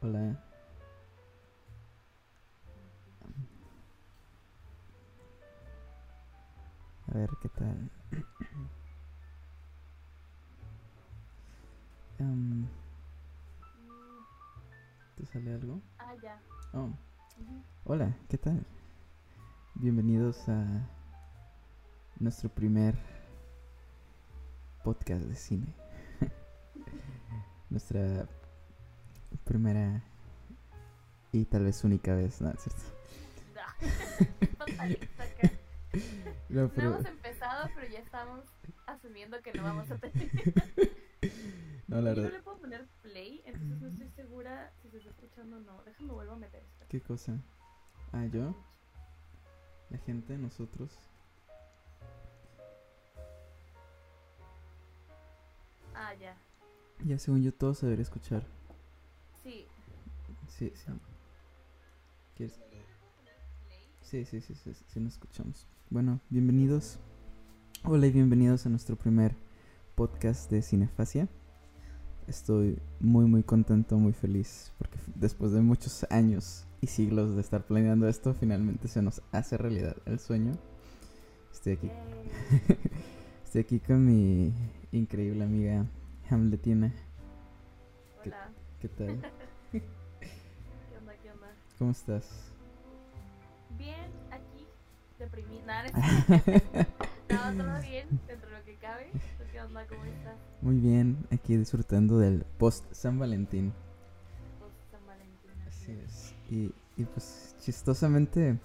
Hola. A ver, ¿qué tal? Em, ¿Te sale algo? Ah, ya. Oh, hola, ¿qué tal? Bienvenidos a nuestro primer podcast de cine. Nuestra primera y tal vez única vez, ¿no? ¿Es cierto? No. Acá. No, pero... hemos empezado, pero ya estamos asumiendo que no vamos a tener. No, la Yo no verdad... le puedo poner play, entonces no estoy segura si se está escuchando o no. Déjame vuelvo a meter esto. ¿Qué cosa? Ah, ¿yo? La gente, nosotros. Ah, ya. Ya según yo todo se debería escuchar. Sí. Sí, sí. ¿Quieres? Sí, sí, sí, sí, sí, nos escuchamos. Bueno, bienvenidos. Hola y bienvenidos a nuestro primer podcast de Cinefasia. Estoy muy, muy contento, muy feliz, porque después de muchos años y siglos de estar planeando esto, finalmente se nos hace realidad el sueño. Estoy aquí, estoy aquí con mi increíble amiga Hamletina. ¿Qué- Hola. ¿Qué tal? ¿Qué onda? ¿Qué onda? ¿Cómo estás? Bien, aquí. Deprimida. Nada, no, todo bien, dentro de lo que cabe. ¿Tú qué onda? ¿Cómo estás? Muy bien, aquí disfrutando del post San Valentín. Pues, San Valentín. Así es. Y, y pues chistosamente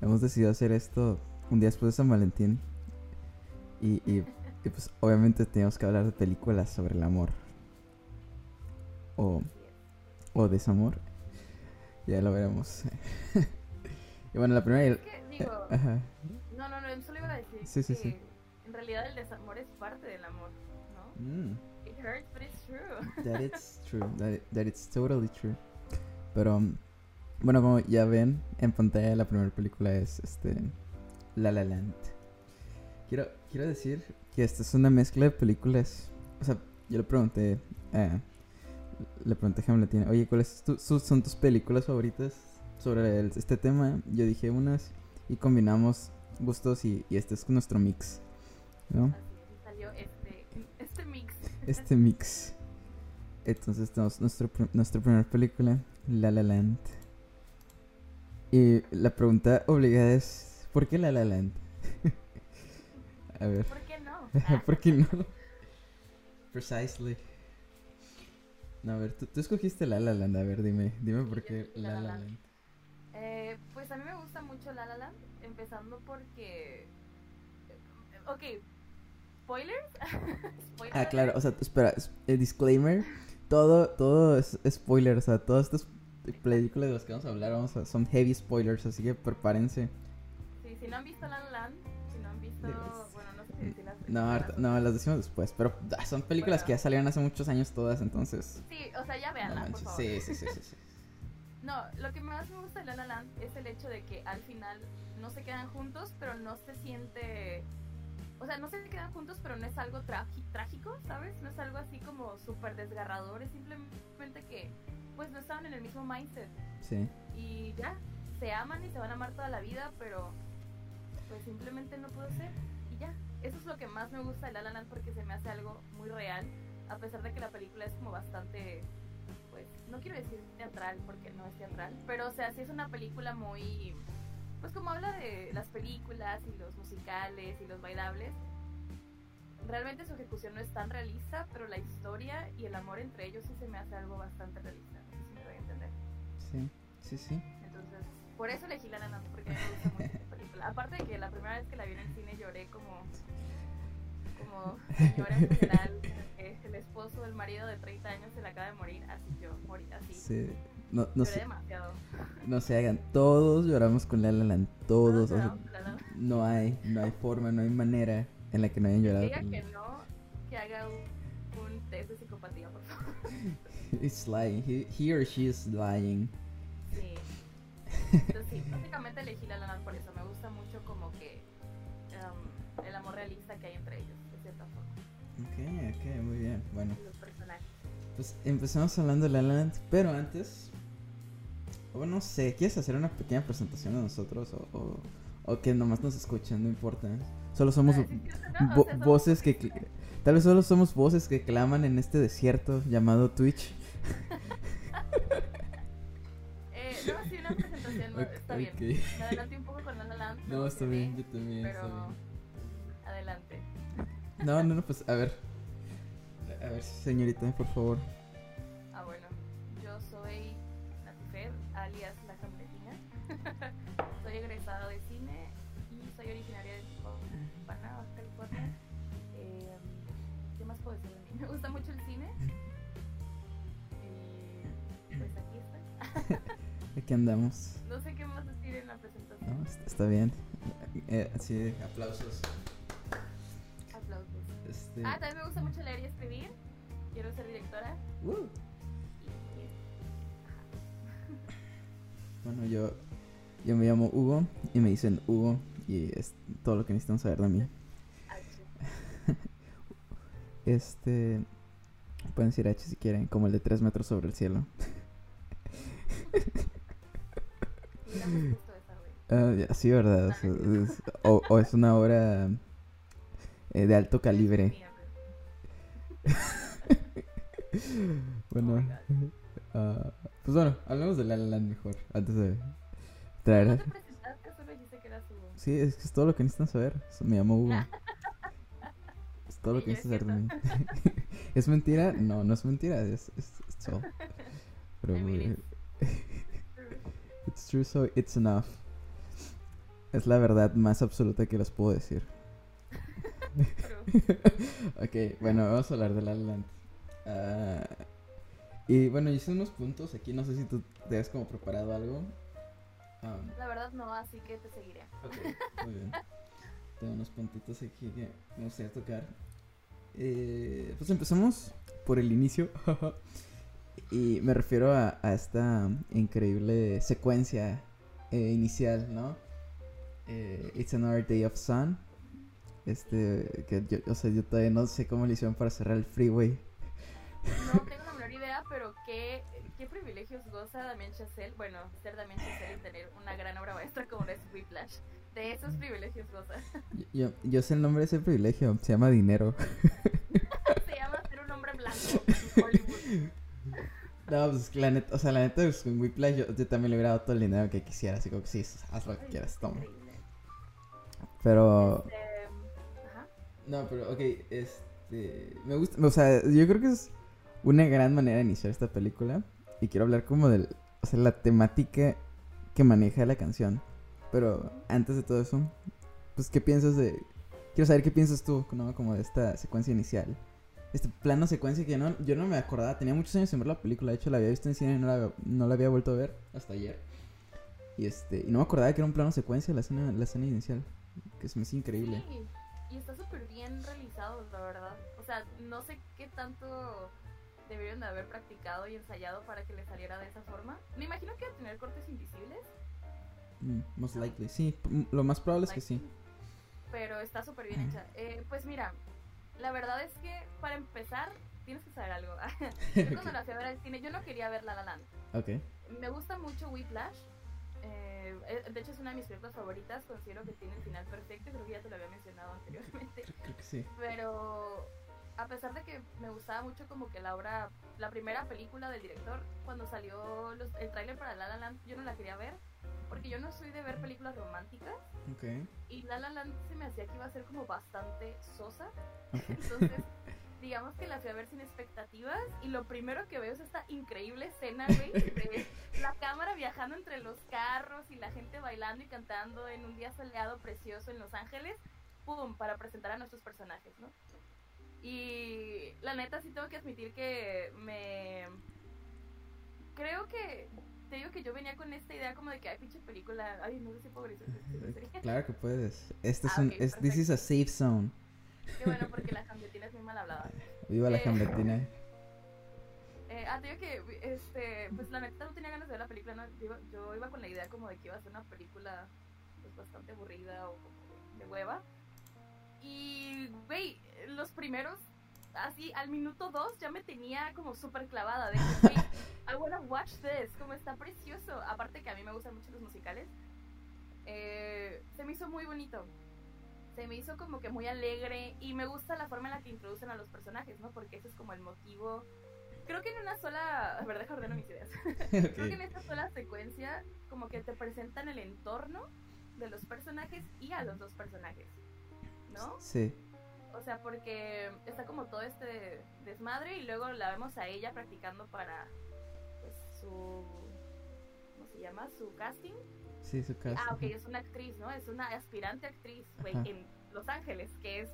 hemos decidido hacer esto un día después de San Valentín. Y, y, y, pues obviamente teníamos que hablar de películas sobre el amor. O, o desamor. Ya lo veremos. y bueno, la primera... Es que, digo, Ajá. no, no, no, solo iba a decir Sí, sí, que sí. en realidad el desamor es parte del amor, ¿no? Mm. It hurts, but it's true. That it's true. That, that it's totally true. Pero um, bueno, como ya ven en pantalla la primera película es este La La Land. Quiero quiero decir que esta es una mezcla de películas. O sea, yo le pregunté eh, le pregunté a Hamletina, "Oye, ¿cuáles tu- son tus películas favoritas sobre el- este tema?" Yo dije unas y combinamos gustos y, y este es nuestro mix, ¿no? Salió este, este mix. este mix. Entonces tenemos nuestro, nuestra primera película, La La Land. Y la pregunta obligada es, ¿por qué La La Land? A ver, ¿Por qué no? Ah, ¿por qué no? Precisely. No, a ver, tú, tú escogiste La La Land, a ver, dime, dime por qué La La La La Land. Eh, pues a mí me gusta mucho La La Land, empezando porque... Ok, ¿spoilers? ¿Spoilers? Ah, claro, o sea, espera, es- el disclaimer, todo, todo es spoiler, o sea, todas estas películas de las que vamos a hablar vamos a- son heavy spoilers, así que prepárense. Sí, si no han visto La La Land, si no han visto... Dios. No No, no, las decimos después, pero ah, son películas Bueno. que ya salieron hace muchos años todas, entonces... Sí, o sea, ya no véanla, por favor. sí, sí, sí, sí, sí. No, lo que más me gusta de La La Land es el hecho de que al final no se quedan juntos, pero no se siente... O sea, no se quedan juntos, pero no es algo trágico, ¿sabes? No es algo así como súper desgarrador, es simplemente que pues no estaban en el mismo mindset Sí, y ya, se aman y se van a amar toda la vida, pero pues simplemente no pudo ser. Eso es lo que más me gusta de La La porque se me hace algo muy real, a pesar de que la película es como bastante, pues, no quiero decir teatral porque no es teatral, pero o sea, sí es una película muy, pues como habla de las películas y los musicales y los bailables. Realmente su ejecución no es tan realista, pero la historia y el amor entre ellos sí se me hace algo bastante realista. Si me voy a entender. sí, sí, sí. Por eso elegí La La Land, porque me gusta mucho esta película. Aparte de que la primera vez que la vi en el cine lloré como, como señora en general, que el esposo, el marido de 30 años se le acaba de morir, así yo morí así. Sí. No, no, se, demasiado. no se hagan, todos lloramos con La La Land, todos. o sea, no hay, no hay forma, no hay manera en la que no hayan llorado. diga que no, que haga un, un test de psicopatía, por favor. He's lying, he, he or she is lying. Entonces, sí, básicamente elegí La La Land por eso. Me gusta mucho como que um, el amor realista que hay entre ellos, de cierta forma. Ok, ok, muy bien, bueno. y Los personajes. Pues empezamos hablando de La La Land, pero antes, o no sé, ¿quieres hacer una pequeña presentación de nosotros o, o, o que nomás nos escuchen? No importa. Solo somos Ah, sí, sí, no, vo- voces que... Tal vez solo somos voces que claman en este desierto llamado Twitch. Eh, no, sí, una no, está bien. Me adelanté un poco con La La Land. me No, está bien, yo también, está Pero bien. adelante. No, no, no, pues a ver. A ver, señorita, por favor. Ah, bueno. Yo soy Natifer, alias La Hamletina. soy egresada de cine y soy originaria de Tijuana, California. Eh, ¿Qué más puedo decir de mí? Me gusta mucho el cine. Y pues aquí estoy. Aquí andamos. No, está, bien. Eh, sí, aplausos. Aplausos. Este, Ah, también me gusta mucho leer y escribir. Quiero ser directora. uh, bueno, yo, yo me llamo Hugo y me dicen Hugo y es todo lo que necesitan saber de mí. Este, pueden decir H si quieren, como el de 3 metros sobre el cielo. Ya, sí, ¿verdad? O, sea, es, o- o es una obra eh, de alto calibre. Bueno, ah, pues bueno, hablemos de La La Land mejor, antes de traer... Hugo. Sí, es que es todo lo que necesitan saber. Me llamo Hugo. Es todo lo que necesitan saber de mí. ¿Es mentira? No, no es mentira. Es, es, es todo. Pero, I mean, eh, it's true, so it's enough. Es la verdad más absoluta que les puedo decir. Ok, bueno, vamos a hablar de La La Land. Ah, y bueno, hice unos puntos aquí. No sé si tú te has como preparado algo. Um, La verdad no, así que te seguiré. Ok, muy bien. Tengo unos puntitos aquí que me gustaría tocar. Eh, pues empezamos por el inicio. y me refiero a, a esta increíble secuencia eh, inicial, ¿no? Eh, It's Another Day of Sun. Este, que yo, o sea, yo todavía no sé cómo le hicieron para cerrar el freeway. No tengo la menor idea, pero qué, qué privilegios goza Damien Chazelle. Bueno, ser Damien Chazelle y tener una gran obra maestra como es Whiplash. De esos privilegios goza. Yo, yo, sé el nombre de ese privilegio, se llama dinero. Se llama ser un hombre blanco en Hollywood. No, pues la neta, o sea, la neta, pues, con Whiplash yo, yo también le hubiera dado todo el dinero que quisiera, así como que sí, haz lo que quieras, toma. Pero, Este, ajá. no, pero, ok, este, me gusta, o sea, yo creo que es una gran manera de iniciar esta película y quiero hablar como del, o sea, la temática que maneja la canción. Pero antes de todo eso, pues, ¿qué piensas de, quiero saber qué piensas tú, ¿no? Como de esta secuencia inicial. Este plano secuencia que no, yo no me acordaba, tenía muchos años sin ver la película, de hecho la había visto en cine y no la, no la había vuelto a ver hasta ayer. Y este, y no me acordaba que era un plano secuencia la escena, la escena inicial, que se me hace increíble. Sí, y está súper bien realizado, la verdad. O sea, no sé qué tanto debieron de haber practicado y ensayado para que le saliera de esa forma. Me imagino que iba a tener cortes invisibles. Mm, most likely, sí, p- lo más probable es que sí. Pero está súper bien hecha. Eh, pues mira, la verdad es que para empezar tienes que saber algo. yo cuando la fui a ver al cine, yo no quería ver La La Land. Me gusta mucho Whiplash. Eh, eh, de hecho es una de mis películas favoritas. Considero que tiene el final perfecto. Creo que ya te lo había mencionado anteriormente. creo, creo que sí. Pero a pesar de que me gustaba mucho como que la obra, la primera película del director, cuando salió los- el tráiler para La La Land, yo no la quería ver. Porque yo no soy de ver películas románticas. Ok, Y La La Land se me hacía que iba a ser como bastante sosa. Entonces, digamos que la fui a ver sin expectativas. Y lo primero que veo es esta increíble escena, güey, de la cámara viajando entre los carros y la gente bailando y cantando en un día soleado precioso en Los Ángeles. ¡Pum! Para presentar a nuestros personajes, ¿no? Y la neta sí tengo que admitir que me... Creo que... Te digo que yo venía con esta idea como de que hay pinche película... Ay, no sé si esto. Claro que puedes. Este es Ah, un, ok, es, this is a safe zone. Qué bueno, porque la campeotina es muy mal hablada. Viva la Eh. hamletina. Eh, ah, te digo que, este, pues la neta no tenía ganas de ver la película, ¿no? Yo, iba- yo iba con la idea como de que iba a ser una película, pues bastante aburrida o de, hueva. Y, güey, los primeros así al minuto dos ya me tenía como súper clavada de que, "Wait, I wanna watch this, como está precioso. Aparte que a mí me gustan mucho los musicales, eh, se me hizo muy bonito. Se me hizo como que muy alegre y me gusta la forma en la que introducen a los personajes, ¿no? Porque ese es como el motivo. Creo que en una sola. A ver, deja ordeno mis ideas. Creo que en esta sola secuencia, como que te presentan el entorno de los personajes y a los dos personajes, ¿no? Sí. O sea, porque está como todo este desmadre y luego la vemos a ella practicando para pues, su. ¿Cómo se llama? Su casting. Sí, su casa. Ah, ok, es una actriz, ¿no? Es una aspirante actriz, güey, en Los Ángeles, que es.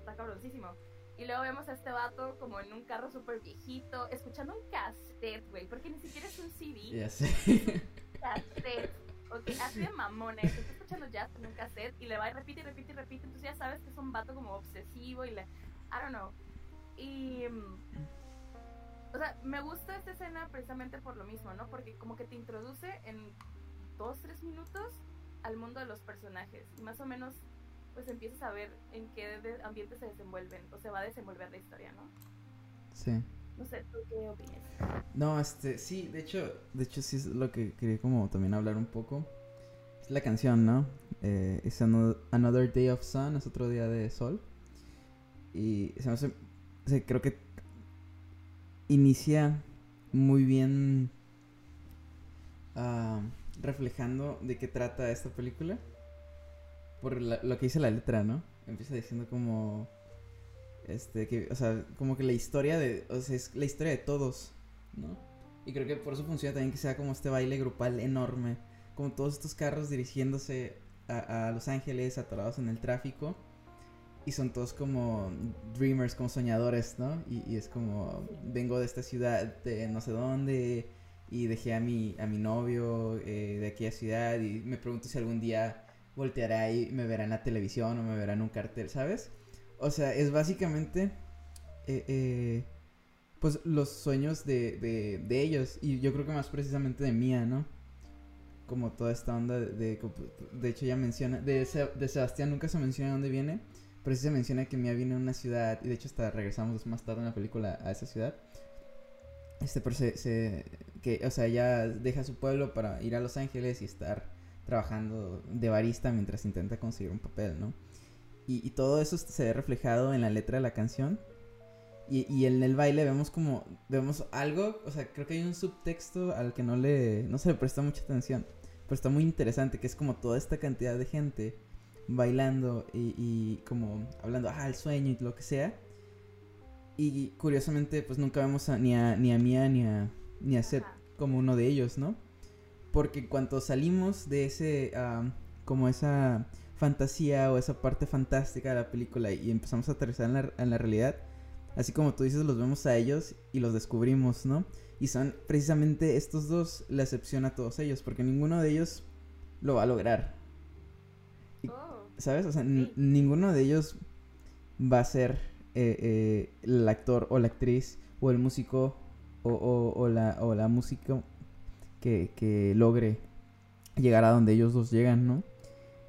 Está cabroncísimo. Y luego vemos a este vato como en un carro súper viejito, escuchando un cassette, güey, porque ni siquiera es un CD, Ya sé. cassette. Ok, así de mamones, está escuchando jazz en un cassette y le va y repite y repite y repite, entonces ya sabes que es un vato como obsesivo y le. I don't know. Y. mm, O sea, me gusta esta escena precisamente por lo mismo, ¿no? Porque como que te introduce en dos, tres minutos al mundo de los personajes. Y más o menos, pues empiezas a ver en qué ambiente se desenvuelven o se va a desenvolver la historia, ¿no? Sí. No sé, ¿tú qué opinas? No, este, sí, de hecho, de hecho sí es lo que quería como también hablar un poco. Es la canción, ¿no? Eh, es Ano- Another Day of Sun, es otro día de sol. Y se me hace, creo que inicia muy bien ah, reflejando de qué trata esta película. Por la- lo que dice la letra, ¿no? Empieza diciendo como... Este, que, o sea, como que la historia de, o sea, es la historia de todos, ¿no? Y creo que por eso funciona también que sea como este baile grupal enorme, como todos estos carros dirigiéndose a, Los Ángeles, atorados en el tráfico, y son todos como dreamers, como soñadores, ¿no? Y es como, vengo de esta ciudad de no sé dónde, y dejé a mi, a mi novio eh, de aquella ciudad, y me pregunto si algún día volteará y me verá en la televisión o me verá en un cartel, ¿sabes? O sea, es básicamente, eh, eh, pues, los sueños de, de, de ellos. Y yo creo que más precisamente de Mía, ¿no? Como toda esta onda de... De, hecho, ya menciona... De, de Sebastián nunca se menciona dónde viene. Pero sí se menciona que Mía viene de una ciudad. Y de hecho, hasta regresamos más tarde en la película a esa ciudad. Este, pero se, se- que, o sea, ella deja su pueblo para ir a Los Ángeles y estar trabajando de barista mientras intenta conseguir un papel, ¿no? Y, todo eso se ve reflejado en la letra de la canción. Y, y en el baile vemos como, vemos algo, o sea, creo que hay un subtexto al que no le, no se le presta mucha atención. Pero está muy interesante, que es como toda esta cantidad de gente bailando y, y como hablando, ah, el sueño y lo que sea. Y curiosamente, pues nunca vemos a- ni a, ni a Mia ni a, ni a Seth Ajá. como uno de ellos, ¿no? Porque cuando salimos de ese, ah, como esa fantasía o esa parte fantástica de la película y empezamos a aterrizar en la, en la realidad, así como tú dices, los vemos a ellos y los descubrimos, ¿no? Y son precisamente estos dos la excepción a todos ellos, porque ninguno de ellos lo va a lograr, Y- Oh, ¿sabes? O sea, Sí. ninguno de ellos va a ser eh, eh, el actor o la actriz o el músico o, o- o la, o la música que, que logre llegar a donde ellos dos llegan, ¿no?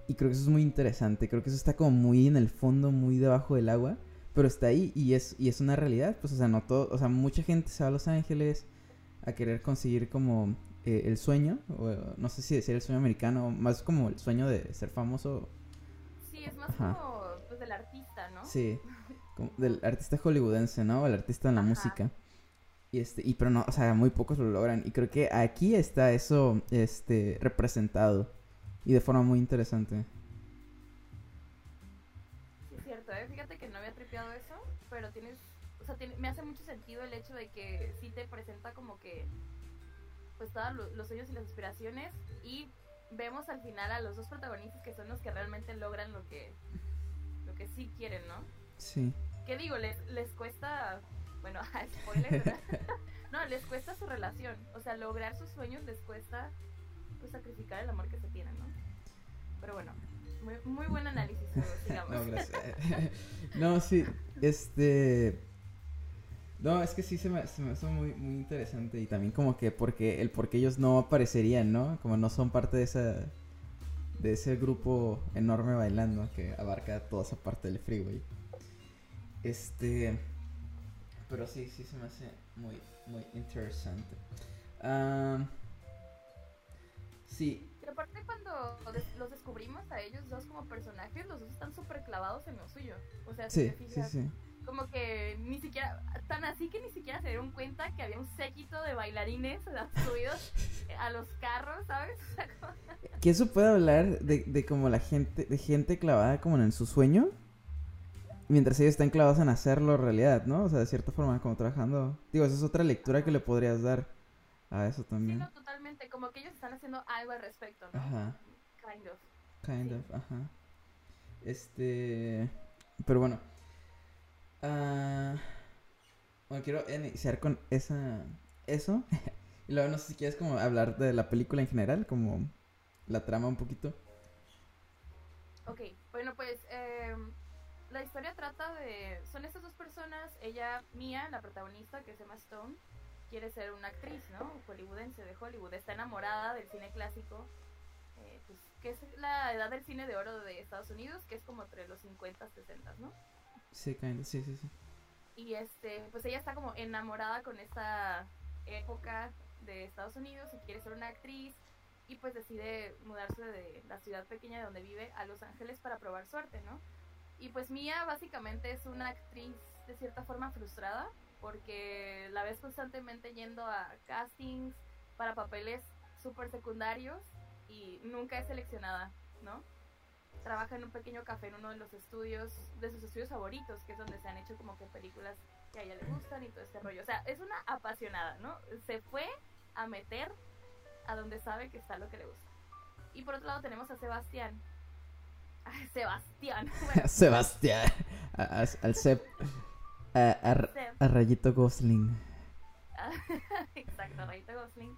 Y creo que eso es muy interesante, creo que eso está como muy en el fondo, muy debajo del agua, pero está ahí y es, y es una realidad, pues, o sea, no todo, o sea, mucha gente se va a Los Ángeles a querer conseguir como eh, el sueño, o no sé si decir el sueño americano, más como el sueño de ser famoso, sí, es más Ajá. como pues, del artista, ¿no? Sí, del artista hollywoodense, ¿no? El artista en la Ajá. música. Y este, y pero no, o sea, muy pocos lo logran. Y creo que aquí está eso, este, representado. Y de forma muy interesante. Sí, es cierto, ¿eh? Fíjate que no había tripeado eso, pero tienes, o sea, tiene- me hace mucho sentido el hecho de que sí te presenta como que, pues todos lo- los sueños y las aspiraciones y vemos al final a los dos protagonistas que son los que realmente logran lo que, lo que sí quieren, ¿no? Sí. ¿Qué digo? Les, les cuesta, bueno, spoiler, no, les cuesta su relación, o sea, lograr sus sueños les cuesta, pues, sacrificar el amor que se tienen, ¿no? Pero bueno, muy, muy buen análisis, Hugo, sigamos. No, gracias. no, sí, este... No, es que sí se me, se me hace muy, muy interesante. Y también como que porque el por qué ellos no aparecerían, ¿no? Como no son parte de esa... De ese grupo enorme bailando que abarca toda esa parte del freeway. Este... pero sí, sí se me hace muy, muy interesante. Um, sí. Pero aparte cuando los descubrimos a ellos dos como personajes, los dos están súper clavados en lo suyo. O sea, si sí, te fijas, sí, sí. como que ni siquiera, tan así que ni siquiera se dieron cuenta que había un séquito de bailarines subidos a los carros, ¿sabes? Que eso puede hablar de, de como la gente, de gente clavada como en su sueño, mientras ellos están clavados en hacerlo realidad, ¿no? O sea, de cierta forma, como trabajando. Digo, esa es otra lectura que le podrías dar a eso Sí, también. no, totalmente, como que ellos están haciendo algo al respecto, ¿no? Ajá. Kind of. Kind Sí. of, ajá. Este. Pero bueno. Ah, bueno, quiero iniciar con esa. Eso. y luego no sé si quieres como hablar de la película en general, como la trama un poquito. Ok, bueno, pues eh, la historia trata de. Son estas dos personas. Ella, Mia, la protagonista, que se llama Stone, quiere ser una actriz, ¿no? Hollywoodense de Hollywood. Está enamorada del cine clásico, eh, pues, que es la edad del cine de oro de Estados Unidos, que es como entre los 50 y 60, ¿no? Sí, sí, sí, sí. Y este, pues ella está como enamorada con esta época de Estados Unidos y quiere ser una actriz y pues decide mudarse de la ciudad pequeña de donde vive a Los Ángeles para probar suerte, ¿no? Y pues Mia básicamente es una actriz de cierta forma frustrada porque la ves constantemente yendo a castings para papeles súper secundarios y nunca es seleccionada, ¿no? Trabaja en un pequeño café en uno de los estudios, de sus estudios favoritos, que es donde se han hecho como que películas que a ella le gustan y todo este rollo. O sea, es una apasionada, ¿no? Se fue a meter a donde sabe que está lo que le gusta. Y por otro lado tenemos a Sebastián. Ay, Sebastián. Bueno, Sebastián. A- a- al Seb. A, Rayito Gosling. Exacto, Rayito Gosling.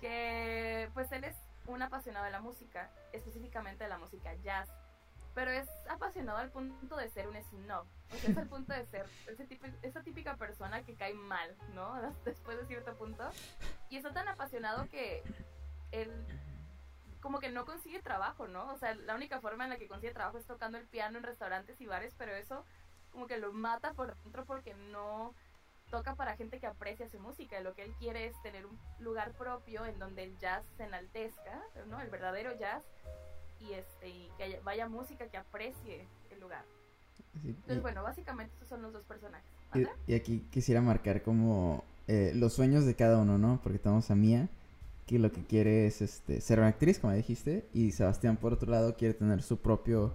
Que pues él es un apasionado de la música, específicamente de la música jazz. Pero es apasionado al punto de ser un snob. O sea, es al punto de ser ese tipo, esa típica persona que cae mal, ¿no? Después de cierto punto. Y está tan apasionado que él como que no consigue trabajo, ¿no? O sea, la única forma en la que consigue trabajo es tocando el piano en restaurantes y bares, pero eso como que lo mata por dentro porque no toca para gente que aprecia su música. Lo que él quiere es tener un lugar propio en donde el jazz se enaltezca, ¿no? El verdadero jazz y este y que haya- vaya música que aprecie el lugar. Sí, Entonces, y- bueno, básicamente estos son los dos personajes. Y, y aquí quisiera marcar como eh, los sueños de cada uno, ¿no? Porque tenemos a Mía, que lo que quiere es este, ser una actriz, como dijiste, y Sebastián, por otro lado, quiere tener su propio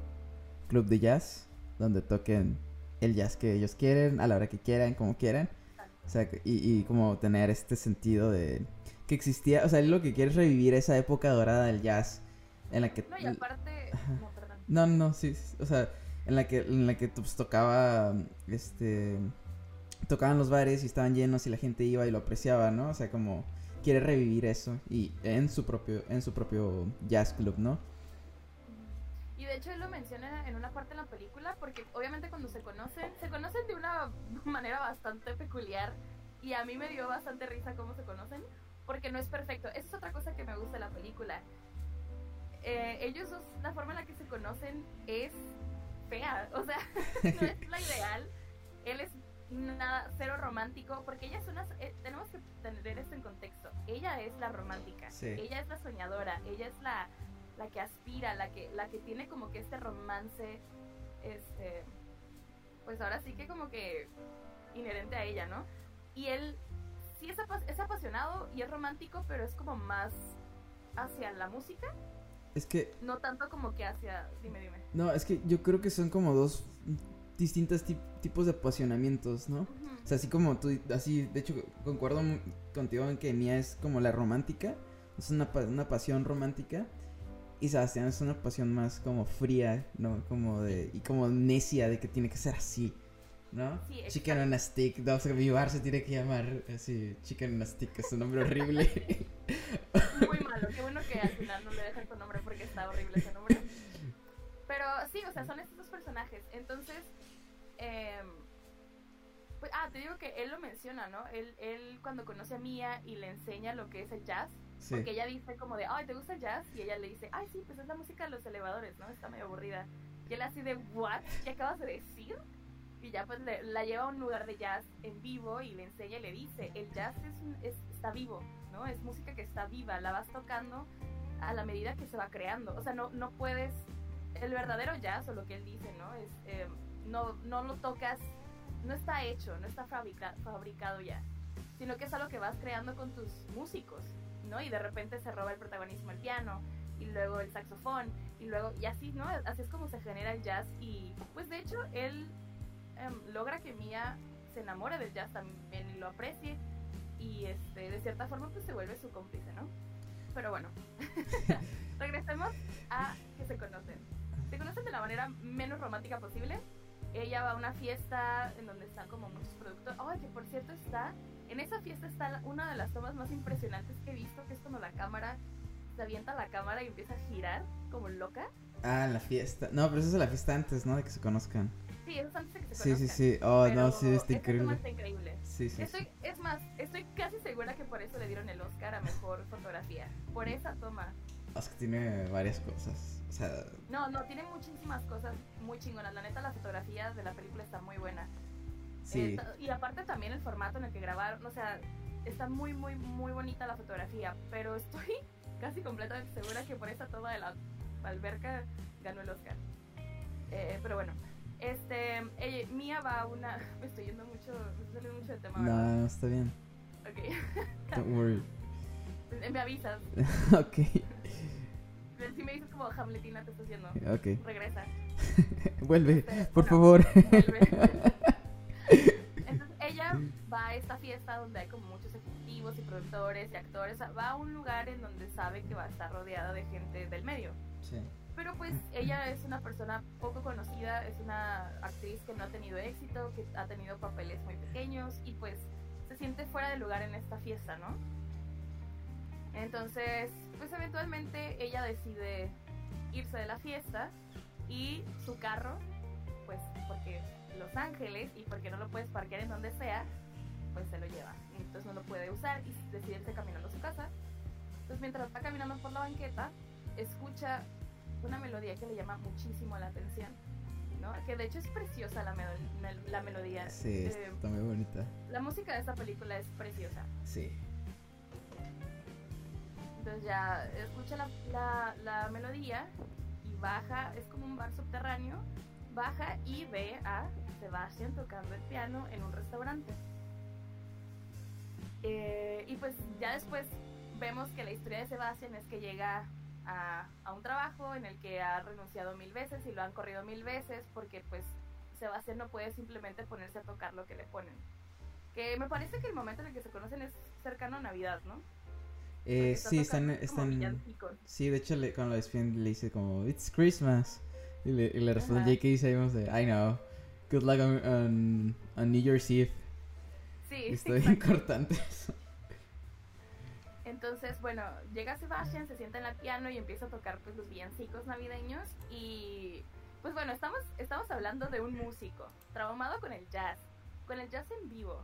club de jazz, donde toquen el jazz que ellos quieren, a la hora que quieran, como quieran. O sea, y, y como tener este sentido de que existía, o sea, él lo que quiere es revivir esa época dorada del jazz, en la que... No, y aparte, no, perdón. No, no, sí, sí, o sea, en la que, en la que pues, tocaba, este, tocaban los bares y estaban llenos y la gente iba y lo apreciaba, ¿no? O sea, como quiere revivir eso y en su propio, en su propio jazz club, ¿no? Y de hecho él lo menciona en una parte de la película porque obviamente cuando se conocen, se conocen de una manera bastante peculiar y a mí me dio bastante risa cómo se conocen porque no es perfecto. Esa es otra cosa que me gusta de la película. Eh, ellos dos, la forma en la que se conocen es fea, o sea, no es la ideal. Él es nada, cero romántico, porque ella es una, eh, tenemos que tener esto en contexto. Ella es la romántica, Sí. ella es la soñadora, ella es la, la que aspira, la que, la que tiene como que este romance, este, pues ahora sí que como que inherente a ella, ¿no? Y él sí es, es apasionado y es romántico, pero es como más hacia la música, Es que, no tanto como que hacia, dime, dime. no, es que yo creo que son como dos distintos tip- tipos de apasionamientos, ¿no? O sea, así como tú, así, de hecho, concuerdo contigo en que Mía es como la romántica, es una, una pasión romántica, y Sebastián es una pasión más como fría, ¿no? Como de, y como necia de que tiene que ser así, ¿no? Sí, Chicken on a stick, no, o sea, mi bar se tiene que llamar así, Chicken on a stick, es un nombre horrible. Muy malo, qué bueno que al final no le dejan tu nombre porque está horrible ese nombre. Pero sí, o sea, son estos dos personajes. Entonces, em, pues, ah, te digo que él lo menciona, ¿no? Él, él cuando conoce a Mia y le enseña lo que es el jazz, sí. porque ella dice como de, ay, ¿te gusta el jazz? Y ella le dice, ay, sí, pues es la música de los elevadores, ¿no? Está medio aburrida. Y él así de, ¿what? ¿Qué acabas de decir? Y ya pues le- la lleva a un lugar de jazz en vivo y le enseña y le dice, el jazz es, un- es- está vivo, ¿no? Es música que está viva, la vas tocando a la medida que se va creando. O sea, no, no puedes, el verdadero jazz o lo que él dice, ¿no? Es, eh, no, no lo tocas, no está hecho, no está fabrica- fabricado ya, sino que es algo que vas creando con tus músicos, ¿no? Y de repente se roba el protagonismo el piano y luego el saxofón y luego, y así, ¿no? Así es como se genera el jazz y pues de hecho él em, logra que Mia se enamore del jazz también y lo aprecie y este de cierta forma pues se vuelve su cómplice, ¿no? Pero bueno, regresemos a que se conocen. Se conocen de la manera menos romántica posible. Ella va a una fiesta en donde están como muchos productos. Ay, que por cierto está, en esa fiesta está una de las tomas más impresionantes que he visto, que es cuando la cámara se avienta la cámara y empieza a girar como loca. Ah, la fiesta. No, pero esa es la fiesta antes, ¿no? De que se conozcan. Sí, eso es antes de que se Sí, sí, conozcan. sí. Oh, no, Pero sí, está increíble. está increíble. Sí, sí, Estoy, sí. es más, estoy casi segura que por eso le dieron el Oscar a mejor fotografía. Por esa toma. Es que tiene varias cosas. O sea, No, no, tiene muchísimas cosas muy chingonas. La neta, la fotografía de la película está muy buena. sí. Eh, y aparte también el formato en el que grabaron, o sea, está muy, muy, muy bonita la fotografía. Pero estoy casi completamente segura que por esa toma de la alberca ganó el Oscar. Eh, pero bueno, este, ella- Mia va a una... Me estoy yendo mucho, me estoy saliendo mucho de tema, ¿verdad? No, está bien. Ok, Don't worry. me avisas. ok, Si me dices como Hamletina te está haciendo, ok. regresa. Vuelve, por no. favor. Vuelve. Entonces ella va a esta fiesta donde hay como muchos ejecutivos y productores y actores. Va a un lugar en donde sabe que va a estar rodeada de gente del medio. Sí. Pero pues ella es una persona poco conocida, es una actriz que no ha tenido éxito, que ha tenido papeles muy pequeños y pues se siente fuera de lugar en esta fiesta, ¿no? Entonces, pues eventualmente ella decide irse de la fiesta y su carro, pues porque Los Ángeles y porque no lo puedes parquear en donde sea, pues se lo lleva. Entonces no lo puede usar y decide irse caminando a su casa. Entonces mientras va caminando por la banqueta, escucha una melodía que le llama muchísimo la atención, ¿no? Que de hecho es preciosa la, mel- la melodía. Sí, Eh, está muy bonita. la música de esta película es preciosa. Sí. Entonces ya escucha la, la, melodía y baja, es como un bar subterráneo, baja y ve a Sebastián tocando el piano en un restaurante. Eh, y pues ya después vemos que la historia de Sebastián es que llega a, a un trabajo en el que ha renunciado mil veces y lo han corrido mil veces porque pues Sebastián no puede simplemente ponerse a tocar lo que le ponen. Que me parece que el momento en el que se conocen es cercano a Navidad, ¿no? Eh, sí, están, están... Sí, de hecho, le, cuando lo despiden le dice como, It's Christmas. Y le, y le responde. J.K. y de, I know. Good luck on, on, on New Year's Eve. Sí, Y está bien exacto. cortante eso. Entonces, bueno, llega Sebastián, se sienta en el piano y empieza a tocar pues los villancicos navideños y pues bueno, estamos estamos hablando de un músico traumado con el jazz, con el jazz en vivo.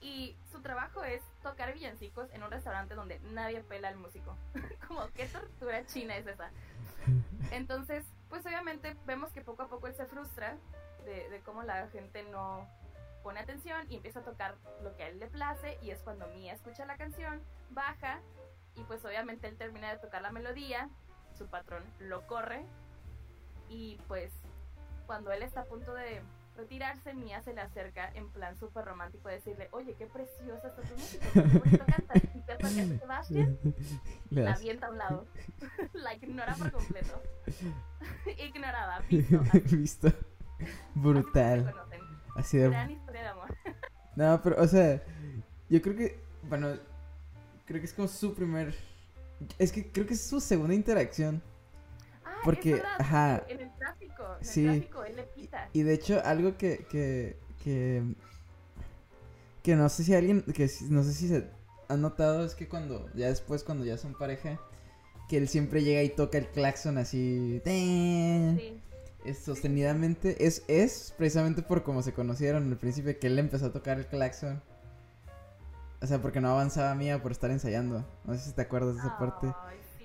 Y su trabajo es tocar villancicos en un restaurante donde nadie pela al músico. Como qué tortura china es esa. Entonces, pues obviamente vemos que poco a poco él se frustra de, de cómo la gente no pone atención y empieza a tocar lo que a él le place y es cuando Mia escucha la canción, baja y pues obviamente él termina de tocar la melodía, su patrón lo corre y pues cuando él está a punto de retirarse, Mia se le acerca en plan súper romántico a decirle, oye, qué preciosa está tu música, qué bonito cantas. ¿Y que Sebastián? La avienta a un lado. la ignora por completo. Ignorada, visto. así. Así Brutal. conocen. Así de... Gran historia de amor. No, pero, o sea, yo creo que, bueno, creo que es como su primer... Es que creo que es su segunda interacción. Ah, Porque, es verdad, ajá. En el tráfico, en Sí. el tráfico, él le pita. Y de hecho, algo que, que, que, que no sé si alguien, que no sé si se ha notado es que cuando, ya después, cuando ya son pareja, que él siempre llega y toca el claxon así, ¡ten! Sí, es sostenidamente, es, es precisamente por cómo se conocieron al principio, que él empezó a tocar el claxon. O sea, porque no avanzaba Mía por estar ensayando. No sé si te acuerdas de esa parte.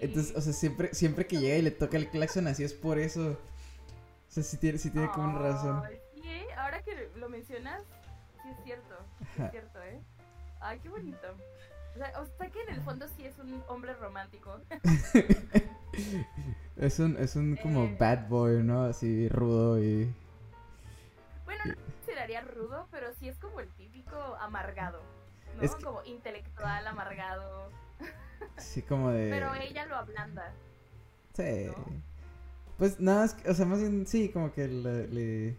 Entonces, o sea, siempre, siempre que llega y le toca el claxon así es por eso. O sea, sí tiene, sí tiene como una razón. Sí, ¿eh? ahora que lo mencionas, sí es cierto, sí es cierto, ¿eh? Ay, qué bonito. O sea, o sea que en el fondo sí es un hombre romántico. es un, es un como Eh. bad boy, ¿no? Así rudo y... Bueno, no consideraría rudo, pero sí es como el típico amargado. ¿no? Es que- Como intelectual, amargado. Sí, como de... Pero ella lo ablanda. Sí. ¿no? Pues nada, es que- o sea, más bien sí, como que le, le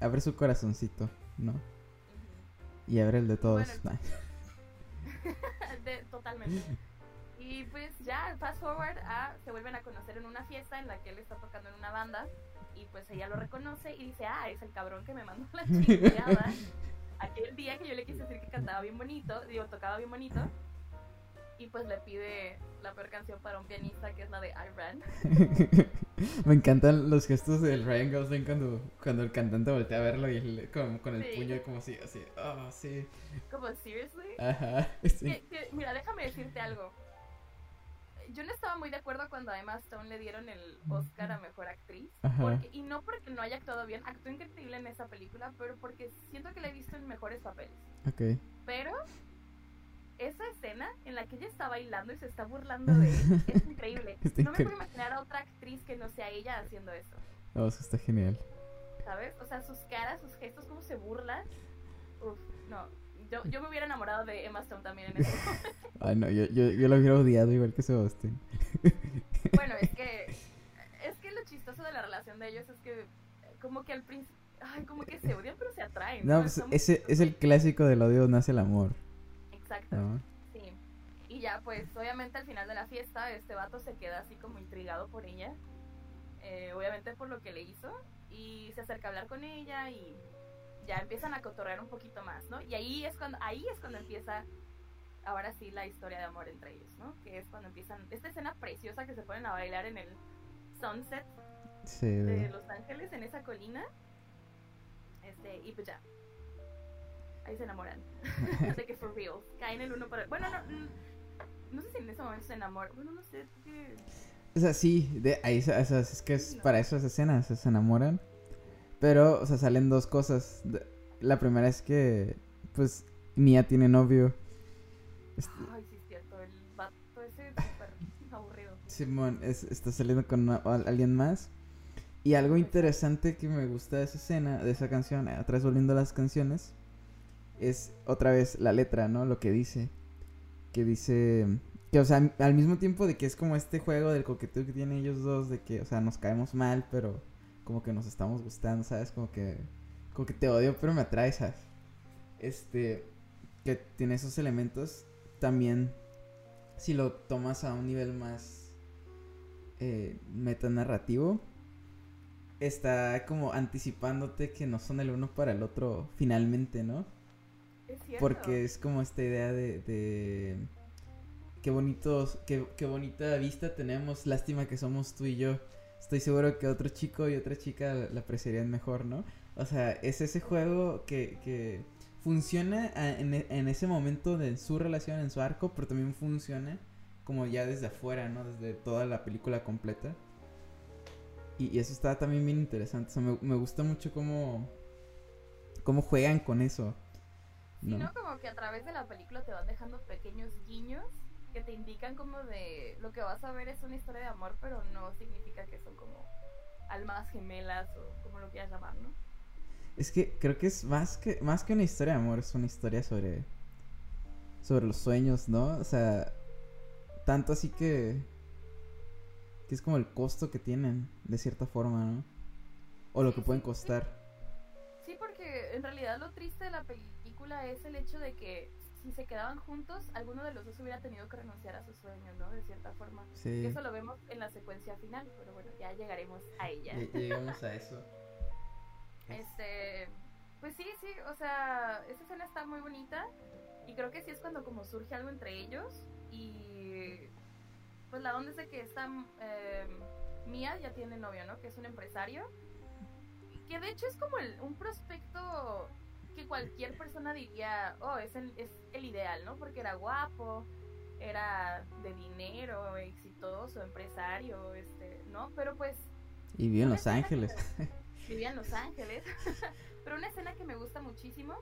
abre su corazoncito, ¿no? Y abre el de todos. Bueno, Nah. De- totalmente. Y pues ya, fast forward a, se vuelven a conocer en una fiesta en la que él está tocando en una banda y pues ella lo reconoce y dice, ah, es el cabrón que me mandó la chingada aquel día que yo le quise decir que cantaba bien bonito, digo, tocaba bien bonito y pues le pide la peor canción para un pianista que es la de I Ran. Me encantan los gestos del Ryan Gosling cuando, cuando el cantante voltea a verlo y él como con el Sí. puño como así, así, ah, sí, Como, seriously? ajá, sí. Que- que- mira, déjame decirte algo. Yo no estaba muy de acuerdo cuando a Emma Stone le dieron el Oscar a Mejor Actriz. Ajá. Porque- y no porque no haya actuado bien, actuó increíble en esa película, pero porque siento que la he visto en mejores papeles. Ok. Pero esa escena en la que ella está bailando y se está burlando de él es increíble. Está no me puedo imaginar a otra actriz que no sea ella haciendo eso, Oh, eso está genial. ¿sabes? O sea, sus caras, sus gestos, cómo se burla. Uf, no. Yo, yo me hubiera enamorado de Emma Stone también en momento. Ay, no, yo, yo, yo lo hubiera odiado igual que Sebastián. Bueno, es que es que lo chistoso de la relación de ellos es que como que al principio, ay, como que se odian pero se atraen. No, pues Está muy ese es el clásico del odio nace el amor, Exacto. ¿no? Sí. Y ya, pues, obviamente al final de la fiesta, este vato se queda así como intrigado por ella. eh, obviamente por lo que le hizo. Y se acerca a hablar con ella y ya empiezan a cotorrear un poquito más, ¿no? Y ahí es cuando, ahí es cuando empieza, ahora sí, la historia de amor entre ellos, ¿no? Que es cuando empiezan, esta escena preciosa que se ponen a bailar en el sunset Sí, de de- Los Ángeles, en esa colina. Este, y pues ya. Ahí se enamoran. de que for real. Caen el uno para. Bueno, no. mm, No sé si en ese momento se enamoran. Bueno, no sé. qué- O sea, sí, de ahí, o sea, es que es No. para esas escenas se enamoran. Pero, o sea, salen dos cosas. La primera es que, pues, Mia tiene novio. Este, Ay, sí, es cierto. El vato ese es súper aburrido. Simón es- está saliendo con una- alguien más. Y algo interesante que me gusta de esa escena, de esa canción, eh, atrás volviendo a las canciones, es otra vez la letra, ¿no? Lo que dice. Que dice. Que, o sea, al mismo tiempo de que es como este juego del coqueteo que tienen ellos dos, de que, o sea, nos caemos mal, pero como que nos estamos gustando, ¿sabes? Como que. Como que te odio, pero me atraes. Este. Que tiene esos elementos. También, si lo tomas a un nivel más. Eh, metanarrativo. Está como anticipándote que no son el uno para el otro finalmente, ¿no? Porque es como esta idea de, de qué bonitos, qué, qué bonita vista tenemos, lástima que somos tú y yo. Estoy seguro que otro chico y otra chica la apreciarían mejor, ¿no? O sea, es ese juego que, que funciona en, e- en ese momento de su relación, en su arco, pero también funciona como ya desde afuera, ¿no? Desde toda la película completa. Y, y eso está también bien interesante. O sea, me, me gusta mucho cómo, cómo juegan con eso. ¿No? Como que a través de la película te van dejando pequeños guiños que te indican como de lo que vas a ver es una historia de amor, pero no significa que son como almas gemelas o como lo quieras llamar, ¿no? Es que creo que es más que más que una historia de amor, es una historia sobre sobre los sueños, ¿no? O sea, tanto así que que es como el costo que tienen de cierta forma, ¿no? O lo Sí, que pueden costar. Sí, porque en realidad lo triste de la película es el hecho de que si se quedaban juntos, alguno de los dos hubiera tenido que renunciar a su sueño, ¿no? De cierta forma. Sí. Y eso lo vemos en la secuencia final, pero bueno, ya llegaremos a ella. Lle- Llegamos a eso. Este, pues sí, sí, o sea, esa escena está muy bonita y creo que sí es cuando como surge algo entre ellos y pues la onda es de que esta eh, Mía ya tiene novio, ¿no? Que es un empresario que de hecho es como el- un prospecto que cualquier persona diría, oh, es el, es el ideal, ¿no? Porque era guapo, era de dinero, exitoso, empresario, este, ¿no? Pero pues Y vive en Los Ángeles. vivía en Los Ángeles. Pero una escena que me gusta muchísimo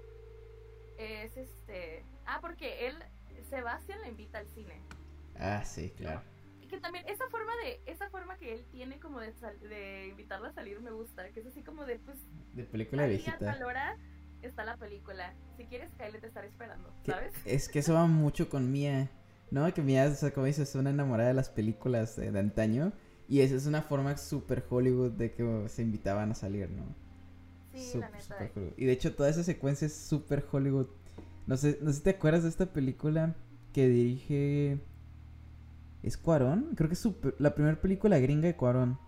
es este. Ah, porque él, Sebastián le invita al cine. Ah, sí, claro. Y que también esa forma de esa forma que él tiene como de, sal- de invitarla a salir me gusta, que es así como de pues De película viejita. tal hora está la película. Si quieres Kyle te estaré esperando, ¿sabes? Es que eso va mucho con Mía. ¿No? Que Mía, o sea, como dices, es una enamorada de las películas de, de antaño. Y esa es una forma súper Hollywood de que se invitaban a salir, ¿no? Sí, la neta. super. Y de hecho, toda esa secuencia es súper Hollywood. No sé, no sé si te acuerdas de esta película que dirige. ¿Es Cuarón? Creo que es la primera película gringa de Cuarón.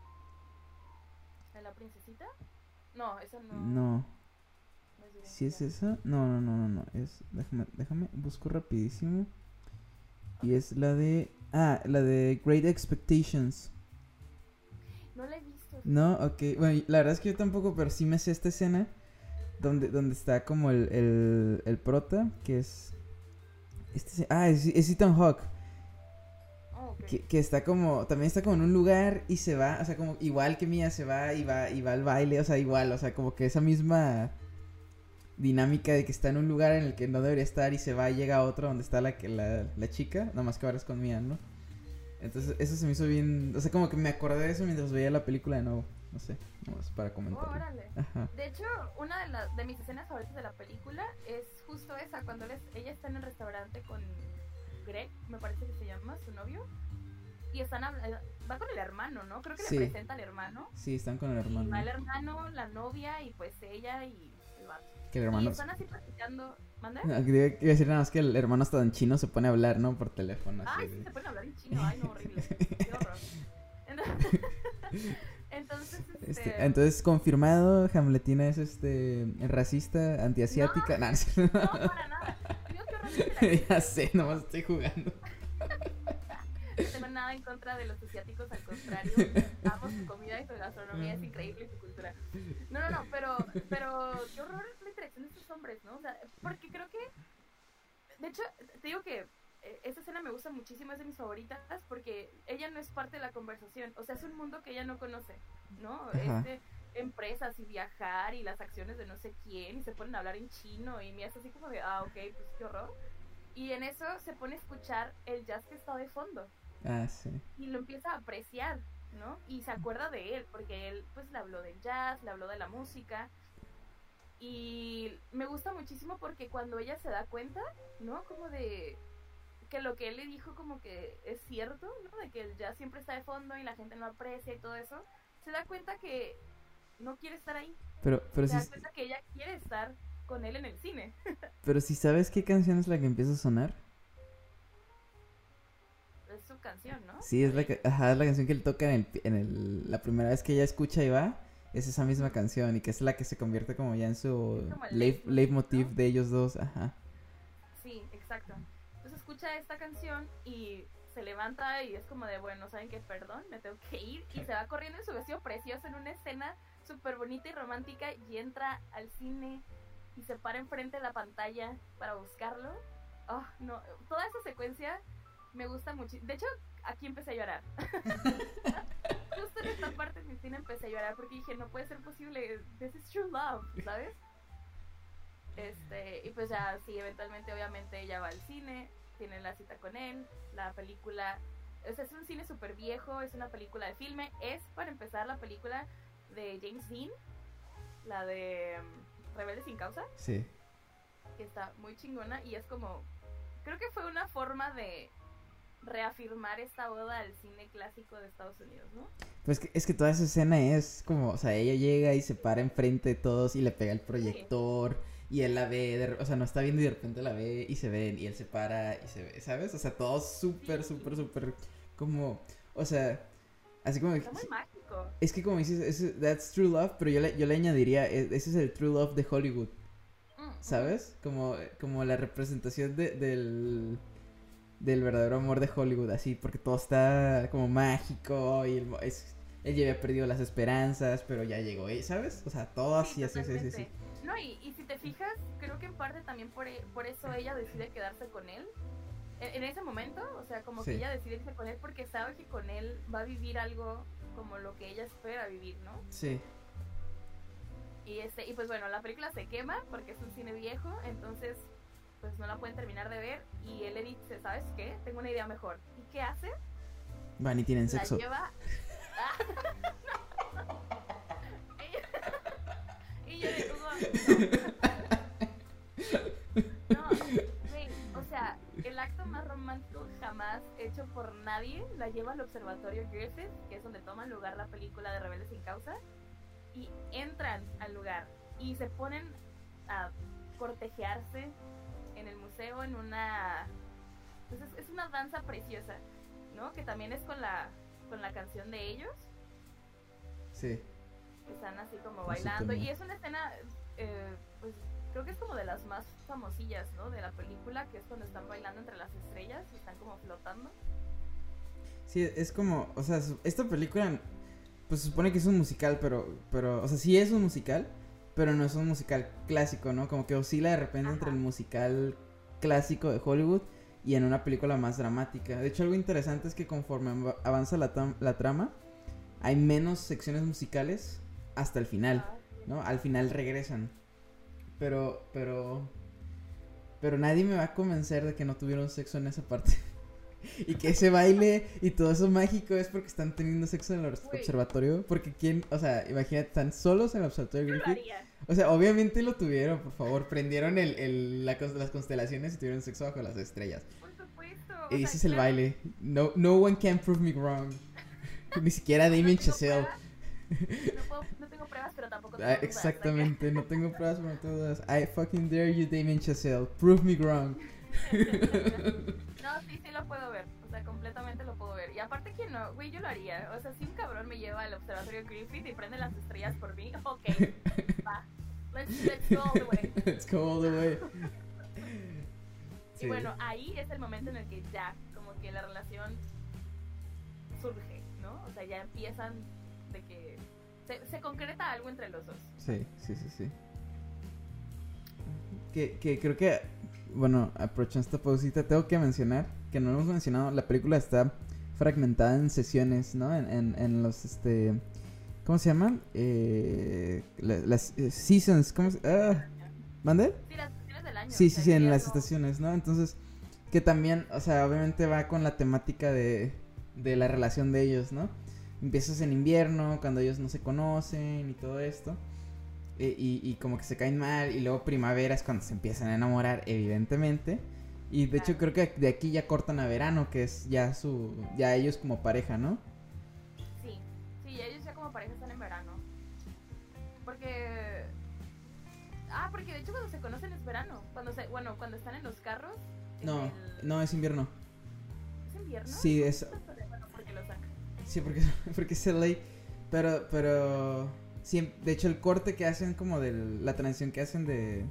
¿De la princesita? No, esa no. No. No es ¿Sí es gringa. esa? No, no, no, no, no. Es, déjame, déjame, busco rapidísimo. Y es la de... Ah, la de Great Expectations. No la he visto. No, ok. Bueno, la verdad es que yo tampoco, pero sí me sé esta escena. Donde, donde está como el, el, el prota, que es... Este, ah, es, es Ethan Hawke. Oh. Que, que está como, también está como en un lugar y se va, o sea, como igual que Mía se va y va y va al baile, o sea, igual, o sea, como que esa misma dinámica de que está en un lugar en el que no debería estar y se va y llega a otro donde está la, que- la, la chica, nada más que ahora es con Mía, ¿no? Entonces, eso se me hizo bien, o sea, como que me acordé de eso mientras veía la película de nuevo, no sé, nomás para Oh, comentarlo. órale. Ajá. De hecho, una de, las de mis escenas favoritas de la película es justo esa, cuando él es- ella está en el restaurante con Greg, me parece que se llama, su novio, y están hablando, va con el hermano, ¿no? Creo que Sí. le presenta al hermano, Sí, están con el y hermano. va el hermano, la novia, y pues ella y. Que el hermano... están así platicando, ¿manda? No, que iba iba a decir nada más que el hermano hasta en chino se pone a hablar, ¿no? Por teléfono. así Ay, de- sí, se pueden hablar en chino, ay, no, horrible, qué horror. Entonces, entonces este... Este, entonces, confirmado, Hamletina es este racista, antiasiática. No, no. No, para nada. Digo que ya sé, nomás estoy jugando. No tengo nada en contra de los asiáticos, al contrario, amo su comida y su gastronomía, es increíble y su cultura. No, no, no, pero, pero qué horror la interacción de estos hombres, ¿no? O sea, porque creo que, de hecho, te digo que eh, esta escena me gusta muchísimo, es de mis favoritas, porque ella no es parte de la conversación, o sea, es un mundo que ella no conoce, ¿no? Este, empresas y viajar y las acciones de no sé quién y se ponen a hablar en chino y mira, es así como de, ah, ok, pues qué horror. Y en eso se pone a escuchar el jazz que está de fondo Ah, sí. y lo empieza a apreciar, ¿no? Y se acuerda de él, porque él pues le habló del jazz, le habló de la música. Y me gusta muchísimo porque cuando ella se da cuenta, ¿no? Como de que lo que él le dijo como que es cierto, ¿no? De que el jazz siempre está de fondo y la gente no aprecia y todo eso, se da cuenta que no quiere estar ahí. Pero, pero se si, da cuenta que ella quiere estar con él en el cine. pero si sabes qué canción es la que empieza a sonar. Es su canción, ¿no? Sí, es la, que, ajá, es la canción que él toca en, el, en el, la primera vez que ella escucha y va. Es esa misma canción y que es la que se convierte como ya en su leif- leitmotiv, de ellos dos. Ajá. Sí, exacto. Entonces escucha esta canción y se levanta y es como de, bueno, ¿saben qué? Perdón, me tengo que ir. Y se va corriendo en su vestido precioso en una escena súper bonita y romántica y entra al cine y se para enfrente de la pantalla para buscarlo. Oh, no, toda esa secuencia me gusta mucho. De hecho, aquí empecé a llorar. Justo en esta parte cine empecé a llorar porque dije, no puede ser posible, this is true love, ¿sabes? Este, y pues ya, sí, eventualmente, obviamente, ella va al cine, tiene la cita con él, la película, o sea, es un cine súper viejo, es una película de filme, es para empezar la película de James Dean, la de um, Rebelde sin causa, Sí. que está muy chingona y es como, creo que fue una forma de reafirmar esta boda al cine clásico de Estados Unidos, ¿no? Pues que, es que toda esa escena es como, o sea, ella llega y se para enfrente de todos y le pega el proyector y él la ve, de o sea, no está viendo y de repente la ve y se ven y él se para y se ve, ¿sabes? O sea, todo súper, súper, súper como, o sea, así como... Está muy mágico. Es que como dices, that's true love, pero yo le, yo le añadiría, e- ese es el true love de Hollywood, Mm, mm. ¿sabes? Como, como la representación de- del, del verdadero amor de Hollywood, así, porque todo está como mágico y el es, él ya había perdido las esperanzas, pero ya llegó, ¿eh? ¿sabes? O sea, todo así, así, así, así. No, y, y si te fijas, creo que en parte también por, e- por eso ella decide quedarse con él. En, en ese momento, o sea, como Sí. que ella decide irse con él porque sabe que con él va a vivir algo como lo que ella espera vivir, ¿no? Sí, Y, este, y pues bueno, la película se quema porque es un cine viejo, entonces pues no la pueden terminar de ver y él le dice, ¿sabes qué? Tengo una idea mejor. ¿Y qué hace? Van y tienen sexo. La lleva... y yo digo, no, o sea, el acto más romántico jamás hecho por nadie la lleva al observatorio Griffith, que es donde toma lugar la película de Rebeldes sin Causa, y entran al lugar y se ponen a cortejearse en el museo en una... Pues es, una danza preciosa, ¿no? Que también es con la, con la canción de ellos. Sí. están así como bailando. Y es una escena, eh, pues creo que es como de las más famosillas, ¿no? De la película, que es cuando están bailando entre las estrellas y están como flotando. Sí, es como, o sea, esta película, pues supone que es un musical, pero, pero, o sea, sí es un musical, pero no es un musical clásico, ¿no? Como que oscila de repente entre el musical clásico de Hollywood y en una película más dramática. De hecho, algo interesante es que conforme avanza la, la trama, hay menos secciones musicales hasta el final, ah, ¿no? Al final regresan. Pero, pero, pero nadie me va a convencer de que no tuvieron sexo en esa parte. Y que ese baile y todo eso mágico es porque están teniendo sexo en el observatorio. Porque quién, o sea, imagínate, están solos en el observatorio Griffith. O sea, obviamente lo tuvieron, por favor. Prendieron el, el, las constelaciones y tuvieron sexo bajo las estrellas. Por supuesto. Y ese es el baile. No, no one can prove me wrong. Ni siquiera Damien Chazelle. No, tengo pruebas, pero tampoco tengo ah, dudas. Exactamente, no tengo pruebas, pero no tengo dudas. I fucking dare you, Damien Chazelle. Prove me wrong. no, sí, sí lo puedo ver. O sea, completamente lo puedo ver. Y aparte que no, güey, yo lo haría. O sea, si un cabrón me lleva al observatorio Griffith y prende las estrellas por mí, ok, va. Let's, let's go all the way. Let's go all the way. Y bueno, ahí es el momento en el que ya, como que la relación surge, ¿no? O sea, ya empiezan de que se, concreta algo entre los dos. Sí, sí, sí, sí. Que, que creo que, bueno, aprovechando esta pausita, tengo que mencionar, que no lo hemos mencionado, la película está fragmentada en sesiones, ¿no? En, en, en los, este, ¿cómo se llaman? Eh, las eh, seasons, ¿cómo se ah, ¿Mande? Sí, las estaciones del año. Sí, sí, sí, en las estaciones, ¿no? Entonces, que también, o sea, obviamente va con la temática de, de la relación de ellos, ¿no? empiezas en invierno, cuando ellos no se conocen y todo esto. E, y, como que se caen mal. Y luego primavera es cuando se empiezan a enamorar, evidentemente. Y de hecho creo que de aquí ya cortan a verano, que es ya su... Ya ellos como pareja, ¿no? Sí, sí, ellos ya como pareja están en verano. Porque... Ah, porque de hecho cuando se conocen es verano. Cuando se... Bueno, cuando están en los carros... No, no, es invierno. ¿Es invierno? Sí, es... Sí, porque, porque es LA. Pero, pero. De hecho, el corte que hacen, como de la transición que hacen de.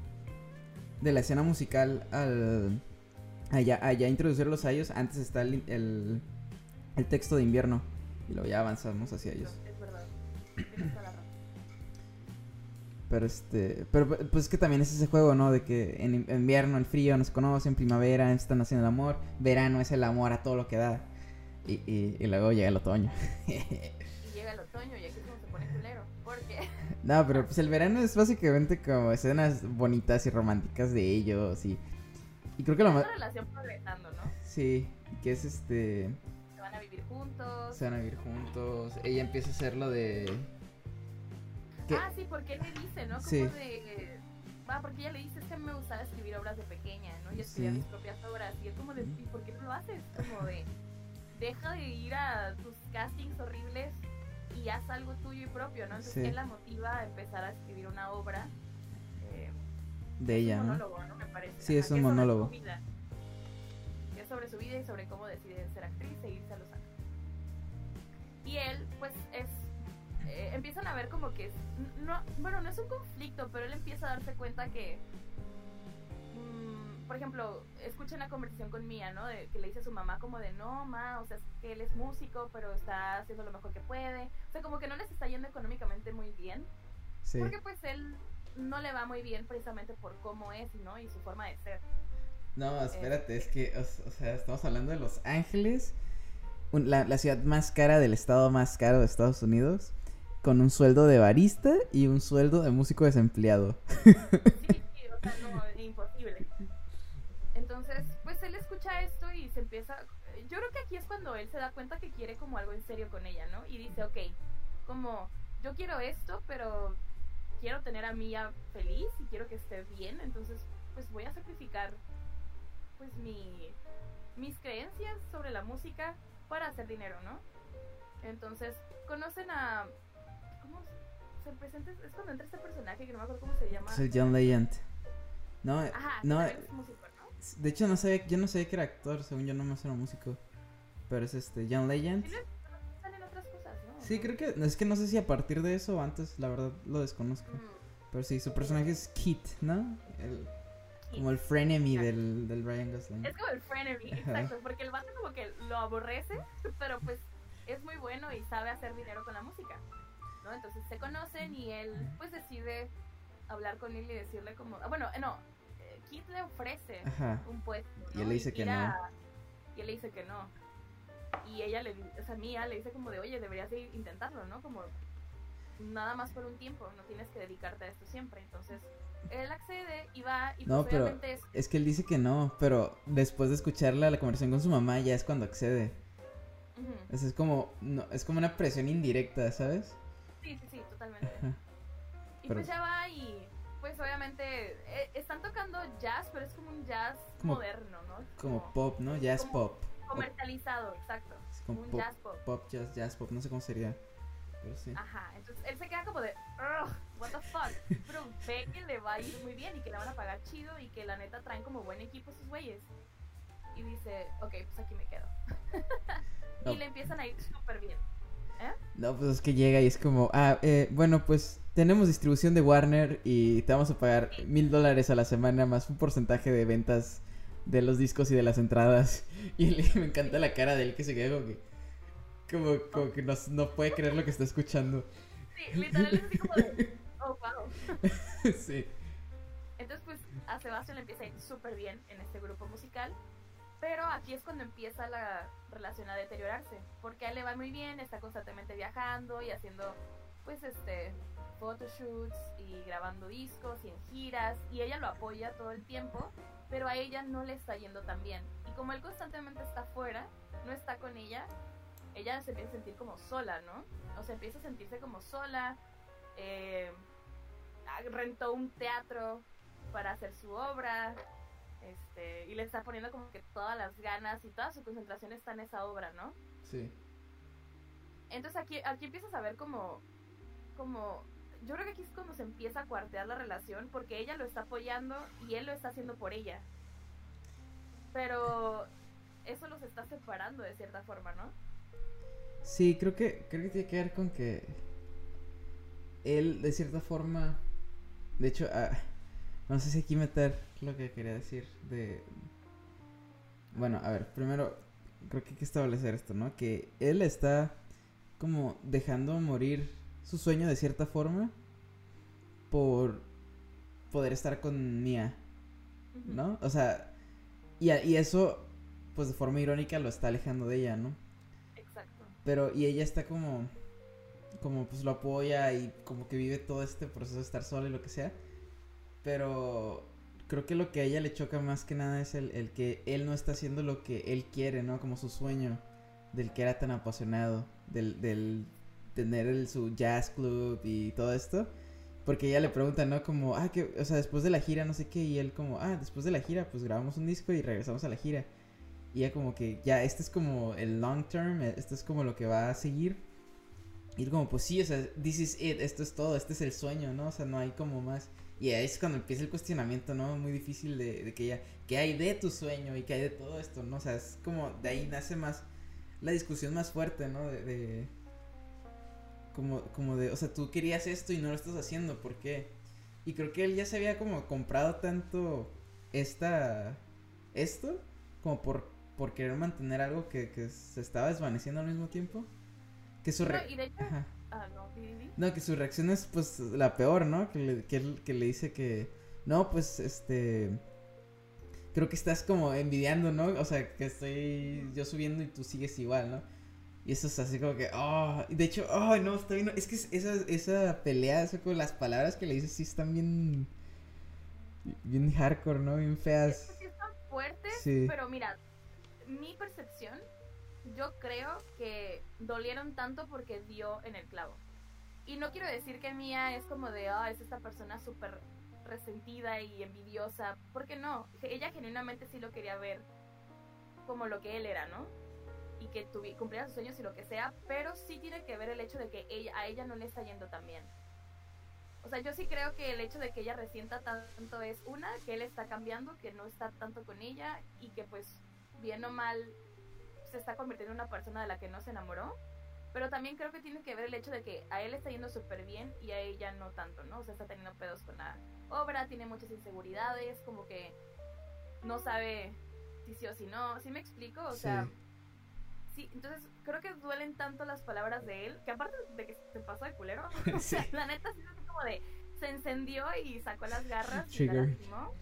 De la escena musical al. Allá, allá introducirlos a ellos. Antes está el, el, el texto de invierno. Y luego ya avanzamos hacia ellos. Es verdad. Pero este, pero pues es que también es ese juego, ¿no? De que en invierno el frío no se conocen, primavera están haciendo el amor, verano es el amor a todo lo que da. Y, y, luego llega el otoño. y llega el otoño y aquí culero. ¿Por qué? No, pero pues el verano es básicamente como escenas bonitas y románticas de ellos y... Y creo que lo más... una relación progresando, ¿no? Sí, que es este... Se van a vivir juntos. Se van a vivir juntos. Ella empieza a hacer lo de... Ah, sí, porque él le dice, ¿no? Como sí. de... Va, porque ella le dice, es que me gustaba escribir obras de pequeña, ¿no? Y escribía mis propias obras. Y es como de, ¿y por qué no lo haces? Como de deja de ir a tus castings horribles y haz algo tuyo y propio, ¿no? Entonces, él la motiva a empezar a escribir una obra? Eh, de ella, un monólogo, ¿no? Me parece. Sí, es un monólogo. es sobre su vida y sobre cómo decide ser actriz e irse a Los Ángeles. Y él, pues, es... Eh, empiezan a ver como que... No, bueno, no es un conflicto, pero él empieza a darse cuenta que por ejemplo, escucha una conversación con Mía, ¿no? De, que le dice a su mamá como de, no, ma, o sea, es que él es músico, pero está haciendo lo mejor que puede. O sea, como que no les está yendo económicamente muy bien. Sí. Porque pues él no le va muy bien precisamente por cómo es, ¿no? Y su forma de ser. No, espérate, es que, o, sea, estamos hablando de Los Ángeles, la, la, ciudad más cara del estado más caro de Estados Unidos. con un sueldo de barista y un sueldo de músico desempleado. Sí, sí, o sea, no, y se empieza... Yo creo que aquí es cuando él se da cuenta que quiere como algo en serio con ella, ¿no? Y dice, ok, como yo quiero esto, pero quiero tener a Mía feliz y quiero que esté bien, entonces pues voy a sacrificar pues mi, mis creencias sobre la música para hacer dinero, ¿no? Entonces, conocen a... ¿Cómo se presenta? Es cuando entra este personaje que no me acuerdo cómo se llama. Es el John Legend. No, Ajá, no, es músico. De hecho no sé, yo no sabía que era actor, según yo no me era músico. Pero es este, John Legend. Salen otras cosas, ¿no? Sí, creo que, es que no sé si a partir de eso o antes, la verdad lo desconozco. Mm, Pero sí, su personaje es Kit, ¿no? El- como el frenemy del, del Ryan Gosling. Es como el frenemy, exacto, porque el vato como que lo aborrece, pero pues es muy bueno y sabe hacer dinero con la música, ¿no? Entonces se conocen y él pues decide hablar con él y decirle como, ah, bueno, eh, no, Kit le ofrece Ajá. un puesto, Y ¿no? él le dice que ir no. Y él le dice que no. Y ella le, o sea, Mía le dice como de, oye, deberías de intentarlo, ¿no? Como nada más por un tiempo, no tienes que dedicarte a esto siempre. Entonces, él accede y va y No, pues pero- obviamente es Es que él dice que no, pero después de escucharla la conversación con su mamá ya es cuando accede. Ujú. O sea, es como, no, es como una presión indirecta, ¿sabes? Sí, sí, sí, totalmente. Ajá. Y Pero- pues ya va y pues obviamente eh, están tocando jazz, pero es como un jazz Como- moderno, ¿no? Como pop, ¿no? Jazz como- pop. comercializado, exacto. Es como un pop, jazz pop. pop, jazz, jazz pop, no sé cómo sería. Pero sí. Ajá, entonces él se queda como de, "Ugh, what the fuck. Pero ve que le va a ir muy bien y que le van a pagar chido y que la neta traen como buen equipo sus güeyes. Y dice, ok, pues aquí me quedo. Y le empiezan a ir súper bien. No, pues es que llega y es como, ah, eh, bueno, pues tenemos distribución de Warner y te vamos a pagar mil dólares a la semana más un porcentaje de ventas de los discos y de las entradas. Y le- me encanta la cara de él que se queda como que, como, como que no, no puede creer lo que está escuchando. Sí, literal es así como de, oh, wow. sí. Entonces, pues a Sebastián le empieza a ir súper bien en este grupo musical. Pero aquí es cuando empieza la relación a deteriorarse. Porque a él le va muy bien, está constantemente viajando y haciendo, pues, este, photoshoots y grabando discos y en giras. Y ella lo apoya todo el tiempo, pero a ella no le está yendo tan bien. Y como él constantemente está fuera, no está con ella, ella se empieza a sentir como sola, ¿no? O sea, empieza a sentirse como sola. eh, rentó un teatro para hacer su obra este y le está poniendo como que todas las ganas y toda su concentración está en esa obra, ¿no? Sí. Entonces aquí, aquí empiezas a ver como, como, yo creo que aquí es cuando se empieza a cuartear la relación porque ella lo está apoyando y él lo está haciendo por ella. Pero eso los está separando de cierta forma, ¿no? Sí, creo que, creo que tiene que ver con que él, de cierta forma, de hecho, ah, no sé si aquí meter lo que quería decir de... Bueno, a ver, primero, creo que hay que establecer esto, ¿no? Que él está como dejando morir su sueño de cierta forma por poder estar con Mia. ¿no? O sea, y, a- y eso, pues de forma irónica, lo está alejando de ella, ¿no? Exacto. Pero, y ella está como, como pues lo apoya y como que vive todo este proceso de estar sola y lo que sea. Pero creo que lo que a ella le choca más que nada es el, el que él no está haciendo lo que él quiere, ¿no? Como su sueño del que era tan apasionado, del, del tener su jazz club y todo esto. Porque ella le pregunta, ¿no? Como, ah, que, o sea, después de la gira, no sé qué, y él como, ah, después de la gira, pues grabamos un disco y regresamos a la gira. Y ella como que, ya, este es como el long term, eh, esto es como lo que va a seguir. Y como, pues sí, o sea, this is it, esto es todo, este es el sueño, ¿no? O sea, no hay como más. Y ahí es cuando empieza el cuestionamiento, ¿no? Muy difícil de, de que ella, ¿qué hay de tu sueño y qué hay de todo esto, ¿no? O sea, es como, de ahí nace más, la discusión más fuerte, ¿no? De, de como, como de, o sea, tú querías esto y no lo estás haciendo, ¿por qué? Y creo que él ya se había como comprado tanto esta, esto, como por, por querer mantener algo que, que se estaba desvaneciendo al mismo tiempo. Que su No, re- y de hecho, Ajá. Ah, no, que su reacción es pues la peor, ¿no? Que le, que, él- que le dice que, no, pues este, creo que estás como envidiando, ¿no? O sea, que estoy yo subiendo y tú sigues igual, ¿no? Y eso es así como que, oh, de hecho, oh, no, está bien, es que esa, esa pelea, eso con las palabras que le dices sí están bien, bien hardcore, ¿no? Bien feas. Es que están fuertes, pero mira, mi percepción, yo creo que dolieron tanto porque dio en el clavo. Y no quiero decir que Mía es como de, ah, es esta persona súper resentida y envidiosa, porque no, ella genuinamente sí lo quería ver como lo que él era, ¿no? Y que cumpliera sus sueños y lo que sea, pero sí tiene que ver el hecho de que ella, a ella no le está yendo tan bien. O sea, yo sí creo que el hecho de que ella resienta tanto es una, que él está cambiando, que no está tanto con ella y que pues bien o mal se está convirtiendo en una persona de la que no se enamoró. Pero también creo que tiene que ver el hecho de que a él está yendo súper bien y a ella no tanto, ¿no? O sea, está teniendo pedos con la obra, tiene muchas inseguridades, como que no sabe si sí o si no. ¿Sí me explico? O sea, sí, entonces creo que duelen tanto las palabras de él, que aparte de que se pasó de culero, o sea, la neta sí es como de se encendió y sacó las garras y la lastimó.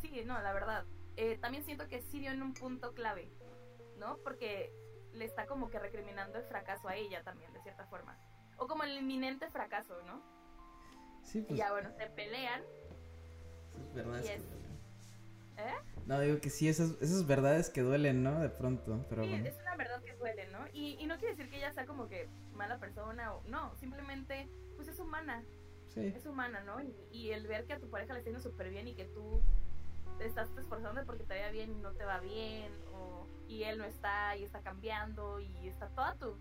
Sí, no, la verdad. Eh, también siento que sí dio en un punto clave, ¿no? Porque le está como que recriminando el fracaso a ella también, de cierta forma. O como el inminente fracaso, ¿no? Sí, pues. Y ya bueno, se pelean. Es verdad. Es ¿Eh? No, digo que sí, esas, esas verdades que duelen, ¿no? De pronto, pero sí, bueno. es una verdad que duele, ¿no? Y, y no quiere decir que ella sea como que mala persona o no, simplemente, pues es humana. Sí. Es humana, ¿no? Y, y el ver que a tu pareja le está yendo súper bien y que tú te estás esforzando porque te vaya bien y no te va bien, o, y él no está y está cambiando y está toda tu,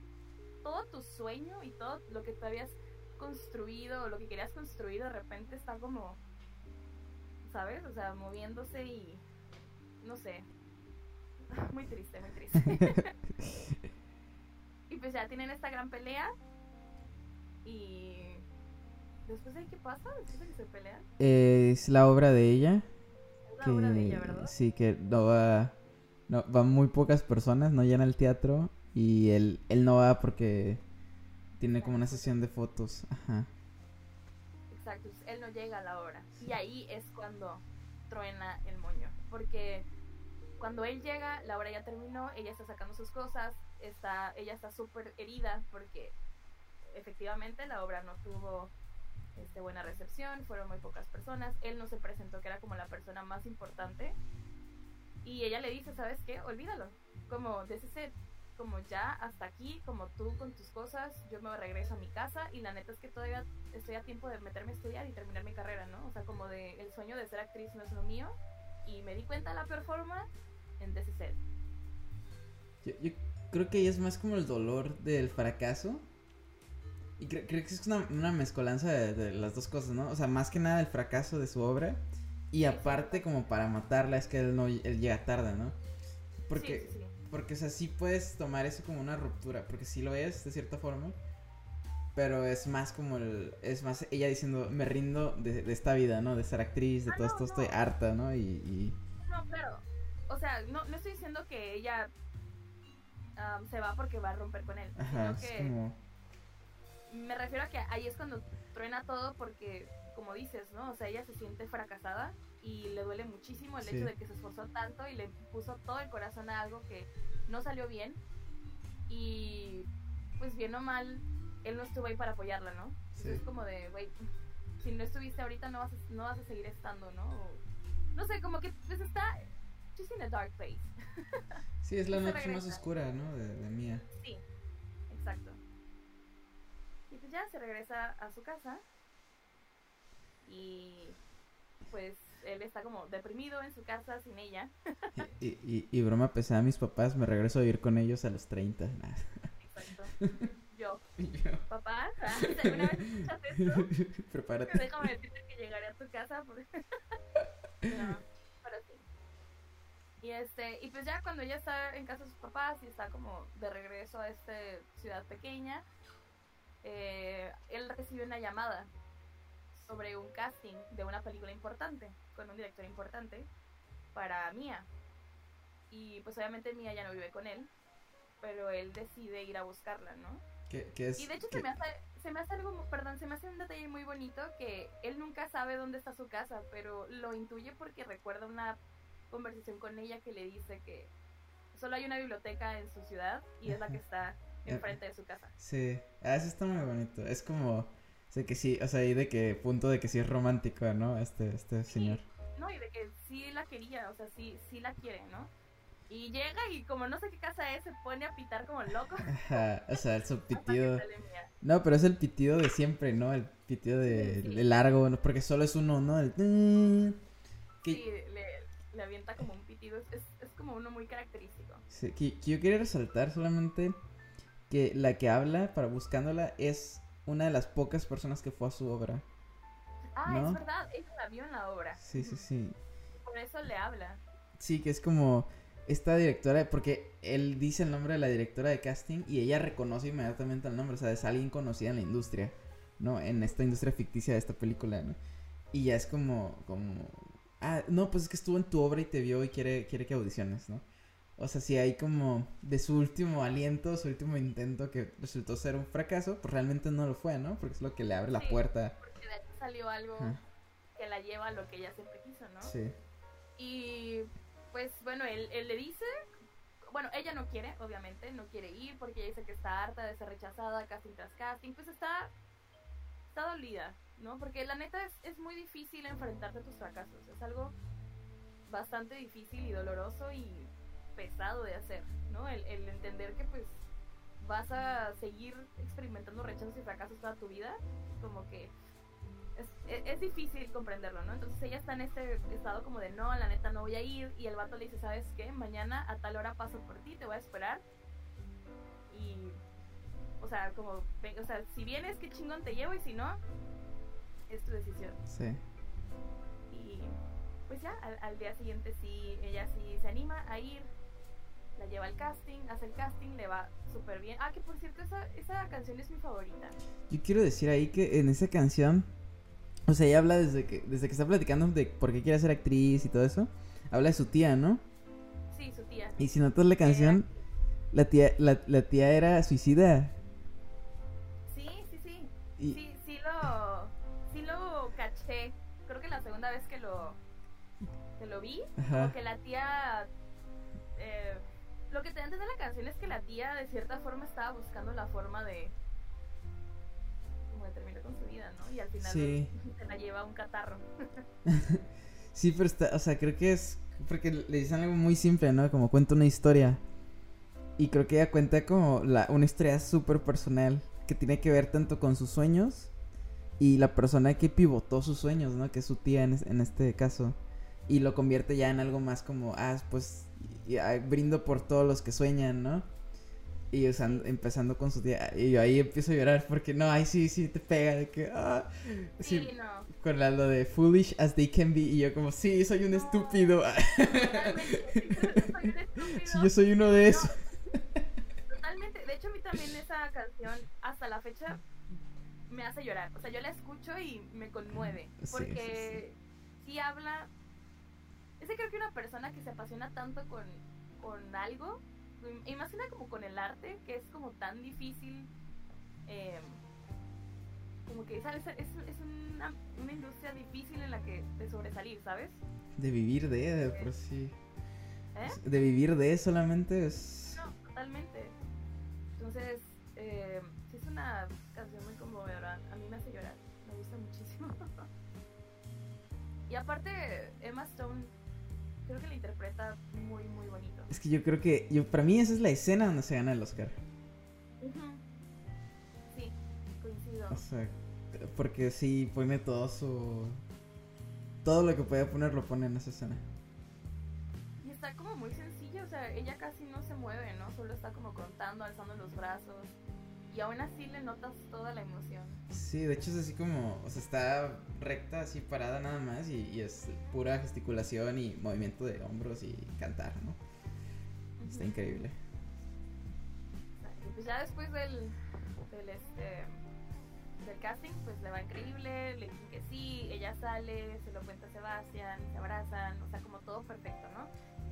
todo tu sueño y todo lo que tú habías construido o lo que querías construir de repente está como, ¿sabes? O sea, moviéndose y no sé. Muy triste, muy triste. y pues ya tienen esta gran pelea y después de qué pasa, después de que se pelean. es la obra de ella que, Sí, que no va, no, van muy pocas personas, no llena el teatro y él, él no va porque tiene como una sesión de fotos. Ajá. Exacto, él no llega a la obra. Y ahí es cuando truena el moño. Porque cuando él llega, la obra ya terminó, ella está sacando sus cosas, está, ella está súper herida porque efectivamente la obra no tuvo este, buena recepción, fueron muy pocas personas, él no se presentó que era como la persona más importante y ella le dice, ¿sabes qué? Olvídalo, como de ese como ya hasta aquí, como tú con tus cosas, yo me regreso a mi casa y la neta es que todavía estoy a tiempo de meterme a estudiar y terminar mi carrera, ¿no? O sea, como de el sueño de ser actriz no es lo mío y me di cuenta de la peor forma en DC Yo, yo creo que es más como el dolor del fracaso y creo, que es una, mezcolanza de, las dos cosas, ¿no? O sea, más que nada el fracaso de su obra. Y aparte, como para matarla, es que él, no, él llega tarde, ¿no? Porque, porque, o sea, sí puedes tomar eso como una ruptura. Porque sí lo es, de cierta forma. Pero es más como el. Es más ella diciendo, me rindo de, esta vida, ¿no? De ser actriz, de ah, todo esto, estoy harta, ¿no? Y, No, claro. O sea, no, no estoy diciendo que ella se va porque va a romper con él. Ajá, sino que me refiero a que ahí es cuando truena todo porque, como dices, ¿no? O sea, ella se siente fracasada y le duele muchísimo el hecho de que se esforzó tanto y le puso todo el corazón a algo que no salió bien y pues bien o mal, él no estuvo ahí para apoyarla, ¿no? es como de, güey, si no estuviste ahorita no vas a, no vas a seguir estando, ¿no? no sé, como que pues está she's in a dark place. sí, es la noche más oscura, ¿no? De, de Mía. Sí, exacto ya se regresa a su casa y pues él está como deprimido en su casa sin ella. y, y, y, broma pesada a mis papás, me regreso a vivir con ellos a los 30. Exacto. Yo. Yo. Papá, ¿alguna vez escuchaste esto? Prepárate. Déjame decirte que llegaré a tu casa. Porque... no, pero sí. Y este, y pues ya cuando ella está en casa de sus papás y está como de regreso a esta ciudad pequeña, eh, él recibe una llamada sobre un casting de una película importante, con un director importante, para Mia. Y pues obviamente Mia ya no vive con él, pero él decide ir a buscarla, ¿no? ¿Qué, es, y de hecho se, me hace, se me hace algo, perdón, se me hace un detalle muy bonito que él nunca sabe dónde está su casa, pero lo intuye porque recuerda una conversación con ella que le dice que solo hay una biblioteca en su ciudad y es la que está enfrente de su casa. Sí, ah, eso está muy bonito. Es como, o sea, que sí, o sea, ahí de que punto de que sí es romántico, ¿no? Este, este señor. No, y de que sí la quería, o sea, sí, sí la quiere, ¿no? Y llega y como no sé qué casa es, se pone a pitar como loco. Ajá, o sea, su Hasta que pitido. sale mía. No, pero es el pitido de siempre, ¿no? El pitido de, Sí, sí. de largo, ¿no? Porque solo es uno, ¿no? El... Que- Sí, le, le avienta como un pitido, es, es, es como uno muy característico. Sí, que, que yo quería resaltar solamente que la que habla para buscándola es una de las pocas personas que fue a su obra. Ah, ¿No? es verdad, ella la vio en la obra. Sí, sí, sí. Por eso le habla. Sí, que es como esta directora, porque él dice el nombre de la directora de casting y ella reconoce inmediatamente el nombre, o sea, es alguien conocida en la industria, ¿no? En esta industria ficticia de esta película, ¿no? Y ya es como, como, ah, no, pues es que estuvo en tu obra y te vio y quiere, quiere que audiciones, ¿no? O sea, si hay como de su último aliento, su último intento que resultó ser un fracaso, pues realmente no lo fue, ¿no? Porque es lo que le abre la puerta. Porque de ahí salió algo que la lleva a lo que ella siempre quiso, ¿no? Sí. Y pues bueno, él, él le dice, bueno, ella no quiere, obviamente, no quiere ir porque ella dice que está harta de ser rechazada casting tras casting, pues está, está dolida, ¿no? Porque la neta es, es muy difícil enfrentarte a tus fracasos, es algo bastante difícil y doloroso y pesado de hacer, ¿no? El, el entender que pues vas a seguir experimentando rechazos y fracasos toda tu vida, como que es, es- es difícil comprenderlo, ¿no? Entonces ella está en este estado como de no, la neta no voy a ir y el vato le dice, ¿sabes qué? Mañana a tal hora paso por ti, te voy a esperar y, o sea, como, o sea, si vienes, qué chingón te llevo y si no, es tu decisión. Sí. Y pues ya, al, al día siguiente sí, ella sí se anima a ir, la lleva al casting, hace el casting, le va súper bien. Ah, que por cierto, esa, esa canción es mi favorita. Yo quiero decir ahí que en esa canción, o sea, ella habla desde que, desde que está platicando de por qué quiere ser actriz y todo eso, habla de su tía, ¿no? Sí, su tía. Y si notas la canción, la tía, la, la tía era suicida. Sí, sí, sí. Y, Sí, sí lo, sí lo caché. Creo que la segunda vez que lo, que lo vi, Ajá. como que la tía... lo que te da a entender la canción es que la tía de cierta forma estaba buscando la forma de... Como de terminar con su vida, ¿no? Y al final Sí. se la lleva a un catarro. Sí, pero está, o sea, creo que es porque le dicen algo muy simple, ¿no? Como cuenta una historia. Y creo que ella cuenta como la, una historia súper personal que tiene que ver tanto con sus sueños y la persona que pivotó sus sueños, ¿no? Que es su tía en, en este caso. Y lo convierte ya en algo más como, ah, pues y- brindo por todos los que sueñan, ¿no? Y usando, empezando con su tía. Y yo ahí empiezo a llorar porque no, ahí sí, sí te pega de que, ah, Sí, sí, no. con la- lo de foolish as they can be y yo como sí soy un No. estúpido Totalmente. Soy un estúpido. sí, yo soy uno de esos Totalmente. De hecho, a mí también esa canción, hasta la fecha, me hace llorar. O sea, yo la escucho y me conmueve. Sí, Porque sí, habla. Es que creo que una persona que se apasiona tanto con, con algo, nada como con el arte, que es como tan difícil. eh, como que ¿sabes? es, es una, una industria difícil en la que de sobresalir, ¿sabes? de vivir de de por sí ¿Eh? de vivir de solamente es No, totalmente. Entonces, eh, sí es una canción muy conmovedora. A mí me hace llorar. Me gusta muchísimo. y aparte, Emma Stone creo que la interpreta muy, muy bonito. es que yo creo que yo para mí esa es la escena donde se gana el Oscar. Sí, coincido. o sea porque sí pone todo su todo lo que puede poner lo pone en esa escena Y está como muy sencilla, o sea, ella casi no se mueve, ¿no? Solo está como contando, alzando los brazos. Y aún así le notas toda la emoción. Sí, de hecho es así como, o sea, está recta, así parada nada más y, y es pura gesticulación y movimiento de hombros y cantar, ¿no? Está Ujú. increíble. Y pues ya después del, del este del casting, pues le va increíble, le dicen que sí, ella sale, se lo cuenta a Sebastián, se abrazan, o sea, como todo perfecto, ¿no?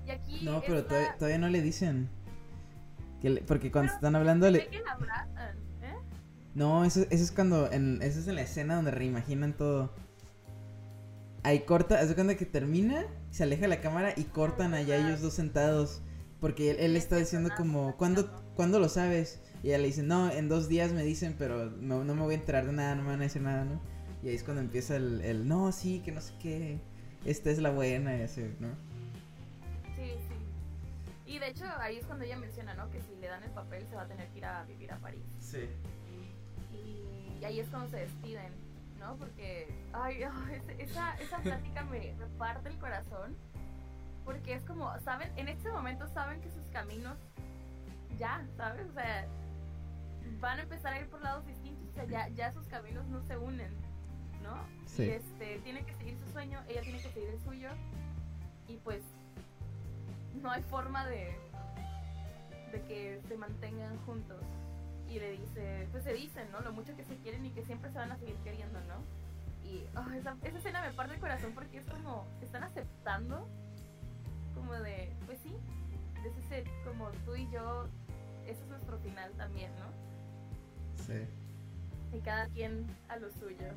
Y aquí No, pero esta- todavía, todavía no le dicen. Que le- porque cuando Pero están hablando le... ¿eh? No, eso, eso es cuando, en, eso es en la escena donde reimaginan todo. Ahí corta, haz de cuenta que termina, se aleja la cámara y cortan allá ellos dos sentados. Porque él, él está diciendo como, ¿cuándo, ¿cuándo lo sabes? Y ella le dice, no, en dos días me dicen, pero no, no me voy a enterar de nada, no me van a decir nada, ¿no? Y ahí es cuando empieza el, el no, sí, que no sé qué, esta es la buena, y así, ¿no? Y de hecho ahí es cuando ella menciona, ¿no? Que si le dan el papel se va a tener que ir a vivir a París. Sí. Y, y ahí es cuando se despiden, ¿no? Porque, ay, ese- esa, esa plática me, me parte el corazón. Porque es como, ¿saben? En este momento saben que sus caminos ya, ¿sabes? O sea, van a empezar a ir por lados distintos. O sea, ya, ya sus caminos no se unen, ¿no? Sí. Y este, tiene que seguir su sueño, ella tiene que seguir el suyo. Y pues, no hay forma de, de que se mantengan juntos. Y le dice, pues se dicen, ¿no? Lo mucho que se quieren y que siempre se van a seguir queriendo, ¿no? Y ah, esa, esa escena me parte el corazón porque es como, están aceptando, como de, pues sí, is it, como tú y yo, ese es nuestro final también, ¿no? Sí. Y cada quien a lo suyo.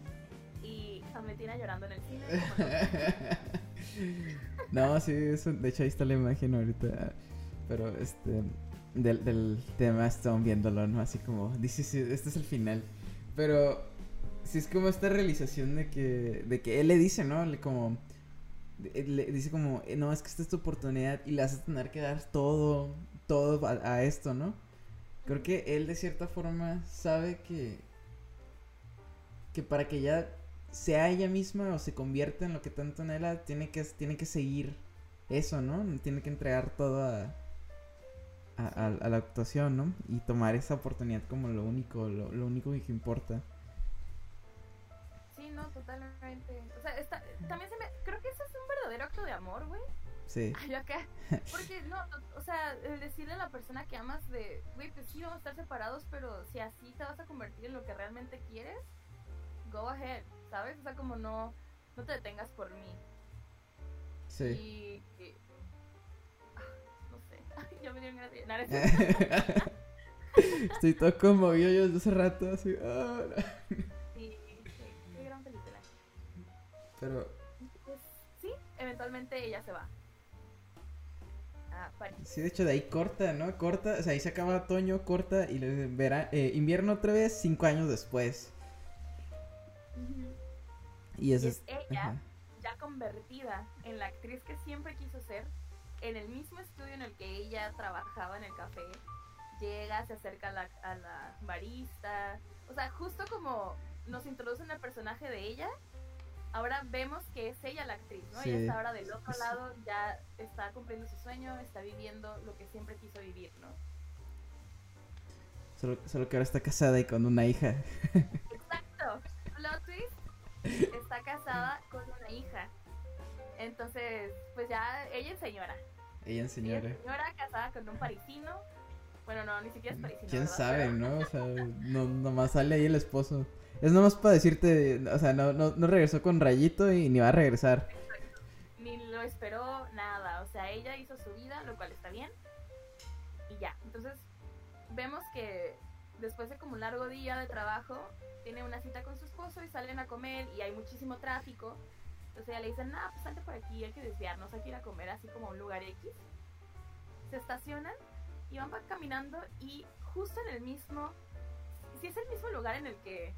Y Valentina llorando en el cine. no. sí, eso, de hecho ahí está la imagen ahorita. Pero este, del, del tema están viéndolo, ¿no? Así como, dice, sí, este es el final. Pero sí es como esta realización de que, de que él le dice, ¿no? Le como, le dice como, "Eh, no, es que esta es tu oportunidad y le vas a tener que dar todo, todo a, a esto, ¿no? Creo que él de cierta forma sabe que, que para que ella sea ella misma o se convierta en lo que tanto anhela, tiene que, tiene que seguir eso, ¿no? Tiene que entregar todo a, a, a- a la actuación, ¿no? Y tomar esa oportunidad como lo único, lo, lo único que importa. Sí, no, totalmente. O sea, está, también se me. Creo que eso es un verdadero acto de amor, güey. Sí, Ay, yo acá. Porque, no, no, o sea, el decirle a la persona que amas de, güey, pues sí, vamos a estar separados, pero si así te vas a convertir en lo que realmente quieres, go ahead, ¿sabes? O sea, como no, no te detengas por mí. sí. Y. y- ah, no sé. Ay, ya me dieron ganas de. Estoy todo conmovido yo desde hace rato, así. no. Sí, sí, qué gran película. Pero Pues sí, eventualmente ella se va. Sí, de hecho de ahí corta, ¿no? Corta, o sea, ahí se acaba otoño, corta y le verá, eh, invierno otra vez cinco años después. Y Y eso es es... ella, ajá. ya convertida en la actriz que siempre quiso ser, en el mismo estudio en el que ella trabajaba en el café, llega, se acerca a la, a la barista, o sea, justo como nos introducen el personaje de ella, ahora vemos que es ella la actriz, ¿no? Sí. Ella está ahora del otro lado, ya está cumpliendo su sueño, está viviendo lo que siempre quiso vivir, ¿no? Solo, solo que ahora está casada y con una hija. Exacto. Plot twist. Está casada con una hija. Entonces, pues ya ella es señora. Ella Ella señora. es señora casada con un parisino. Bueno, no, ni siquiera es parisino. ¿Quién ¿verdad? sabe, Pero- no? O sea, no, nomás sale ahí el esposo. Es nomás para decirte, o sea, no, no, no regresó con rayito y ni va a regresar. Ni lo esperó nada. O sea, ella hizo su vida, lo cual está bien. Y ya. Entonces, vemos que después de como un largo día de trabajo, tiene una cita con su esposo y salen a comer y hay muchísimo tráfico. Entonces ella le dice, nah, pues salte por aquí, hay que desviarnos, hay que ir a comer así como a un lugar X. Se estacionan y van caminando y justo en el mismo, si es el mismo lugar en el que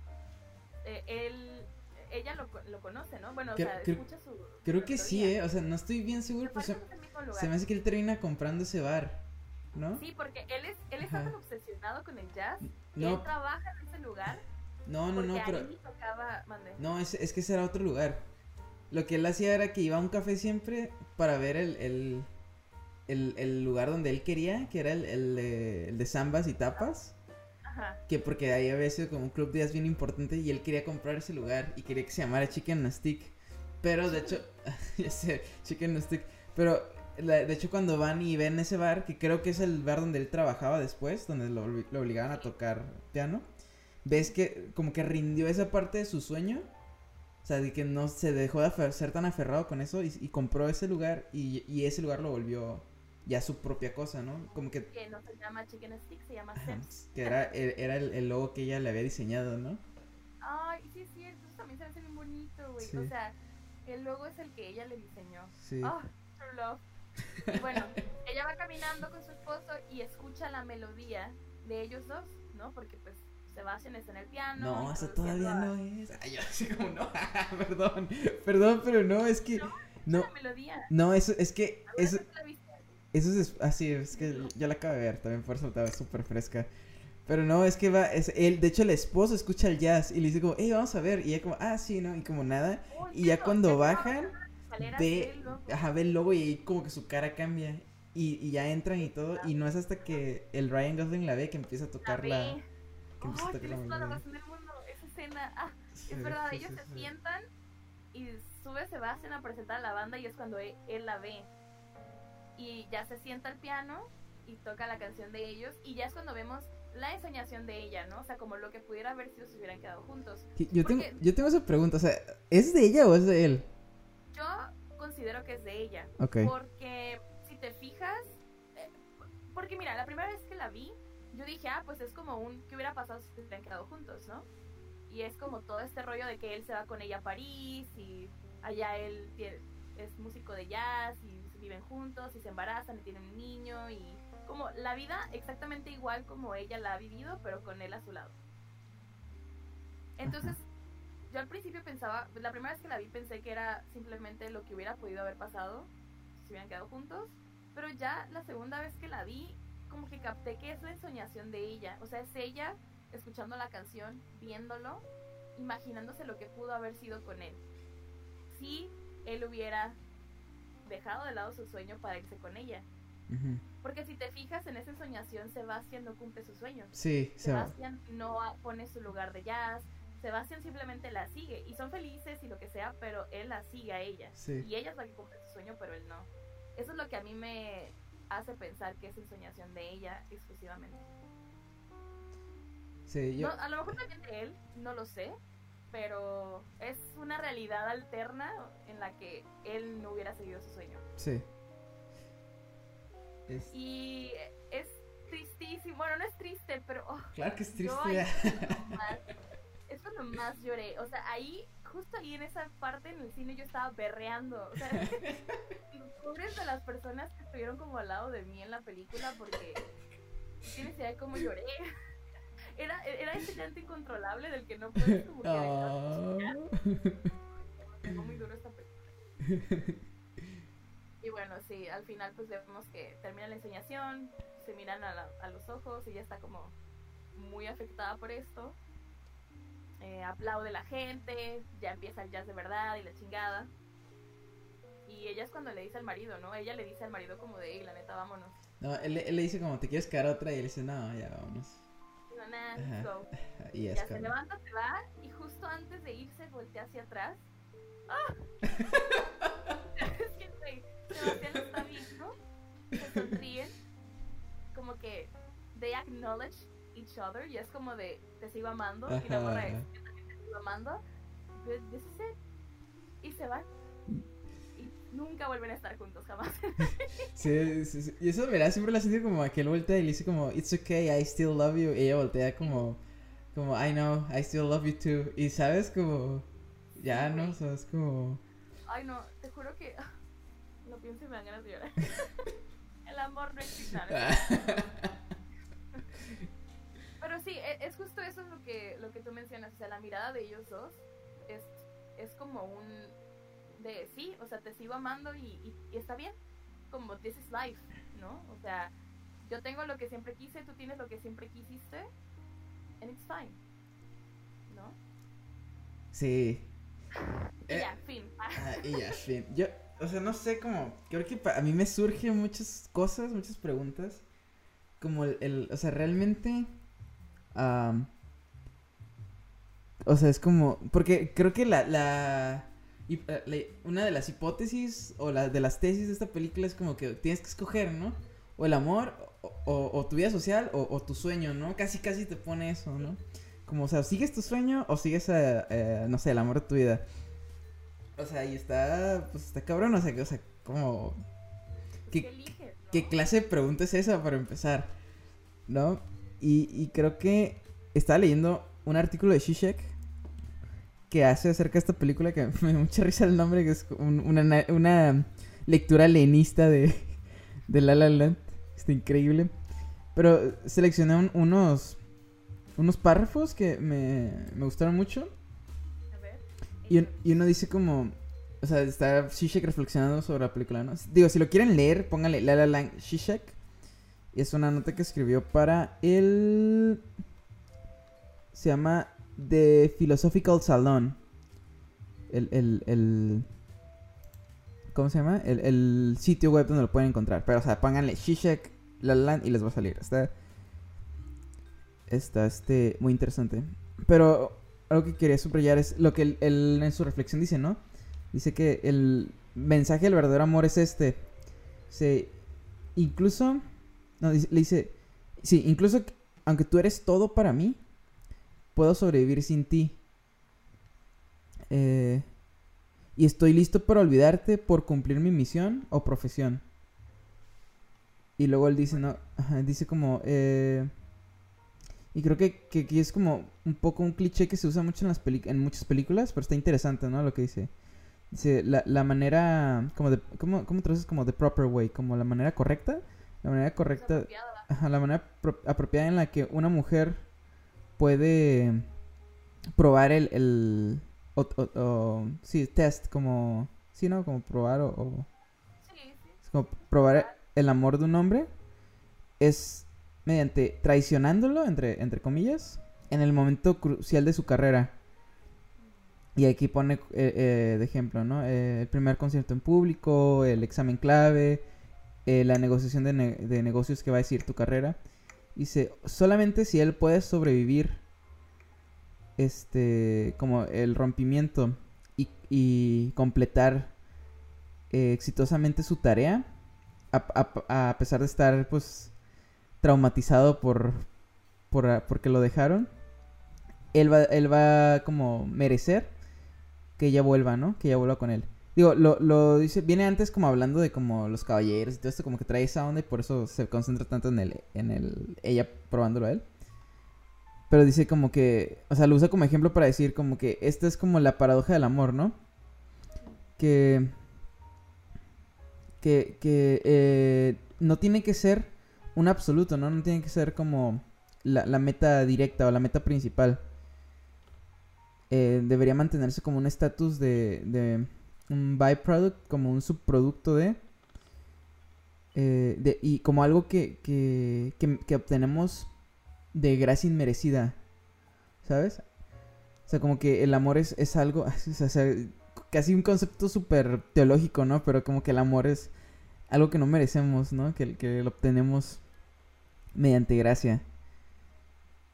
eh, él, ella lo, lo conoce, ¿no? Bueno, o Creo- sea, creo- escucha su... Creo su que sí, teoría. ¿eh? O sea, no estoy bien seguro, pero se, parece que es el mismo lugar. se me hace que él termina comprando ese bar, ¿no? Sí, porque él es, él está Ajá. tan obsesionado con el jazz que No, él trabaja en ese lugar no, no, no, pero... tocaba. No, es, es que ese era otro lugar. Lo que él hacía era que iba a un café siempre para ver el, el, el, el lugar donde él quería, que era el, el de, el de zambas y tapas. Ajá. Que porque ahí había sido como un club de jazz bien importante y él quería comprar ese lugar y quería que se llamara Chicken Stick. Pero de hecho, ya sé, Chicken Stick. Pero de hecho cuando van y ven ese bar, que creo que es el bar donde él trabajaba después, donde lo, obli- lo obligaban a tocar piano, ves que como que rindió esa parte de su sueño. O sea, de que no se dejó de ser tan aferrado con eso y, y compró ese lugar y, y ese lugar lo volvió ya su propia cosa, ¿no? Como que Que no se llama Chicken Stick, se llama que era, el- era el, el logo que ella le había diseñado, ¿no? Ay, sí es cierto, eso también se hace bien bonito, güey. Sí. O sea, el logo es el que ella le diseñó. Sí. Ah, True Love. Bueno, ella va caminando con su esposo y escucha la melodía de ellos dos, ¿no? Porque pues Sebastián está en el piano. No, eso todavía a- no es. Ay, yo así como no. perdón, perdón, pero no, es que. No, No, La melodía. no, eso, es que. Eso, es. Así, es que ya la acabo de ver, también por eso estaba súper fresca. Pero no, es que va. Es, él, de hecho, el esposo escucha el jazz y le dice como, hey, vamos a ver. Y ella como, ah, sí, ¿no? Y como nada. Y ya cuando bajan, escaleras ve, del loco. ajá, ve el logo y ahí como que su cara cambia. Y, y ya entran y todo. Y no es hasta que el Ryan Gosling la ve que empieza a La tocar la. ve. Que empieza a Ay, tocar la toda la razón del mundo. Esa escena. Ah, Sí, es verdad, sí, ellos sí, se sientan y sube Sebastián a presentar a la banda y es cuando él, él la ve. Y ya se sienta al piano y toca la canción de ellos y ya es cuando vemos la ensoñación de ella, ¿no? O sea, como lo que pudiera haber sido si hubieran quedado juntos. Yo tengo, Porque- yo tengo esa pregunta, o sea, ¿es de ella o es de él? Yo considero que es de ella. Ok. Porque si te fijas, eh, porque mira, la primera vez que la vi, yo dije, ah, pues es como un, ¿qué hubiera pasado si se hubieran quedado juntos, no? Y es como todo este rollo de que él se va con ella a París y allá él tie- es músico de jazz y viven juntos y se embarazan y tienen un niño y como la vida exactamente igual como ella la ha vivido, pero con él a su lado. Entonces, yo al principio pensaba, la primera vez que la vi pensé que era simplemente lo que hubiera podido haber pasado si se hubieran quedado juntos, pero ya la segunda vez que la vi, como que capté que es la ensoñación de ella, o sea, es ella escuchando la canción, viéndolo, imaginándose lo que pudo haber sido con él. Si él hubiera dejado de lado su sueño para irse con ella. Porque si te fijas en esa ensoñación, Sebastián no cumple su sueño. Sí. Sebastián no pone su lugar de jazz. Sebastián simplemente la sigue y son felices y lo que sea, pero él la sigue a ella. Sí. Y ella es la que cumple su sueño, pero él no. Eso es lo que a mí me hace pensar que es ensoñación de ella exclusivamente. Sí, yo. No, a lo mejor también de él, no lo sé, pero es una realidad alterna en la que él no hubiera seguido su sueño. Sí. Es- Y es tristísimo, bueno, no es triste, pero oh, Claro que es Yo triste. más- es cuando más lloré. O sea, ahí, justo ahí en esa parte en el cine yo estaba berreando. O sea, los pobres de las personas que estuvieron como al lado de mí en la película porque tienes idea de cómo lloré. Era, era ese llanto incontrolable del que no puedes como que Ah. pegó muy duro esta película. Y bueno, sí, al final pues vemos que termina la enseñación, se miran a, la- a los ojos, ella está como muy afectada por esto. Eh, aplaude la gente, ya empieza el jazz de verdad y la chingada. Y ella es cuando le dice al marido, ¿no? Ella le dice al marido como de, "Ey, la neta, vámonos. No, él, él le dice como, ¿te quieres quedar otra? Y él dice, no, ya nah, Ajá. let's go. Y es Ya se levanta, se va y justo antes de irse voltea hacia atrás. ¡Ah! es que, güey, Sebastián lo está viendo, se sonríen, como que they acknowledge each other y es como de te sigo amando y la Ajá, morra es ajá. yo también te sigo amando. This this is it. Y se van. Y nunca vuelven a estar juntos jamás. Sí, sí, sí. Y eso, mira, siempre la siento como que él voltea y le dice como, it's okay, I still love you. Y ella voltea como, como, I know, I still love you too. Y sabes, como, ya, ¿no? O sea, es como... Ay no, te juro que lo pienso y me dan ganas de llorar. El amor no existe. Sí, e- es justo eso lo que, lo que tú mencionas. O sea, la mirada de ellos dos es, es como un. de sí, o sea, te sigo amando y, y- y está bien. Como this is life, ¿no? O sea, yo tengo lo que siempre quise, tú tienes lo que siempre quisiste, and it's fine. ¿No? Sí. Y Eh, ya, fin. Ah, y ya, fin. Yo, o sea, no sé cómo. Creo que a mí me surgen muchas cosas, muchas preguntas. Como el. el- o sea, realmente. O sea, es como. Porque creo que la. eh, la- una de las hipótesis o la, de las tesis de esta película es como que tienes que escoger, ¿no? O el amor, o, o- o tu vida social, o, o tu sueño, ¿no? Casi, casi te pone eso, ¿no? Como, o sea, ¿sigues tu sueño o sigues, eh, eh, no sé, el amor de tu vida? O sea, y está, pues está cabrón, o sea, que- o sea, como... ¿Qué ¿Qué, eliges? no? qué clase de pregunta es esa para empezar? ¿No? Y, y creo que estaba leyendo un artículo de Shishak que hace acerca de esta película que me da mucha risa el nombre, que es un- una, na- una lectura lenista de, de La La Land. Está increíble. Pero seleccioné unos unos párrafos que me, me gustaron mucho. A ver. Y, y, uno dice como... O sea, está Shishak reflexionando sobre la película, ¿no? Digo, si lo quieren leer, pónganle La La Land Shishak. Es una nota que escribió para el... Se llama The Philosophical Salon. El, el, el... ¿Cómo se llama? El, el, sitio web donde lo pueden encontrar. Pero, o sea, pónganle Shishak La La Land y les va a salir. Está está este, muy interesante. Pero algo que quería subrayar es lo que él, en su reflexión dice, ¿no? Dice que el mensaje del verdadero amor es este. Se, incluso, no, le dice, sí, incluso aunque tú eres todo para mí, puedo sobrevivir sin ti. Eh, y estoy listo para olvidarte por cumplir mi misión o profesión. Y luego él dice, no, dice como, eh, y creo que, que, es como un poco un cliché que se usa mucho en, las en muchas películas, pero está interesante, ¿no? Lo que dice. Dice, la, la manera, como de, ¿cómo, ¿cómo traduces como the proper way? Como la manera correcta. La manera correcta. Ajá, la manera apropiada en la que una mujer puede probar el, el o, sí, test, como, sí, ¿no? Como probar o, sí, sí. como probar el amor de un hombre es mediante traicionándolo, entre, entre comillas, en el momento crucial de su carrera. Y aquí pone eh, eh, de ejemplo, ¿no? Eh, el primer concierto en público, el examen clave, la negociación de, negocios que va a decir tu carrera. Dice, solamente si él puede sobrevivir este, como el rompimiento y, completar exitosamente su tarea, a, a pesar de estar, pues, traumatizado por, por ah, porque lo dejaron, él va, él va como merecer que ella vuelva, ¿no? Que ella vuelva con él. Digo, lo, lo dice, viene antes como hablando de como los caballeros y todo esto, como que trae esa onda y por eso se concentra tanto en el, en el, ella probándolo a él. Pero dice como que, o sea, lo usa como ejemplo para decir como que esta es como la paradoja del amor, ¿no? Que, que, que eh, no tiene que ser un absoluto, ¿no? No tiene que ser como la, meta directa o la meta principal. Eh, debería mantenerse como un estatus de, de un byproduct, como un subproducto de, eh, de y como algo que, que, que, obtenemos de gracia inmerecida, ¿sabes? O sea, como que el amor es, es algo, o sea, casi un concepto súper teológico, ¿no? Pero como que el amor es algo que no merecemos, ¿no? Que, que lo obtenemos mediante gracia.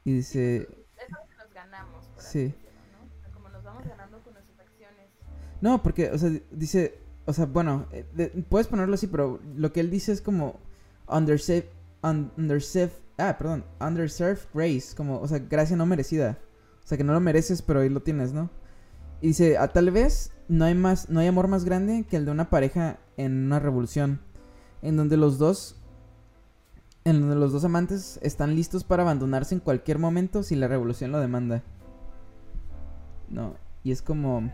Y dice... Eso que nos ganamos, por sí. Como nos vamos ganando con nuestras acciones. No, porque, o sea, dice, o sea, bueno, eh, puedes ponerlo así, pero lo que él dice es como underserved, underserved, ah, perdón, underserved grace, como, o sea, gracia no merecida. O sea, que no lo mereces, pero ahí lo tienes, ¿no? Y dice, a tal vez no hay más, no hay amor más grande que el de una pareja en una revolución, en donde los dos en donde los dos amantes están listos para abandonarse en cualquier momento si la revolución lo demanda. No, y es como...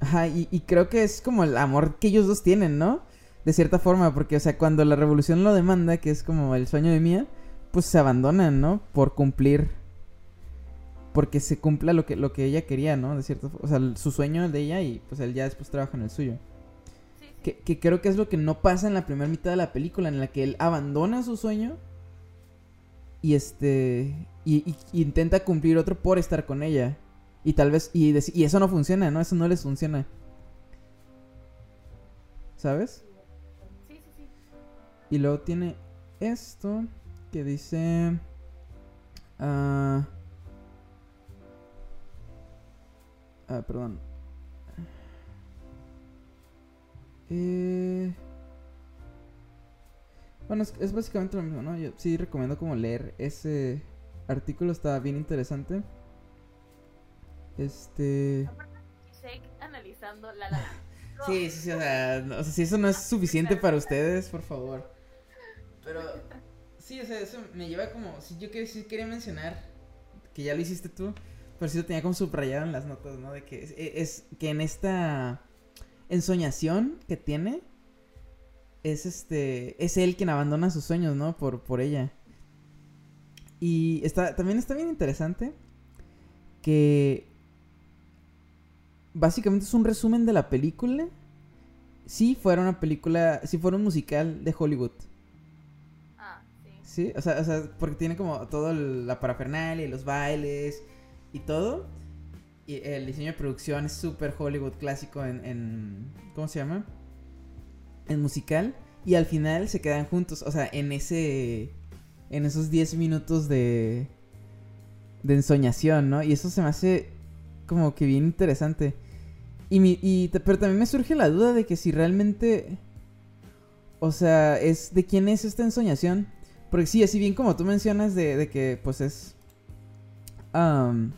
Ajá, y, creo que es como el amor que ellos dos tienen, ¿no? De cierta forma, porque, o sea, cuando la revolución lo demanda, que es como el sueño de Mía, pues se abandonan, ¿no? Por cumplir... Porque se cumpla lo que, lo que ella quería, ¿no? De cierta O sea, su sueño el de ella y pues él ya después trabaja en el suyo. Que, creo que es lo que no pasa en la primera mitad de la película, en la que él abandona su sueño y este y, intenta cumplir otro por estar con ella. Y tal vez, y, y eso no funciona, ¿no? Eso no les funciona. ¿Sabes? Sí, sí, sí. Y luego tiene esto que dice... ah, ah perdón. Eh... Bueno, es, básicamente lo mismo, ¿no? Yo sí recomiendo como leer ese artículo, está bien interesante. Este... analizando la la... sí, sí, sí, o sea, o sea, si eso no es suficiente para ustedes, por favor. Pero, sí, o sea, eso me lleva como, si yo quería, sí quería mencionar, que ya lo hiciste tú, pero sí lo tenía como subrayado en las notas, ¿no? De que es que en esta ensoñación que tiene, es este, es él quien abandona sus sueños, ¿no? Por, por ella. Y está, también está bien interesante que básicamente es un resumen de la película. Si fuera una película, si fuera un musical de Hollywood. Ah, sí. Sí, o sea, o sea porque tiene como todo la parafernalia y los bailes y todo. Y el diseño de producción es súper Hollywood clásico en, en. ¿Cómo se llama? En musical. Y al final se quedan juntos. O sea, en ese. En esos 10 minutos de. De ensoñación, ¿no? Y eso se me hace como que bien interesante. Y, mi, y pero también me surge la duda de que si realmente. O sea, es de quién es esta ensoñación. Porque sí, así bien como tú mencionas de, de que pues es. Um,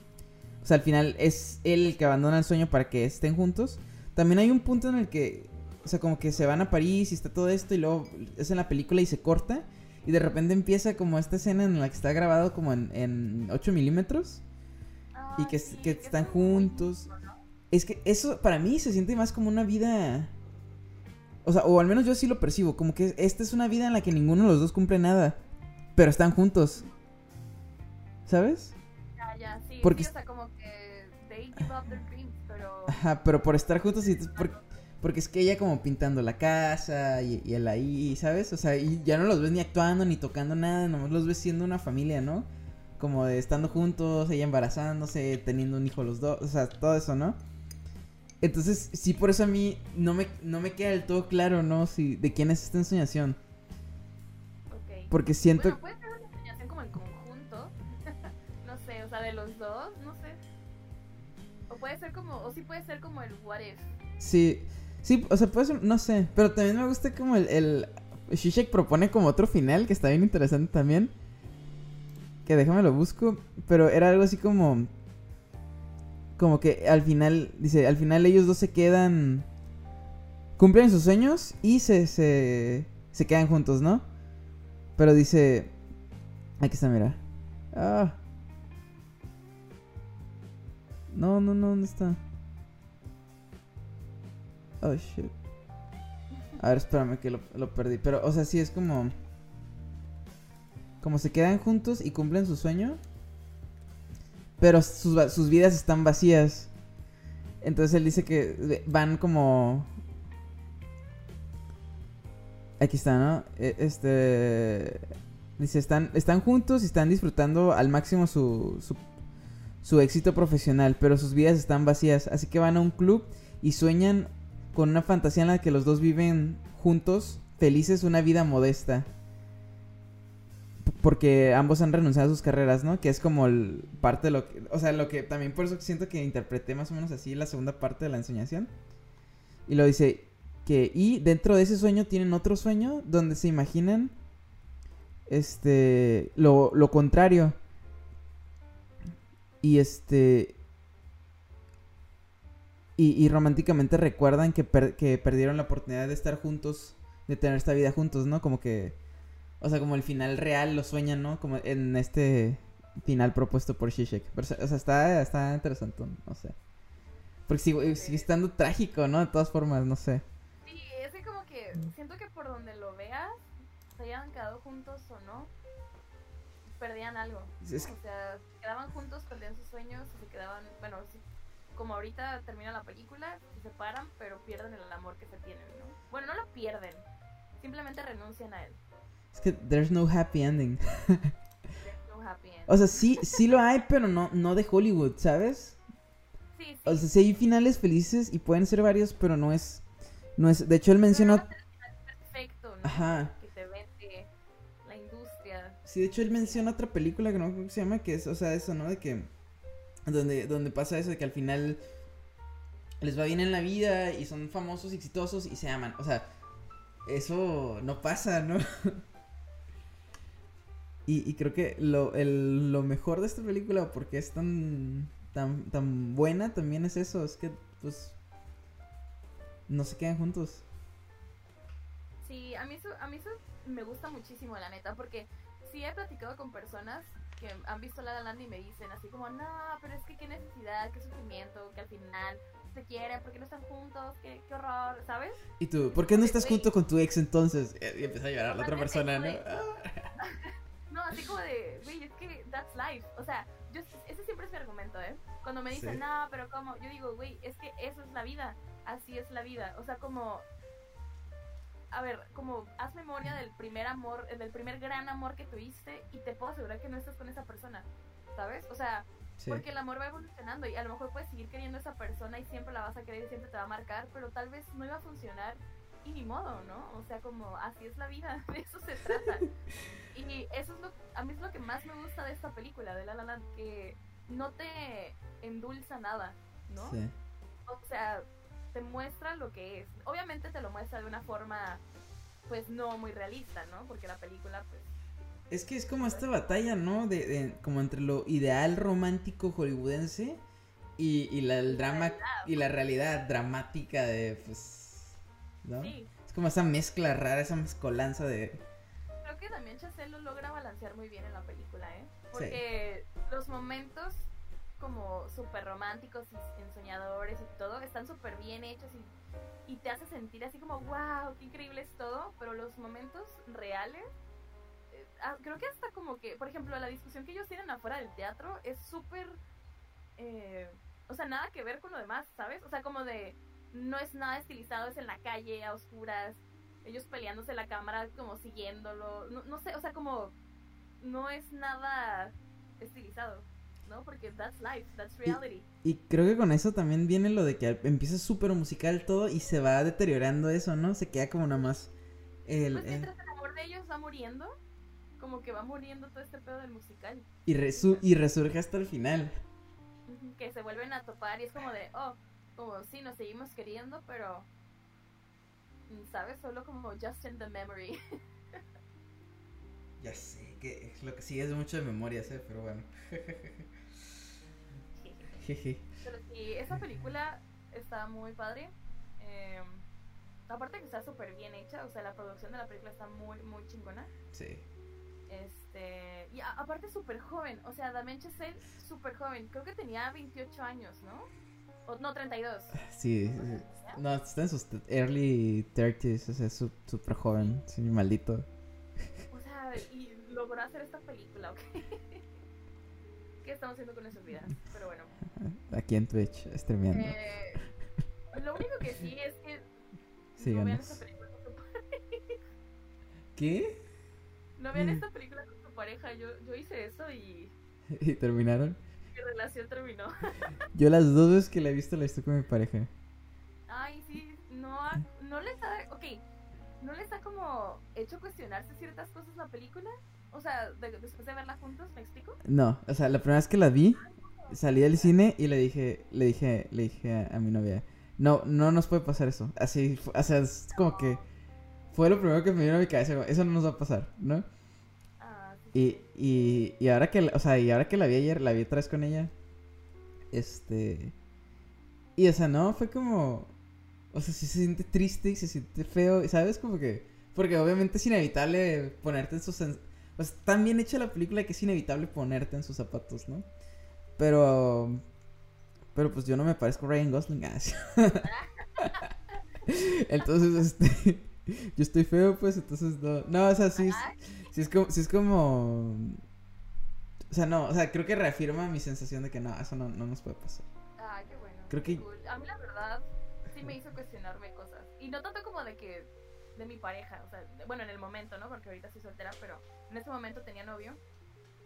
o sea, al final es él el que abandona el sueño para que estén juntos. También hay un punto en el que, o sea, como que se van a París y está todo esto y luego es en la película y se corta. Y de repente empieza como esta escena en la que está grabado como en, en 8 milímetros. y que, que están juntos. Es que eso para mí se siente más como una vida... O sea, o al menos yo sí lo percibo. Como que esta es una vida en la que ninguno de los dos cumple nada. Pero están juntos. ¿Sabes? Ya, ya, sí. Porque... Sí, o sea, como pero... Ajá, pero por estar juntos y... porque es que ella como pintando la casa y, y, él ahí, ¿sabes? O sea, y ya no los ves ni actuando ni tocando nada, nomás los ves siendo una familia, ¿no? Como de estando juntos, ella embarazándose, teniendo un hijo los dos, o sea, todo eso, ¿no? Entonces, sí, por eso a mí no me, no me queda del todo claro, ¿no? Si, de quién es esta ensoñación. Okay. Porque siento... Bueno, puede ser una ensoñación como en conjunto. no sé, o sea, de los dos, no sé. O puede ser como, o sí puede ser como el what if. Sí, sí, o sea, puede ser, no sé. Pero también me gusta como el, el Shishak propone como otro final que está bien interesante también. Que déjame lo busco. Pero era algo así como. Como que al final. Dice, al final ellos dos se quedan. Cumplen sus sueños y se, se, se quedan juntos, ¿no? Pero dice. Aquí está, mira. Ah. No, no, no, ¿dónde está? Oh, shit. A ver, espérame que lo, lo, perdí. Pero, o sea, sí es como... Como se quedan juntos y cumplen su sueño. Pero sus, sus vidas están vacías. Entonces él dice que van como... Aquí está, ¿no? Este... Dice, están, están juntos y están disfrutando al máximo su, su su éxito profesional, pero sus vidas están vacías, así que van a un club y sueñan con una fantasía en la que los dos viven juntos, felices, una vida modesta. Porque ambos han renunciado a sus carreras, ¿no? Que es como el parte de lo que... O sea, lo que también por eso siento que interpreté más o menos así la segunda parte de la ensoñación. Y lo dice que... Y dentro de ese sueño tienen otro sueño donde se imaginan... Este... Lo, lo contrario y este. Y, y románticamente recuerdan que, que perdieron la oportunidad de estar juntos, de tener esta vida juntos, ¿no? Como que. O sea, como el final real lo sueñan, ¿no? Como en este final propuesto por Shishak. Pero, o sea, está, está interesante, no sé. Porque sigue, sigue estando trágico, ¿no? De todas formas, no sé. Sí, es que como que siento que por donde lo veas, se hayan quedado juntos o no, perdían algo. O sea, quedaban juntos, perdían sus sueños, se quedaban, bueno, como ahorita termina la película, se separan, pero pierden el amor que se tienen, ¿no? Bueno, no lo pierden, simplemente renuncian a él. Es que there's no happy ending. there's no happy ending. O sea, sí, sí lo hay, pero no, no de Hollywood, ¿sabes? Sí, sí. O sea, sí hay finales felices y pueden ser varios, pero no es, no es, de hecho él mencionó... Perfecto, ¿no? Ajá. Sí, de hecho él menciona otra película que no creo que se llama, que es, o sea, eso, ¿no? De que, donde, donde pasa eso, de que al final les va bien en la vida y son famosos, exitosos y se aman. O sea, eso no pasa, ¿no? y, y, creo que lo, el, lo mejor de esta película, porque es tan, tan, tan buena, también es eso, es que, pues, no se quedan juntos. Sí, a mí eso, a mí eso me gusta muchísimo, la neta, porque sí he platicado con personas que han visto La La Land y me dicen así como, no, pero es que qué necesidad, qué sufrimiento, que al final se quieren, ¿por qué no están juntos? Qué, qué horror, ¿sabes? Y tú, ¿por qué no estás junto con tu ex entonces? Y empieza a llorar la otra persona, ¿no? no, así como de, güey, es que that's life. O sea, yo, ese siempre es mi argumento, ¿eh? Cuando me dicen, no, pero ¿cómo? Yo digo, güey, es que eso es la vida. Así es la vida. O sea, como a ver, como haz memoria del primer amor, del primer gran amor que tuviste y te puedo asegurar que no estás con esa persona, ¿sabes? O sea, porque el amor va evolucionando y a lo mejor puedes seguir queriendo a esa persona y siempre la vas a querer y siempre te va a marcar, pero tal vez no iba a funcionar y ni modo, ¿no? O sea, como así es la vida, de eso se trata. y eso es lo, a mí es lo que más me gusta de esta película, de La La Land, que no te endulza nada, ¿no? Sí. O sea, te muestra lo que es. Obviamente te lo muestra de una forma, pues no muy realista, ¿no? Porque la película, pues... Es que es como esta batalla, ¿no? De, como entre lo ideal romántico hollywoodense y, y la, el drama y la realidad dramática de, pues... ¿No? Sí. Es como esa mezcla rara, esa mezcolanza de... Creo que también Chazelle lo logra balancear muy bien en la película, ¿eh? Porque los momentos como súper románticos y ensoñadores y todo, están súper bien hechos y, y, te hace sentir así como, wow, qué increíble es todo, pero los momentos reales, eh, ah, creo que hasta como que, por ejemplo, la discusión que ellos tienen afuera del teatro es súper, eh, o sea, nada que ver con lo demás, ¿sabes? O sea, como de, no es nada estilizado, es en la calle, a oscuras, ellos peleándose la cámara como siguiéndolo, no, no sé, o sea, como, no es nada estilizado. ¿no? Porque that's life, that's reality. Y, creo que con eso también viene lo de que empieza súper musical todo y se va deteriorando eso, ¿no? Se queda como nada más el... Pues mientras el amor de ellos va muriendo, como que va muriendo todo este pedo del musical. Y, resu y resurge hasta el final. Que se vuelven a topar y es como de, oh, como sí, nos seguimos queriendo, pero... ¿Sabes? Solo como just in the memory. ya sé, que es lo que sí es mucho de memoria, ¿eh? Pero bueno. Pero sí, esa película está muy padre. Eh, aparte que está súper bien hecha, o sea, la producción de la película está muy, muy chingona. Sí. Este, y aparte súper joven, o sea, Damien Chazelle súper joven, creo que tenía 28 años, ¿no? O, no, 32. Sí, no, está en sus early 30s, o sea, súper joven, sí, maldito. O sea, y logró hacer esta película, ¿ok? qué estamos haciendo con nuestras vidas, pero bueno. Aquí en Twitch, streameando. Eh, lo único que sí es que no vean esta película con tu pareja. ¿Qué? No vean esta película con tu pareja. Yo, yo hice eso y. ¿Y terminaron? Relación terminó. yo las dos veces que la he visto la he visto con mi pareja. Ay, sí, no, no les ha. Ok, ¿no les ha como hecho cuestionarse ciertas cosas la película? O sea, después de verla juntos, ¿me explico? No, o sea, la primera vez que la vi, salí del cine y le dije, le dije, le dije a, mi novia, no, no nos puede pasar eso. Así, o sea, es como que fue lo primero que me vino a mi cabeza, eso no nos va a pasar, ¿no? Y, y, y ahora que, o sea, y ahora que la vi ayer, la vi otra vez con ella, este, y o sea, no, fue como, o sea, sí se siente triste y se siente feo, ¿sabes? Como que, porque obviamente es inevitable ponerte en sus, pues tan bien hecha la película que es inevitable ponerte en sus zapatos, ¿no? Pero. Pero pues yo no me parezco a Ryan Gosling. Ah, entonces, este. Yo estoy feo, pues, entonces no. No, o sea, sí, sí es como. Sí es como. O sea, no, o sea, creo que reafirma mi sensación de que no, eso no, no nos puede pasar. Ah, qué bueno. Creo que. A mí la verdad sí me hizo cuestionarme cosas. Y no tanto como de que de mi pareja, o sea, bueno, en el momento, ¿no? Porque ahorita estoy soltera, pero en ese momento tenía novio.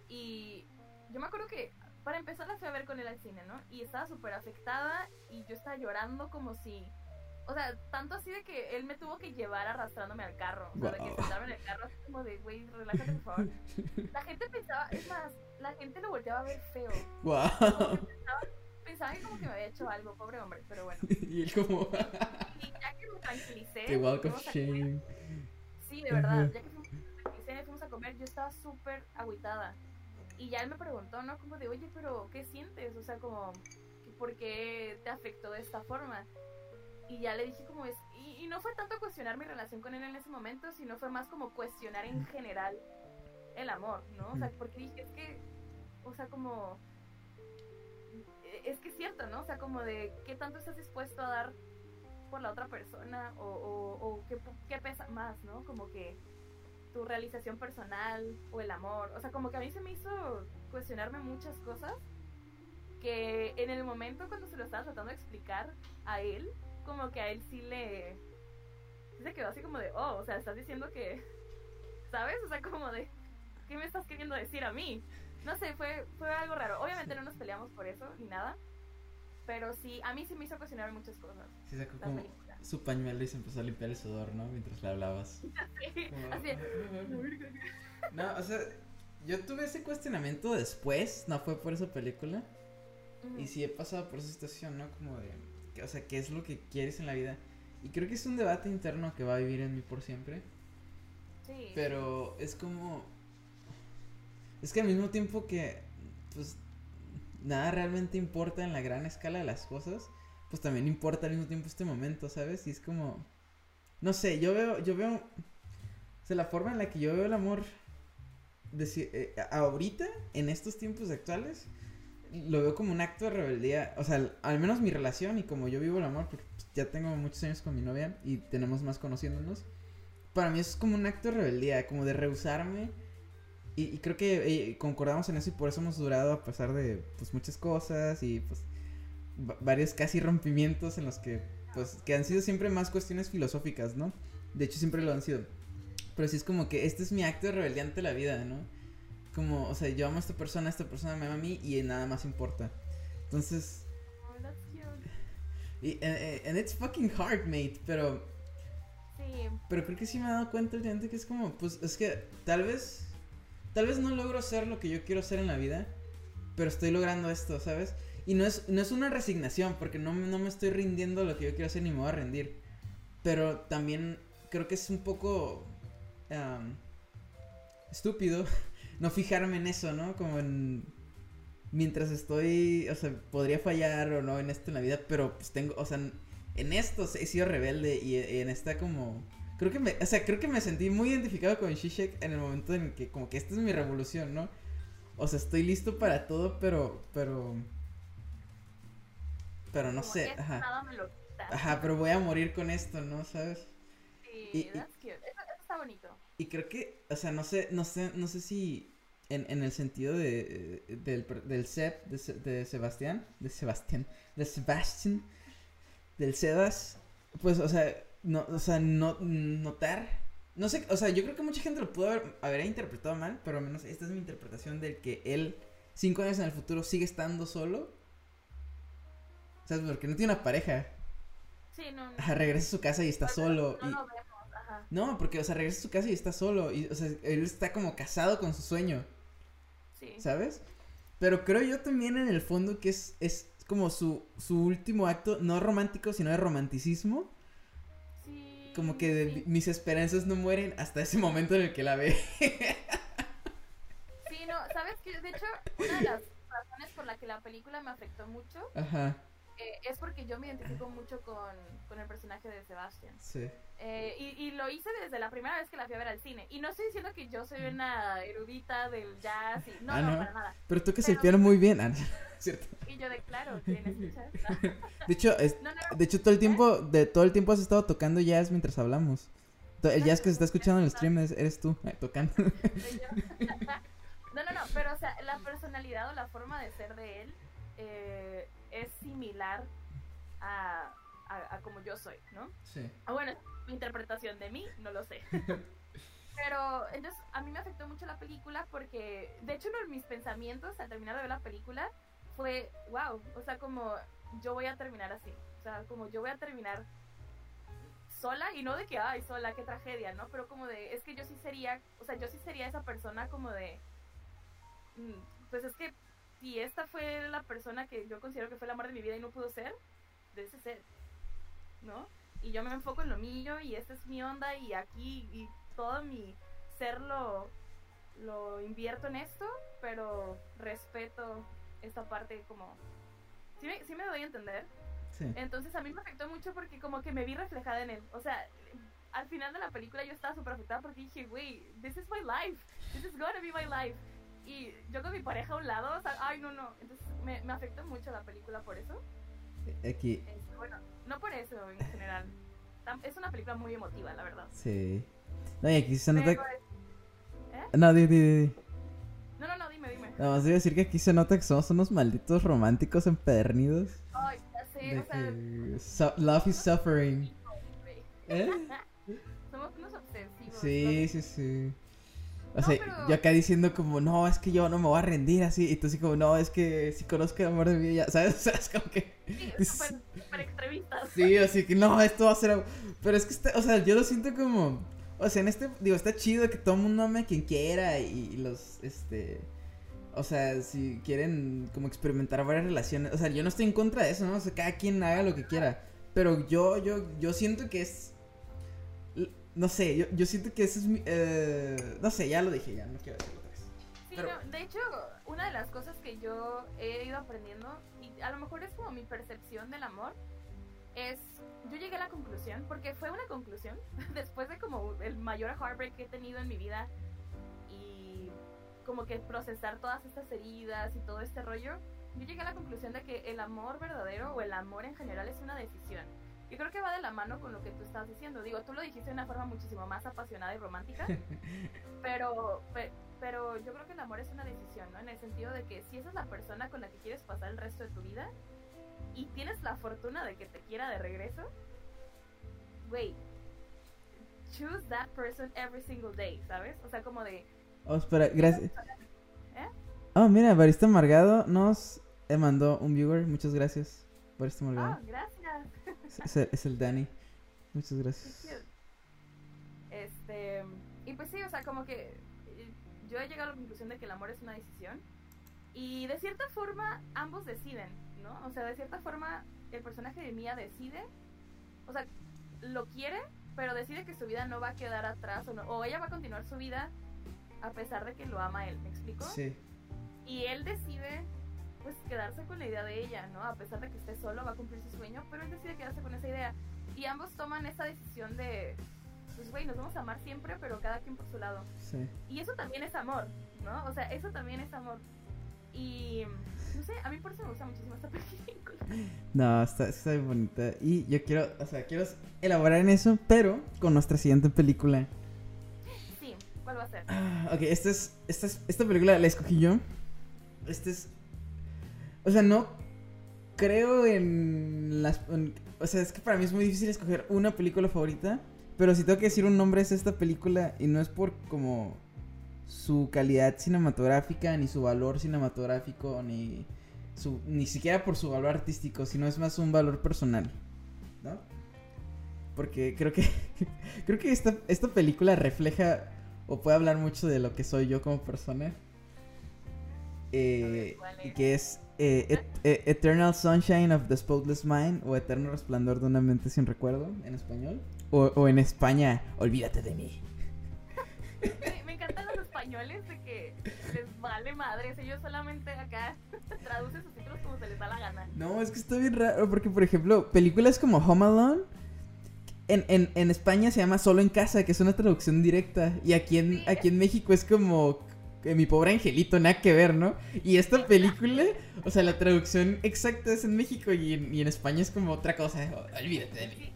Y yo me acuerdo que para empezar la fui a ver con él al cine, ¿no? Y estaba súper afectada y yo estaba llorando como si... O sea, tanto así de que él me tuvo que llevar arrastrándome al carro. O sea, de que sentaba en el carro así como de, güey, relájate por favor. La gente pensaba, es más, la gente lo volteaba a ver feo. Wow. Pensaba, pensaba que como que me había hecho algo, pobre hombre, pero bueno. y él como... y ya que me tranquilicé... The walk of shame. Sí, de verdad, ya que fuimos a comer, yo estaba súper agüitada. Y ya él me preguntó, ¿no? Como de, oye, pero ¿qué sientes? O sea, como, ¿por qué te afectó de esta forma? Y ya le dije como es, y, no fue tanto cuestionar mi relación con él en ese momento, sino fue más como cuestionar en general el amor, ¿no? O sea, porque dije, es que o sea, como... e, Es que es cierto, ¿no? O sea, como de qué tanto estás dispuesto a dar por la otra persona o, o, o qué, qué pesa más, ¿no? Como que tu realización personal o el amor. O sea, como que a mí se me hizo cuestionarme muchas cosas que en el momento cuando se lo estaba tratando de explicar a él, como que a él sí le... se quedó así como de, oh, o sea, estás diciendo que... ¿Sabes? O sea, como de, ¿qué me estás queriendo decir a mí? No sé, fue, fue algo raro. Obviamente no nos peleamos por eso, ni nada. Pero sí, a mí sí me hizo cuestionar muchas cosas. Sí, sacó como película. su pañuelo y se empezó a limpiar el sudor, ¿no? Mientras le hablabas. Sí, Como- así de, No, o sea, yo tuve ese cuestionamiento después, no fue por esa película. Ujú. Y sí he pasado por esa situación, ¿no? Como de, o sea, ¿qué es lo que quieres en la vida? Y creo que es un debate interno que va a vivir en mí por siempre. Sí. Pero es como... Es que al mismo tiempo que, pues, nada realmente importa en la gran escala de las cosas, pues también importa al mismo tiempo este momento, ¿sabes? Y es como... No sé, yo veo, yo veo... O sea, la forma en la que yo veo el amor deci- eh, ahorita, en estos tiempos actuales, lo veo como un acto de rebeldía. O sea, al, menos mi relación y como yo vivo el amor, porque pues, ya tengo muchos años con mi novia y tenemos más conociéndonos. Para mí es como un acto de rebeldía, como de rehusarme. Y, creo que eh, concordamos en eso y por eso hemos durado a pesar de pues muchas cosas y pues va- varios casi rompimientos en los que pues que han sido siempre más cuestiones filosóficas, ¿no? De hecho siempre lo han sido. Pero sí es como que este es mi acto de rebeldía ante la vida, ¿no? Como, o sea, yo amo a esta persona, esta persona me ama a mí y nada más importa. Entonces, Oh, that's cute. y, eh, eh, and it's fucking hard, mate, pero Sí, pero creo que sí me he dado cuenta últimamente que es como, pues es que tal vez, tal vez no logro ser lo que yo quiero ser en la vida, pero estoy logrando esto, ¿sabes? Y no es, no es una resignación, porque no, no me estoy rindiendo a lo que yo quiero hacer ni me voy a rendir. Pero también creo que es un poco am, estúpido no fijarme en eso, ¿no? Como en... Mientras estoy, o sea, podría fallar o no en esto en la vida, pero pues tengo, o sea, en esto he sido rebelde y en esta como... Creo que me, o sea, creo que me sentí muy identificado con Shishak en el momento en que como que esta es mi revolución, ¿no? O sea, estoy listo para todo, pero, pero... Pero no como sé, ajá. Nada me lo quita. Ajá, pero voy a morir con esto, ¿no? ¿Sabes? Sí, y- y- that's cute. Eso, eso está bonito. Y creo que, o sea, no sé, no sé, no sé si en, en el sentido de, eh, del, del Seb, de, de Sebastián, de Sebastián, de Sebastián, del Sebas, pues, o sea, no, o sea, no, notar, no sé, o sea, yo creo que mucha gente lo pudo haber, haber interpretado mal, pero al menos esta es mi interpretación del que él, cinco años en el futuro, sigue estando solo, ¿sabes? Porque no tiene una pareja, Sí, no, no. Ajá, regresa a su casa y está solo, No y... lo vemos, ajá. No, porque, o sea, regresa a su casa y está solo. Y, o sea, él está como casado con su sueño, Sí. ¿sabes? Pero creo yo también en el fondo que es, es como su, su último acto, no romántico, sino de romanticismo. Sí. Como que de- sí. mis esperanzas no mueren hasta ese momento en el que la ve. Sí, no, ¿sabes qué? De hecho, una de las razones por la que la película me afectó mucho Ajá, eh, es porque yo me identifico mucho con, con el personaje de Sebastian. sí. Eh, y, y lo hice desde la primera vez que la fui a ver al cine. Y no estoy diciendo que yo soy una erudita del jazz y no, Ah, no, ¿no? para nada. Pero tocas el Pero- piano muy bien, ah, ¿cierto? Y yo de claro, ¿quieren escuchar? De hecho, es- No, no, no, de hecho todo el tiempo, de todo el tiempo has estado tocando jazz mientras hablamos. El jazz que se está escuchando en el stream es- eres tú, eh, tocando. no, no, no, pero o sea, la personalidad o la forma de ser de él eh, es similar a, a, a como yo soy, ¿no? Sí. Ah, bueno, mi interpretación de mí, no lo sé. Pero entonces a mí me afectó mucho la película porque, de hecho, uno de mis pensamientos al terminar de ver la película fue, wow, o sea, como yo voy a terminar así. O sea, como yo voy a terminar sola y no de que, ay, sola, qué tragedia, ¿no? Pero como de, es que yo sí sería, o sea, yo sí sería esa persona como de, mm, pues es que si esta fue la persona que yo considero que fue el amor de mi vida y no pudo ser, de ese ser, ¿no? Y yo me enfoco en lo mío y esta es mi onda y aquí y todo mi ser lo, lo invierto en esto, pero respeto esta parte como... ¿Sí me, sí me doy a entender? Sí. Entonces a mí me afectó mucho porque como que me vi reflejada en él. O sea, al final de la película yo estaba súper afectada porque dije, güey, this is my life. This is gonna be my life. Y yo con mi pareja a un lado, o sea, ay, no, no. Entonces me, me afecta mucho la película por eso. Aquí, Este, bueno, no por eso en general. Es una película muy emotiva, la verdad. sí. No, y aquí se nota... Pero es- No, di, di, di. No, no, no, dime, dime. Nada más decir que aquí se nota que somos unos malditos románticos empedernidos. Ay, ya sé, o sea, que su- love is suffering. ¿Eh? somos unos obsesivos. Sí, sí, sí. O No, sea, pero- yo acá diciendo como, no, es que yo no me voy a rendir así. Y tú así como, no, es que si conozco el amor de mi vida, ¿sabes? O sea, es como que... Sí, súper, súper extremistas. Sí, así que no, esto va a ser... Pero es que, está, o sea, yo lo siento como... O sea, en este, digo, está chido que todo el mundo ame a quien quiera y, y los, este... O sea, si quieren como experimentar varias relaciones. O sea, yo no estoy en contra de eso, ¿no? O sea, cada quien haga lo que quiera. Pero yo, yo, yo siento que es... No sé, yo, yo siento que ese es mi... eh, no sé, ya lo dije, ya no quiero decirlo otra vez. Sí, Pero- no, de hecho, una de las cosas que yo he ido aprendiendo, y a lo mejor es como mi percepción del amor, es, yo llegué a la conclusión, porque fue una conclusión, después de como el mayor heartbreak que he tenido en mi vida, y como que procesar todas estas heridas y todo este rollo, yo llegué a la conclusión de que el amor verdadero o el amor en general es una decisión. Yo creo que va de la mano con lo que tú estás diciendo. Digo, tú lo dijiste de una forma muchísimo más apasionada y romántica, pero, pe- pero yo creo que el amor es una decisión, ¿no? En el sentido de que si esa es la persona con la que quieres pasar el resto de tu vida y tienes la fortuna de que te quiera de regreso, güey, choose that person every single day, ¿sabes? O sea, como de, Oh, espera, gracias. ¿Eh? Oh, mira, Barista Amargado nos mandó un viewer. Muchas gracias, Barista Amargado. ah, gracias. Es, el, es el Danny. Muchas gracias. Este, y pues sí, o sea, como que eh, yo he llegado a la conclusión de que el amor es una decisión. Y de cierta forma, ambos deciden, ¿no? O sea, de cierta forma, el personaje de Mia decide, o sea, lo quiere, pero decide que su vida no va a quedar atrás, o, no- o ella va a continuar su vida a pesar de que lo ama él, ¿me explico? Sí. Y él decide, pues, quedarse con la idea de ella, ¿no? A pesar de que esté solo, va a cumplir su sueño, pero él decide quedarse con esa idea. Y ambos toman esa decisión de, pues, güey, nos vamos a amar siempre, pero cada quien por su lado. Sí. Y eso también es amor, ¿no? O sea, eso también es amor. Y, no sé, a mí por eso me gusta muchísimo esta película. No, está, está bien bonita. Y yo quiero, o sea, quiero elaborar en eso, pero con nuestra siguiente película. Sí, ¿cuál va a ser? Ah, ok, esta es, esta es, esta película la escogí yo. Este es, o sea, no creo en las, o sea, es que para mí es muy difícil escoger una película favorita, pero si tengo que decir un nombre es esta película y no es por como su calidad cinematográfica ni su valor cinematográfico ni su ni siquiera por su valor artístico, sino es más un valor personal, ¿no? Porque creo que creo que esta esta película refleja o puede hablar mucho de lo que soy yo como persona. Eh, que es eh, Et- eh, Eternal Sunshine of the Spotless Mind o Eterno Resplandor de una mente sin recuerdo en español. O, o en España, Olvídate de mí. Me, me encantan los españoles de que les vale madres. Ellos solamente acá traducen sus títulos como se les da la gana. No, es que está bien raro porque, por ejemplo, películas como Home Alone. En, en, en España se llama Solo en Casa, que es una traducción directa. Y aquí en, Sí. aquí en México es como eh, Mi pobre angelito, nada que ver, ¿no? Y esta película, o sea, la traducción exacta es en México y en, y en España es como otra cosa. Olvídate de mí.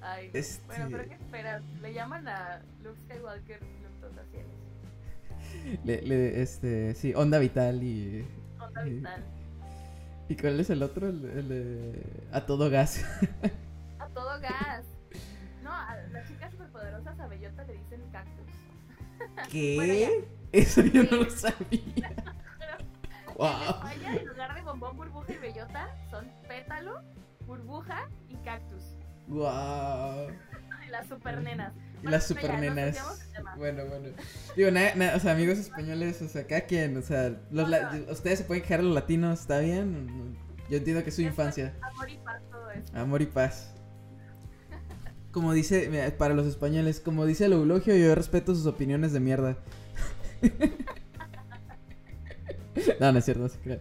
Ay. Este- bueno, pero ¿qué esperas? Le llaman a Luke Skywalker. Le, le- este, sí, Onda Vital y... Onda vital. ¿Y cuál es el otro? El, el de... A todo gas. A todo gas. Bueno, ¿Qué? Eso yo no Sí. lo sabía. En Guau. España, en lugar de bombón, burbuja y bellota, son pétalo, burbuja y cactus. Y las supernenas. Y Bueno, las nos supernenas. Bueno, bueno. Digo, nada, nada, o sea, amigos españoles, o sea, cada quien, o sea, los ustedes se pueden quejar a los latinos, ¿está bien? No- no- Yo entiendo que es su infancia. Amor y paz, todo eso. Amor y paz. Como dice, para los españoles, como dice el eulogio, yo respeto sus opiniones de mierda. no, no es cierto, no se crean.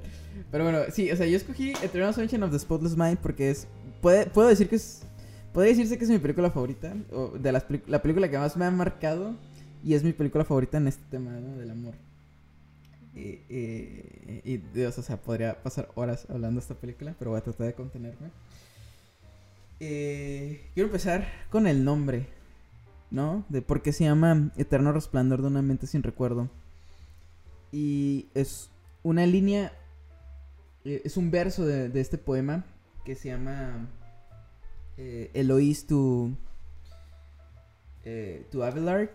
Pero bueno, sí, o sea, yo escogí Eternal Sunshine of the Spotless Mind porque es. Puede, puedo decir que es. Puede decirse que es mi película favorita. O de las la película que más me ha marcado. Y es mi película favorita en este tema, ¿no? Del amor. Eh, y Dios, o sea, podría pasar horas hablando de esta película, pero voy a tratar de contenerme. Eh, quiero empezar con el nombre, ¿no? De por qué se llama Eterno Resplandor de una mente sin recuerdo. Y es una línea, eh, es un verso de, de este poema que se llama eh, Eloís tu, eh, tu Abelard.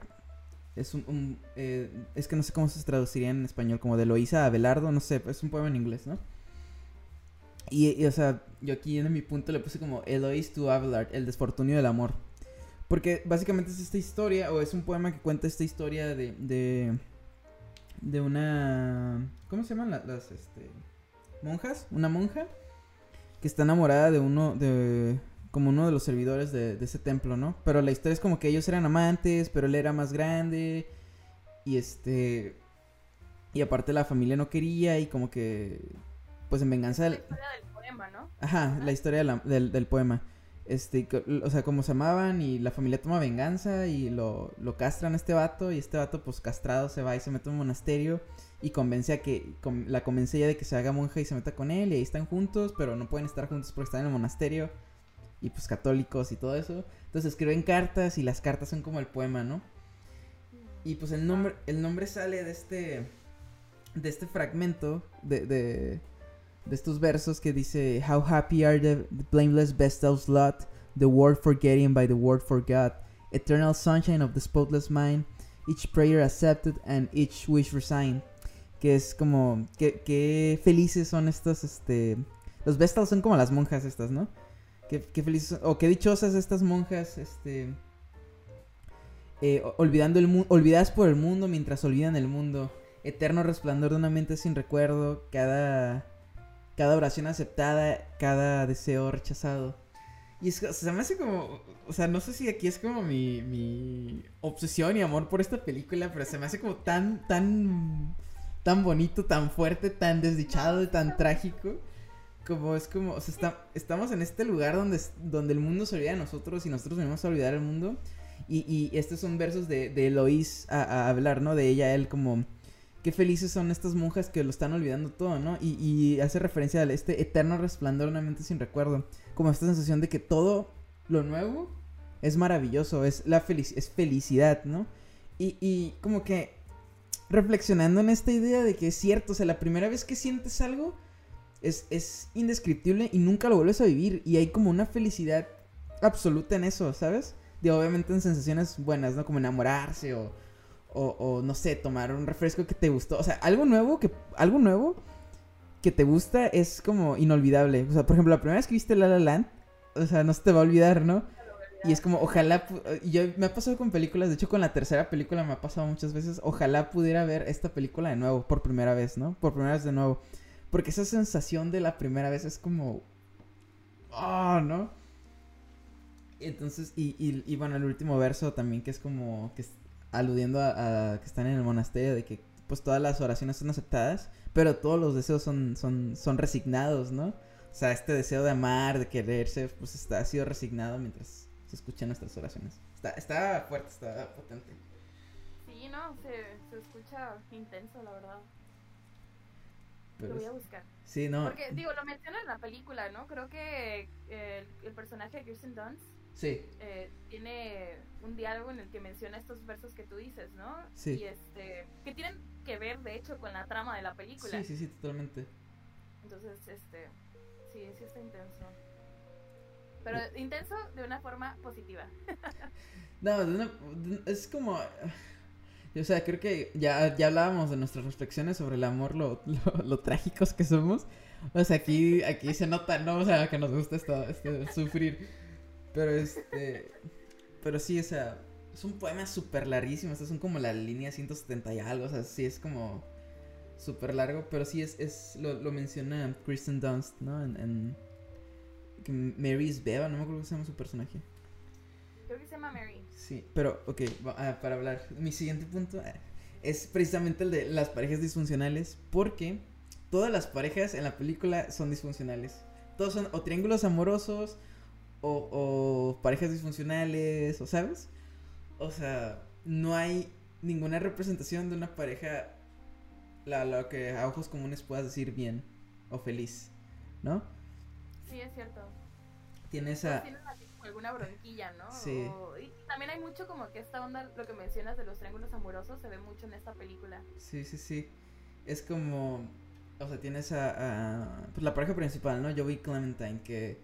Es un, un, eh, es que no sé cómo se traduciría en español, como de Eloísa Abelardo, no sé, es un poema en inglés, ¿no? Y, o sea, yo aquí en mi punto le puse como Eloís tu Abelard, el desfortunio del amor. Porque básicamente es esta historia, o es un poema que cuenta esta historia de, de, de una... ¿Cómo se llaman las, las este, monjas? Una monja que está enamorada de uno, de como uno de los servidores de, ese templo, ¿no? Pero la historia es como que ellos eran amantes, pero él era más grande y este... Y aparte la familia no quería y como que... Pues en venganza del... La historia del poema, ¿no? Ajá, la historia de la, del, del, poema. Este, o sea, como se amaban y la familia toma venganza y lo, lo castran a este vato y este vato pues castrado se va y se mete a un monasterio y convence a que, con, la convence ella de que se haga monja y se meta con él y ahí están juntos, pero no pueden estar juntos porque están en el monasterio y pues católicos y todo eso. Entonces escriben cartas y las cartas son como el poema, ¿no? Y pues el nombre, el nombre sale de este, de este fragmento de, de, de estos versos que dice How happy are the, blameless vestal's lot, the word forgetting by the word forgot, eternal sunshine of the spotless mind, each prayer accepted and each wish resigned. Que es como, qué, qué felices son estos, este... Los vestals son como las monjas estas, ¿no? Qué, qué felices, o qué dichosas estas monjas, este... Eh, olvidando el mundo, olvidadas por el mundo mientras olvidan el mundo. Eterno resplandor de una mente sin recuerdo, cada, cada oración aceptada, cada deseo rechazado. Y es, o se me hace como, o sea, no sé si aquí es como mi, mi obsesión y amor por esta película, pero se me hace como tan, tan, tan bonito, tan fuerte, tan desdichado tan trágico. Como es como, o sea, estamos en este lugar donde, donde el mundo se olvida de nosotros y nosotros venimos a olvidar el mundo. Y, y estos son versos de, de Eloís a, hablar, ¿no? De ella, él como, qué felices son estas monjas que lo están olvidando todo, ¿no? Y, hace referencia a este eterno resplandor una mente sin recuerdo. Como esta sensación de que todo lo nuevo es maravilloso, es, la es felicidad, ¿no? Y, y como que reflexionando en esta idea de que es cierto, o sea, la primera vez que sientes algo es, es indescriptible y nunca lo vuelves a vivir. Y hay como una felicidad absoluta en eso, ¿sabes? De obviamente en sensaciones buenas, ¿no? Como enamorarse o, o, no sé, tomar un refresco que te gustó. O sea, algo nuevo que, algo nuevo que te gusta es como inolvidable. O sea, por ejemplo, la primera vez que viste La La Land, o sea, no se te va a olvidar, ¿no? Y es como, ojalá, me ha pasado con películas, de hecho con la tercera película me ha pasado muchas veces, ojalá pudiera ver esta película de nuevo, por primera vez, ¿no? Por primera vez de nuevo. Porque esa sensación de la primera vez es como, oh, ¿no? Entonces, y, y, y bueno, el último verso también que es como, que aludiendo a, a, que están en el monasterio, de que pues todas las oraciones son aceptadas, pero todos los deseos son, son, son resignados, ¿no? O sea, este deseo de amar, de quererse, pues está, ha sido resignado mientras se escuchan nuestras oraciones. Está, está fuerte, está potente. Sí, no, se, se escucha intenso, la verdad. Pero lo voy a buscar. Sí, no. Porque, digo, lo menciona en la película, ¿no? Creo que el, el personaje de Kirsten Dunst sí. eh, tiene un diálogo en el que menciona estos versos que tú dices, ¿no? Sí. Y este, que tienen que ver, de hecho, con la trama de la película. Sí, sí, sí, totalmente. Entonces, este, sí, sí está intenso. Pero intenso de una forma positiva. no, de una, de, es como... O sea, creo que ya, ya hablábamos de nuestras reflexiones sobre el amor, lo, lo, lo, trágicos que somos. O sea, aquí, aquí se nota, ¿no? O sea, que nos gusta esto, este, sufrir. Pero este. Pero sí, o sea. Es un poema súper larguísimo. Estas son como la línea 170 y algo. O sea, sí es como. Súper largo. Pero sí es. es lo, lo menciona Kristen Dunst, ¿no? En. en que Mary is Beba, no me acuerdo cómo se llama su personaje. Creo que se llama Mary. Sí, pero, ok, uh, para hablar. Mi siguiente punto uh, es precisamente el de las parejas disfuncionales. Porque todas las parejas en la película son disfuncionales. Todos son o triángulos amorosos o, o, parejas disfuncionales, o sabes? O sea, no hay ninguna representación de una pareja la, lo que a ojos comunes puedas decir bien o feliz, ¿no? Sí, es cierto. Tiene esa... Tienen así como alguna bronquilla, ¿no? Sí. O- y también hay mucho como que esta onda, lo que mencionas de los triángulos amorosos, se ve mucho en esta película. Sí, sí, sí. Es como... O sea, tienes a... a- pues la pareja principal, ¿no? Joey Clementine, que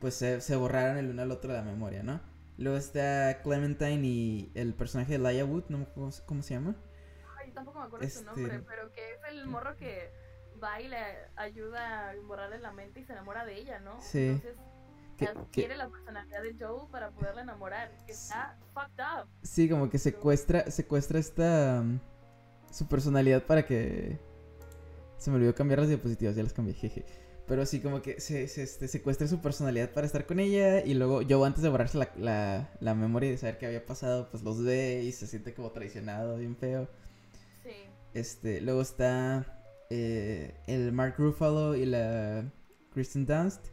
pues se, se borraron el uno al otro de la memoria, ¿no? Luego está Clementine y el personaje de Laia Wood, no me acuerdo cómo se llama. Ay, tampoco me acuerdo Este- su nombre, pero que es el morro que va y le ayuda a borrarle la mente y se enamora de ella, ¿no? Sí. Entonces, Que, adquiere que, la personalidad de Joel para poderla enamorar, que está fucked up. sí, como que secuestra, secuestra esta... um, su personalidad para que... Se me olvidó cambiar las diapositivas, ya las cambié, jeje. Pero sí, como que se, se este, secuestra su personalidad para estar con ella. Y luego yo antes de borrarse la, la, la memoria y de saber qué había pasado, pues los ve y se siente como traicionado, bien feo. Sí. Este, luego está eh, el Mark Ruffalo y la Kristen Dunst.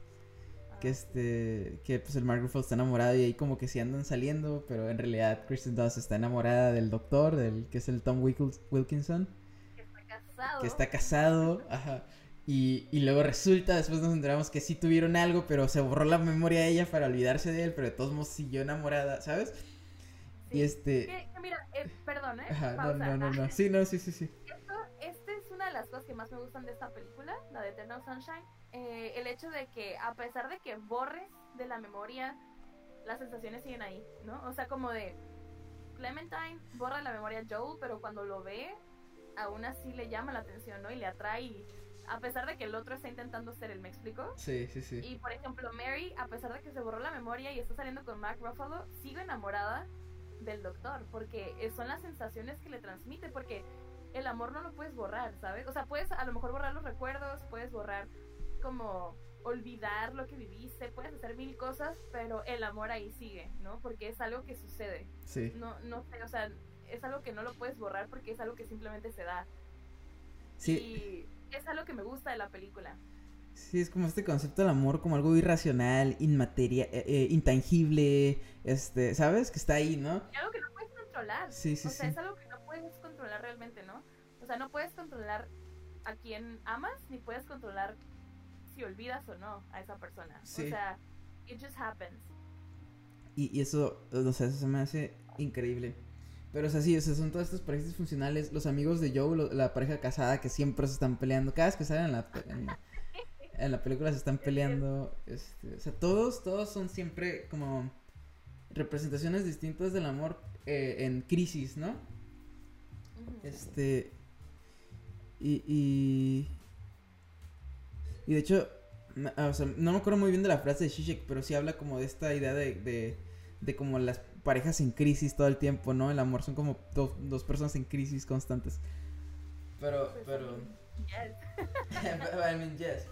Que Ah, este, que pues el Mark Ruffalo está enamorado y ahí como que sí andan saliendo, pero en realidad Kristen Dunst está enamorada del doctor, del que es el Tom Wilkins- Wilkinson, que está casado. que está casado, ajá. Y, y luego resulta, después nos enteramos que sí tuvieron algo, pero se borró la memoria de ella para olvidarse de él, pero de todos modos siguió enamorada, ¿sabes? Sí. Y este... Que- que mira, eh, perdón, ¿eh? Ajá, no, Pausa. no, no, no. Sí, no, sí, sí, sí. Esto, esta es una de las cosas que más me gustan de esta película, la de Eternal Sunshine. Eh, el hecho de que, a pesar de que borres de la memoria, las sensaciones siguen ahí, ¿no? O sea, como de Clementine borra la memoria a Joel, pero cuando lo ve, aún así le llama la atención, ¿no? Y le atrae, y- a pesar de que el otro está intentando ser él, ¿me explico? Sí, sí, sí. Y por ejemplo, Mary, a pesar de que se borró la memoria y está saliendo con Mark Ruffalo, sigue enamorada del doctor, porque son las sensaciones que le transmite, porque el amor no lo puedes borrar, ¿sabes? O sea, puedes a lo mejor borrar los recuerdos, puedes borrar como olvidar lo que viviste, puedes hacer mil cosas, pero el amor ahí sigue, ¿no? Porque es algo que sucede. Sí. No, no sé, o sea, es algo que no lo puedes borrar porque es algo que simplemente se da. Sí, Y es algo que me gusta de la película. sí, es como este concepto del amor como algo irracional, inmateria, eh, eh, intangible, este, ¿sabes? Que está ahí, ¿no? Y algo que no puedes controlar. Sí, sí, o sea, sí. es algo que no puedes controlar realmente, ¿no? O sea, no puedes controlar a quien amas, ni puedes controlar si olvidas o no a esa persona. Sí. O sea, it just happens. Y, y eso, o sea, eso se me hace increíble. Pero, o sea, sí, o sea, son todas estas parejas funcionales. Los amigos de Joe, lo- la pareja casada que siempre se están peleando. Cada vez que salen en la, en, en la película se están peleando. Este, o sea, todos, todos son siempre como representaciones distintas del amor eh, en crisis, ¿no? Este. Y. Y, y de hecho, o sea, no me acuerdo muy bien de la frase de Zizek, pero sí habla como de esta idea de, de, de como las parejas en crisis todo el tiempo, ¿no? El amor son como do- dos personas en crisis constantes. Pero, Pues, pero. yes. I mean, yes.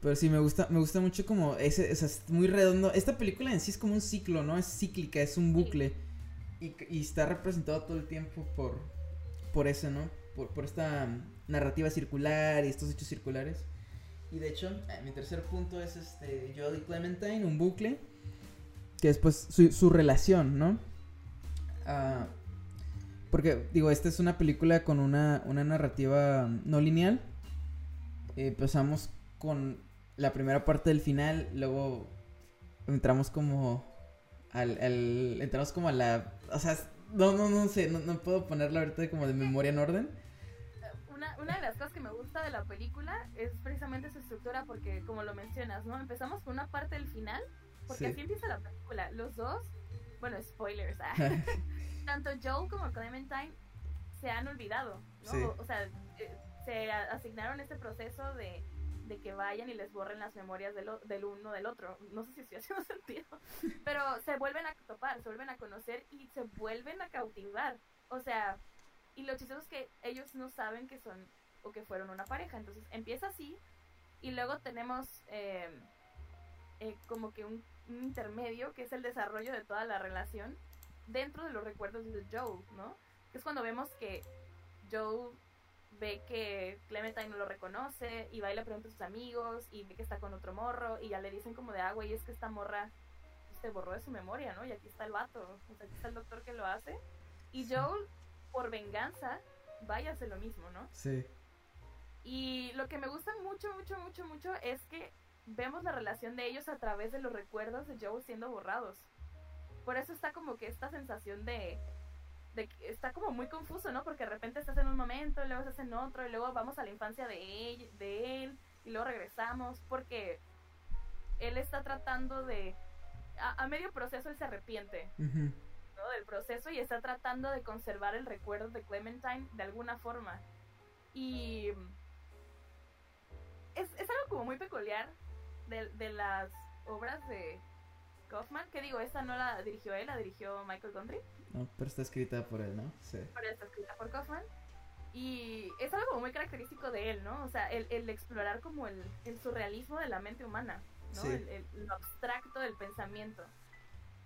Pero sí, me gusta, me gusta mucho como ese, o sea, es muy redondo. Esta película en sí es como un ciclo, ¿no? Es cíclica, es un bucle. Y, y está representado todo el tiempo por, por eso, ¿no? Por, por esta mm, narrativa circular y estos hechos circulares. Y de hecho, eh, mi tercer punto es este y Clementine, un bucle. Que es pues su, su relación, ¿no? Ah, porque, digo, esta es una película con una, una narrativa no lineal. Empezamos con la primera parte del final, luego entramos como al- entramos como a la, o sea, no, no, no sé, no, no puedo ponerla ahorita como de memoria en orden. Una, una de las cosas que me gusta de la película es precisamente su estructura, porque como lo mencionas, ¿no? Empezamos con una parte del final, porque Sí. así empieza la película. Los dos, bueno, spoilers, ah, tanto Joel como Clementine se han olvidado, ¿no? Sí. O, o sea, eh, se asignaron este proceso de, de que vayan y les borren las memorias del, del uno del otro. No sé si estoy haciendo sentido, pero se vuelven a topar, se vuelven a conocer y se vuelven a cautivar. O sea, y lo chistoso es que ellos no saben que son o que fueron una pareja. Entonces empieza así y luego tenemos eh, eh, como que un, un intermedio que es el desarrollo de toda la relación dentro de los recuerdos de Joe, ¿no? Que es cuando vemos que Joe ve que Clementine no lo reconoce y va y le pregunta a sus amigos y ve que está con otro morro y ya le dicen como de agua y es que esta morra pues, se borró de su memoria, ¿no? Y aquí está el vato, o sea, aquí está el doctor que lo hace. Y Joel, por venganza, vaya a hacer lo mismo, ¿no? Sí. Y lo que me gusta mucho, mucho, mucho, mucho es que vemos la relación de ellos a través de los recuerdos de Joe siendo borrados. Por eso está como que esta sensación de, está como muy confuso, ¿no? Porque de repente estás en un momento, y luego estás en otro, y luego vamos a la infancia de él, de él y luego regresamos, porque él está tratando de... A, a medio proceso él se arrepiente. ¿no? Del proceso y está tratando de conservar el recuerdo de Clementine de alguna forma. Y es, es algo como muy peculiar de, de las obras de Kaufman, que digo, esta no la dirigió él, la dirigió Michael Gondry, No, pero está escrita por él, ¿no? Sí. pero está escrita por Kaufman. Y es algo como muy característico de él, ¿no? O sea, el, el explorar como el, el surrealismo de la mente humana, ¿no? Sí. El, lo abstracto del pensamiento.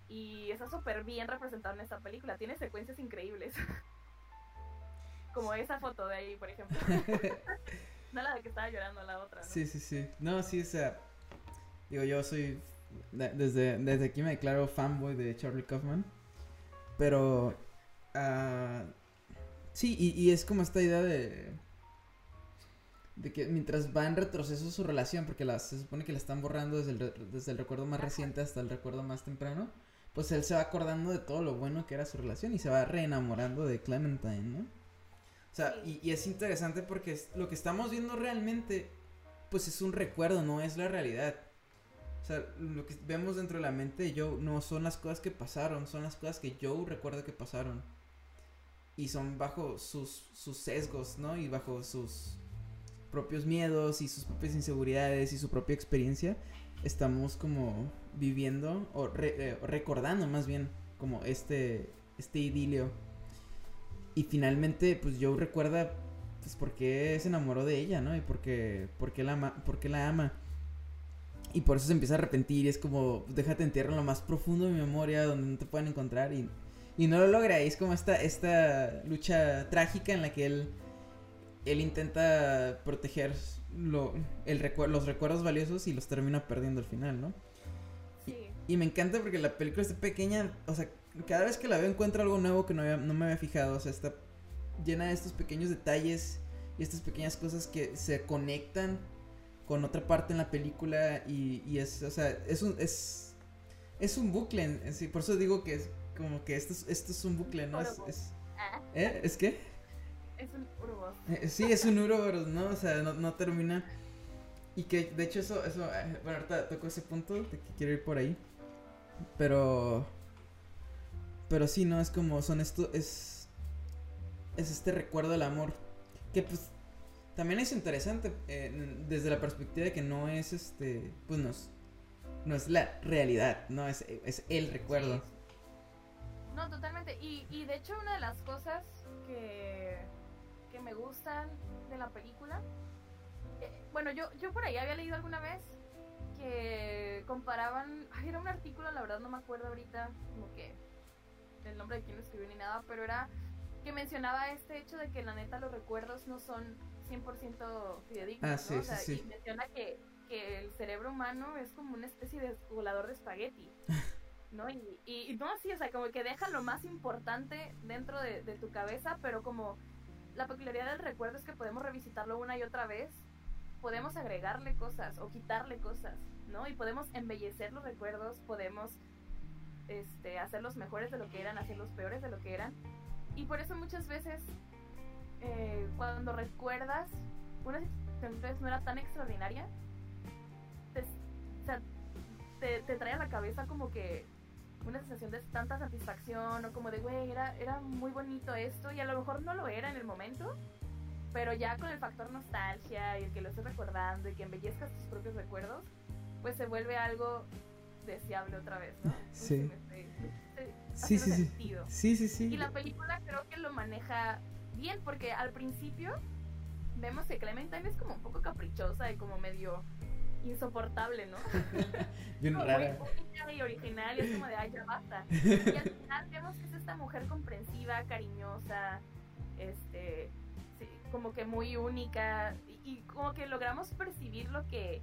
Y está súper bien representado en esta película. Tiene secuencias increíbles. como esa foto de ahí, por ejemplo. no la de que estaba llorando, la otra, ¿no? Sí, sí, sí. No, sí, o sea, digo, yo soy, de- desde, desde aquí me declaro fanboy de Charlie Kaufman, pero, ah, sí, y, y es como esta idea de, de que mientras va en retroceso su relación, porque la, se supone que la están borrando desde el, desde el recuerdo más reciente hasta el recuerdo más temprano, pues él se va acordando de todo lo bueno que era su relación y se va reenamorando de Clementine, ¿no? O sea, y, y es interesante porque lo que estamos viendo realmente, pues es un recuerdo, no es la realidad. O sea, lo que vemos dentro de la mente de Joe no son las cosas que pasaron, son las cosas que Joe recuerda que pasaron. Y son bajo sus, sus sesgos, ¿no? Y bajo sus propios miedos y sus propias inseguridades y su propia experiencia. Estamos como viviendo o, re- eh, recordando más bien como este, este idilio. Y finalmente, pues Joe recuerda pues por qué se enamoró de ella, ¿no? Y por qué, por qué la, por qué la ama. Y por eso se empieza a arrepentir y es como, déjate entierro en lo más profundo de mi memoria donde no te pueden encontrar y, y no lo logra. Y es como esta, esta lucha trágica en la que él, él intenta proteger lo, el recuer- los recuerdos valiosos y los termina perdiendo al final, ¿no? Sí. Y me encanta porque la película está pequeña, o sea, cada vez que la veo encuentro algo nuevo que no, había- no me había fijado, o sea, está llena de estos pequeños detalles y estas pequeñas cosas que se conectan con otra parte en la película y, y es, o sea, es un, es, es un bucle, en- sí, por eso digo que es como que esto es, esto es un bucle, ¿no? Es, es, Ah, ¿eh? ¿Es qué? es un Urubos. Eh, Sí, es un Ouroboros, ¿no? O sea, no, no termina. Y que, de hecho, eso, eso, eh, bueno, ahorita toco ese punto de que quiero ir por ahí. Pero, pero sí, ¿no? Es como, son esto, es, es este recuerdo del amor. Que pues, también es interesante eh, desde la perspectiva de que no es este, pues no es, no es la realidad, no es, es el recuerdo. No, totalmente. Y, y de hecho una de las cosas que, que me gustan de la película, eh, bueno, yo, yo por ahí había leído alguna vez que comparaban, ay, era un artículo, la verdad no me acuerdo ahorita, como que el nombre de quién escribió ni nada, pero era que mencionaba este hecho de que la neta los recuerdos no son 100% fidedignos, Ah, sí, ¿no? O sí, sea, sí. y menciona que, que el cerebro humano es como una especie de volador de espagueti. ¿no? Y, y, y no así, o sea, como que deja lo más importante dentro de, de tu cabeza, pero como la peculiaridad del recuerdo es que podemos revisitarlo una y otra vez, podemos agregarle cosas o quitarle cosas, ¿no? Y podemos embellecer los recuerdos, podemos este, hacerlos mejores de lo que eran, hacerlos peores de lo que eran. Y por eso muchas veces eh, cuando recuerdas una situación que no era tan extraordinaria, te, o sea, te, te trae a la cabeza como que una sensación de tanta satisfacción o como de, güey, era, era muy bonito esto y a lo mejor no lo era en el momento, pero ya con el factor nostalgia y el que lo estés recordando y que embellezcas tus propios recuerdos, pues se vuelve algo deseable otra vez, ¿no? Sí. Sí, sí, sí. Sí, sí, sí. Y la película creo que lo maneja bien, porque al principio vemos que Clementine es como un poco caprichosa y como medio insoportable, ¿no? Bien Como rara. Muy única y original, y es como de, ay, ya basta. Y al final vemos que es esta mujer comprensiva, cariñosa, este, sí, como que muy única, y, y como que logramos percibir lo que,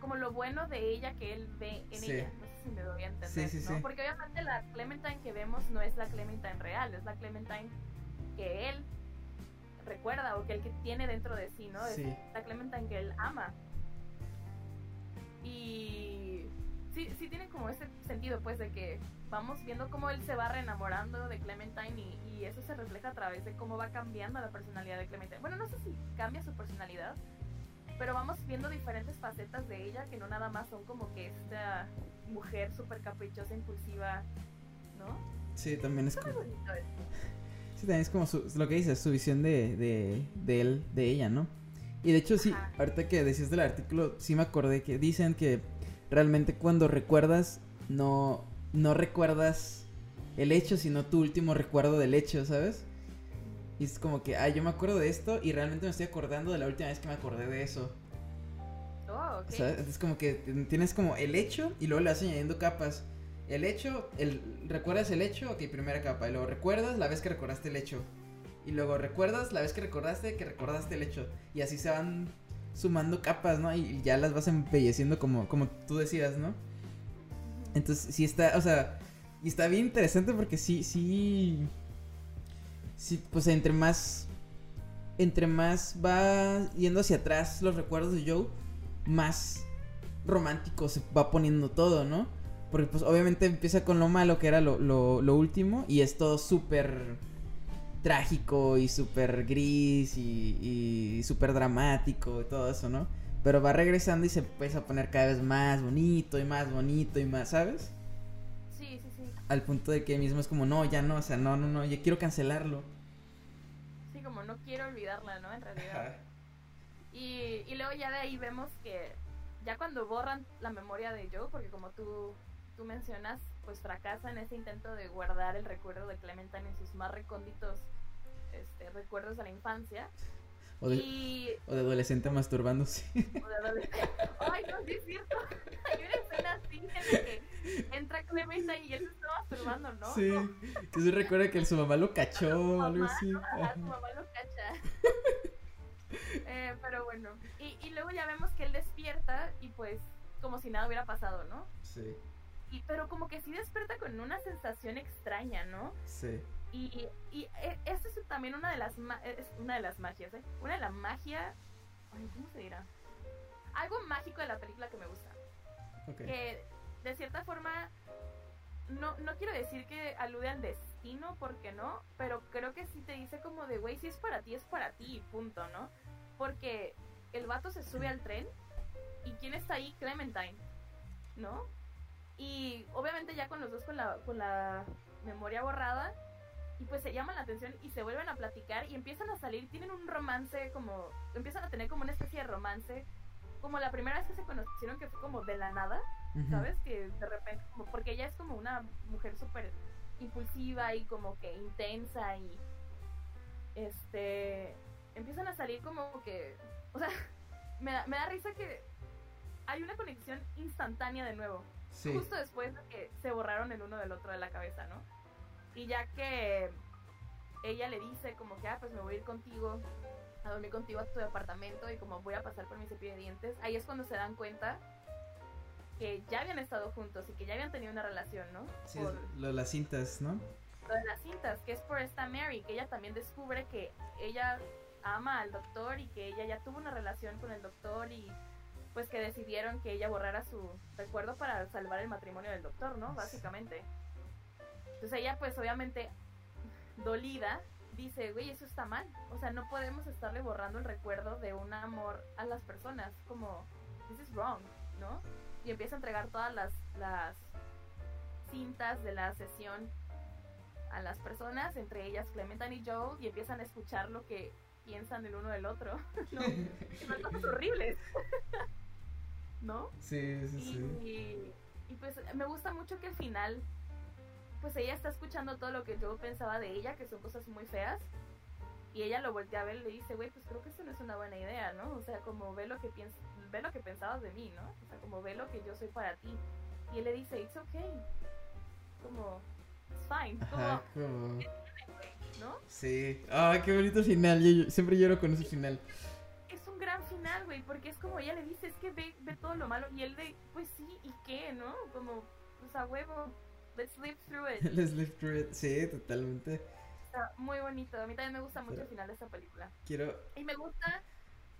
como lo bueno de ella que él ve en Sí. ella. No sé si me doy a entender, Sí, sí, ¿no? sí. Porque obviamente la Clementine que vemos no es la Clementine real, es la Clementine que él recuerda o que él que tiene dentro de sí, ¿no? Sí. la Clementine que él ama. Y sí, sí tiene como ese sentido, pues, de que vamos viendo cómo él se va reenamorando de Clementine y, y eso se refleja a través de cómo va cambiando la personalidad de Clementine. Bueno, no sé si cambia su personalidad, pero vamos viendo diferentes facetas de ella que no nada más son como que esta mujer súper caprichosa, impulsiva, ¿no? Sí, también es como. Sí, también es como su- lo que dices, su visión de, de, de él, de ella, ¿no? Y de hecho, sí, ahorita que decías del artículo, sí me acordé que dicen que realmente cuando recuerdas, no, no recuerdas el hecho, sino tu último recuerdo del hecho, ¿sabes? Y es como que, ah, yo me acuerdo de esto y realmente me estoy acordando de la última vez que me acordé de eso. Oh, ok. O sea, es como que tienes como el hecho y luego le vas añadiendo capas. El hecho, el, ¿recuerdas el hecho? Ok, primera capa. Y luego recuerdas la vez que recordaste el hecho. Y luego recuerdas la vez que recordaste que recordaste el hecho. Y así se van sumando capas, ¿no? Y ya las vas embelleciendo como, como tú decías, ¿no? Entonces sí está, o sea, y está bien interesante porque sí, sí, sí, pues entre más, entre más va yendo hacia atrás los recuerdos de Joe, más romántico se va poniendo todo, ¿no? Porque pues obviamente empieza con lo malo que era lo, lo, lo último y es todo súper trágico y súper gris y, y súper dramático y todo eso, ¿no? Pero va regresando y se empieza a poner cada vez más bonito y más bonito y más, ¿sabes? Sí, sí, sí. Al punto de que mismo es como, no, ya no, o sea, no, no, no, ya quiero cancelarlo. Sí, como no quiero olvidarla, ¿no? En realidad. Y, y luego ya de ahí vemos que ya cuando borran la memoria de Joe, porque como tú, tú mencionas, pues fracasa en ese intento de guardar el recuerdo de Clementine en sus más recónditos este, recuerdos de la infancia. O de, Y... o de adolescente masturbándose. o de adolescente. Ay, no, sí es cierto. Hay una escena así en la que entra Clementine y él se está masturbando, ¿no? Sí, que se recuerda que su mamá lo cachó o algo así. su mamá lo cacha. Eh, pero bueno, y, y luego ya vemos que él despierta y pues como si nada hubiera pasado, ¿no? Sí, Y, pero como que sí despierta con una sensación extraña, ¿no? sí. Y, y, e- esta es también una de las ma- es una de las magias, ¿eh? Una de la magia, ay, ¿cómo se dirá? Algo mágico de la película que me gusta. Ok. Que de cierta forma no, no quiero decir que alude al destino, porque no, pero creo que sí te dice como de, güey, si es para ti, es para ti, punto, ¿no? Porque el vato se sube al tren y ¿quién está ahí? Clementine, ¿no? Y obviamente ya con los dos con la, con la memoria borrada, y pues se llaman la atención y se vuelven a platicar y empiezan a salir, tienen un romance como, empiezan a tener como una especie de romance, como la primera vez que se conocieron que fue como de la nada. ¿sabes? Que de repente, como, porque ella es como una mujer súper impulsiva y como que intensa y este empiezan a salir como que, o sea, me da, me da risa que hay una conexión instantánea de nuevo, Sí. justo después de que se borraron el uno del otro de la cabeza, ¿no? Y ya que ella le dice como que, ah, pues me voy a ir contigo, a dormir contigo a tu departamento y como voy a pasar por mi cepillo de dientes, ahí es cuando se dan cuenta que ya habían estado juntos y que ya habían tenido una relación, ¿no? Sí, Por lo de las cintas, ¿no? lo de las cintas, que es por esta Mary, que ella también descubre que ella ama al doctor y que ella ya tuvo una relación con el doctor y pues que decidieron que ella borrara su recuerdo para salvar el matrimonio del doctor, ¿no? Básicamente. Entonces ella pues obviamente dolida dice, güey, eso está mal. O sea, no podemos estarle borrando el recuerdo de un amor a las personas. Como, this is wrong, ¿no? Y empieza a entregar todas las, las cintas de la sesión a las personas, entre ellas Clementine y Joe, y empiezan a escuchar lo que piensan el uno del otro. ¿no? Son cosas horribles. ¿No? Sí, sí, sí. Y, y pues me gusta mucho que al final, pues ella está escuchando todo lo que yo pensaba de ella, que son cosas muy feas. Y ella lo voltea a ver y le dice, güey, pues creo que esto no es una buena idea, ¿no? O sea, como ve lo que piens ve lo que pensabas de mí, ¿no? O sea, como ve lo que yo soy para ti. Y él le dice, it's okay. Como, it's fine. Ajá, Como, como... ¿no? Sí. Ah, qué bonito final. Yo, yo siempre lloro con ese final. Gran final, güey, porque es como ella le dice, es que ve, ve todo lo malo, y él de, pues sí, ¿y qué, no? Como, pues a huevo, let's live through it. Let's live through it. Sí, totalmente. Está muy bonito. A mí también me gusta mucho el final de esta película. Quiero. Y me gusta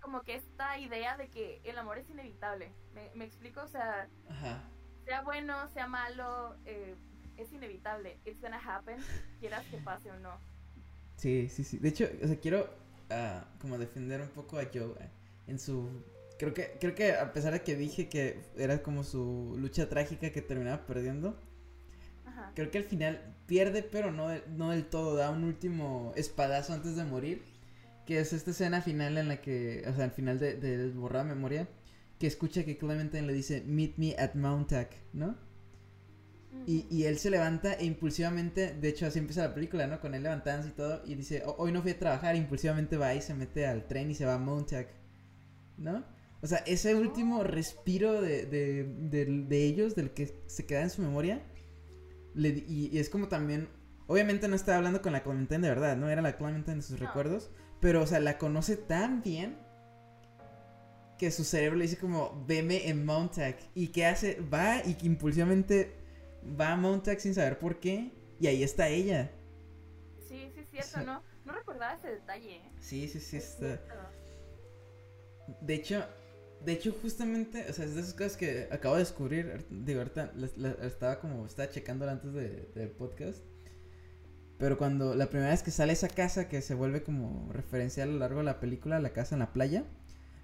como que esta idea de que el amor es inevitable. ¿Me, me explico? O sea, Ajá. sea bueno, sea malo, eh, es inevitable. It's gonna happen, quieras que pase o no. Sí, sí, sí. De hecho, o sea, quiero como defender un poco a Joe en su... Creo que, creo que a pesar de que dije que era como su lucha trágica que terminaba perdiendo, Ajá. creo que al final pierde, pero no, no del todo. Da un último espadazo antes de morir. Que es esta escena final en la que, o sea, al final de, de memoria, que escucha que Clementine le dice, Meet me at Mountac, ¿no? Y, y él se levanta e impulsivamente, de hecho así empieza la película, ¿no? Con él levantándose y todo, y dice, "Ho- hoy no fui a trabajar, impulsivamente va y se mete al tren y se va a Mountac, ¿no? O sea, ese último respiro de, de, de- de ellos, del que se queda en su memoria, le y, y es como también, obviamente no estaba hablando con la Clementine de verdad, ¿no? Era la Clementine de sus No. recuerdos, pero, o sea, la conoce tan bien que su cerebro le dice como, veme en Mountac. ¿Y qué hace? Va y que impulsivamente va a Mountac sin saber por qué. Y ahí está ella. Sí, sí, es cierto, sea- ¿no? No recordaba ese detalle. ¿eh? Sí, sí, sí, Es está. cierto. De hecho, de hecho, justamente, o sea, es de esas cosas que acabo de descubrir. Digo, ahorita estaba como, estaba checándola antes de- del podcast. Pero cuando la primera vez que sale esa casa que se vuelve como referencial a lo largo de la película, la casa en la playa,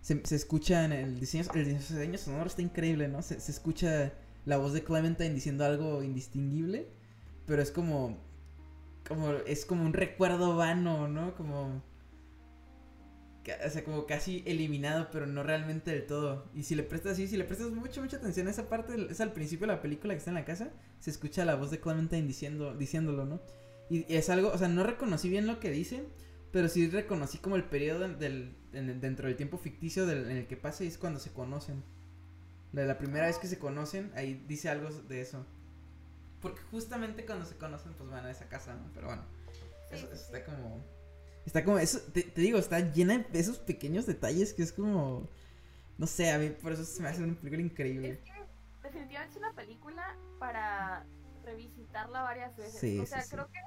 se, se escucha en el diseño, el diseño sonoro está increíble, ¿no? Se, se escucha la voz de Clementine diciendo algo indistinguible, pero es como, como, es como un recuerdo vano, ¿no? Como, o sea, como casi eliminado, pero no realmente del todo. Y si le prestas si le prestas mucha, mucha atención a esa parte, es al principio de la película que está en la casa, se escucha la voz de Clementine diciendo, diciéndolo, ¿no? Y es algo, o sea, no reconocí bien lo que dice, pero sí reconocí como el periodo del, en el- dentro del tiempo ficticio del- en el que pasa y es cuando se conocen. La, la primera vez que se conocen, ahí dice algo de eso. Porque justamente cuando se conocen, pues van a esa casa, ¿no? Pero bueno, Sí, eso, eso sí. está como... Está como, eso, te, te digo, está llena de esos pequeños detalles que es como... No sé, a mí por eso se me hace una película increíble. Es que definitivamente es una película para revisitarla varias veces. Sí, o sea, creo que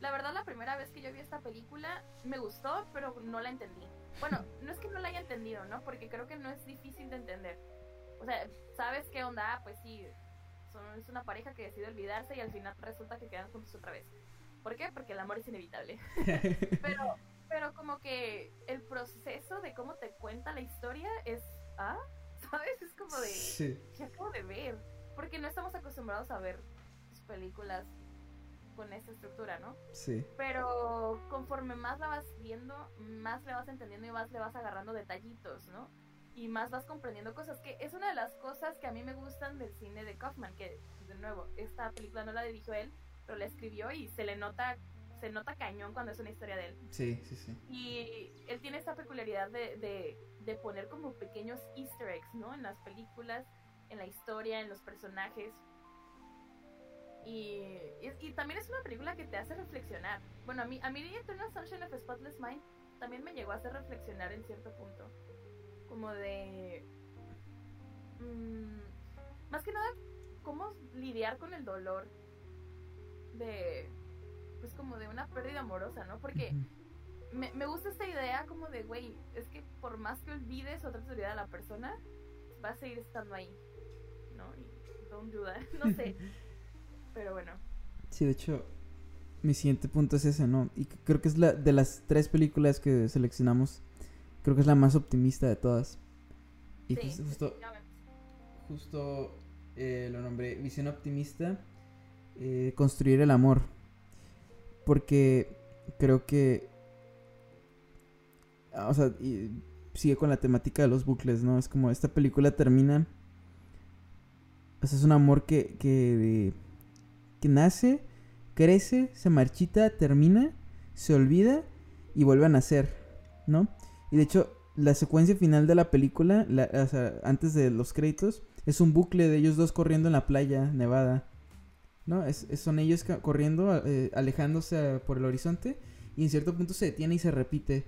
la verdad la primera vez que yo vi esta película me gustó, pero no la entendí. Bueno, no es que no la haya entendido, ¿no? Porque creo que no es difícil de entender. O sea, ¿sabes qué onda? Ah, pues sí, son, es una pareja que decide olvidarse y al final resulta que quedan juntos otra vez. ¿Por qué? Porque el amor es inevitable. pero, pero como que el proceso de cómo te cuenta la historia es, ¿ah? ¿Sabes? Es como de... Sí. ¿qué acabo de ver? Porque no estamos acostumbrados a ver películas con esta estructura, ¿no? Sí. Pero conforme más la vas viendo, más le vas entendiendo y más le vas agarrando detallitos, ¿no? Y más vas comprendiendo cosas, que es una de las cosas que a mí me gustan del cine de Kaufman, que de nuevo, esta película no la dirigió él, pero la escribió y se le nota, se nota cañón cuando es una historia de él. Sí, sí, sí. Y él tiene esta peculiaridad de, de, de poner como pequeños easter eggs, ¿no? En las películas, en la historia, en los personajes. Y, y, y también es una película que te hace reflexionar. Bueno, a mí, a mí Eternal Sunshine of Spotless Mind también me llegó a hacer reflexionar en cierto punto. Como de... mm, más que nada, cómo lidiar con el dolor de... Pues como de una pérdida amorosa, ¿no? Porque me, me gusta esta idea como de, güey, es que por más que olvides o trates de olvidar a la persona, va a seguir estando ahí, ¿no? Y don't do that, no sé. Pero bueno, Sí, de hecho, mi siguiente punto es ese, ¿no? Y creo que es la de las tres películas que seleccionamos, creo que es la más optimista de todas. Y sí, justo, justo, eh, lo nombré Visión Optimista, eh, Construir el Amor. Porque creo que... ah, O sea, y sigue con la temática de los bucles, ¿no? Es como esta película termina... O sea, es un amor que, que, que nace, crece, se marchita, termina, se olvida y vuelve a nacer, ¿no? Y de hecho, la secuencia final de la película, antes de los créditos, es un bucle de ellos dos corriendo en la playa nevada, ¿no? Es, son ellos corriendo, eh, alejándose por el horizonte y en cierto punto se detiene y se repite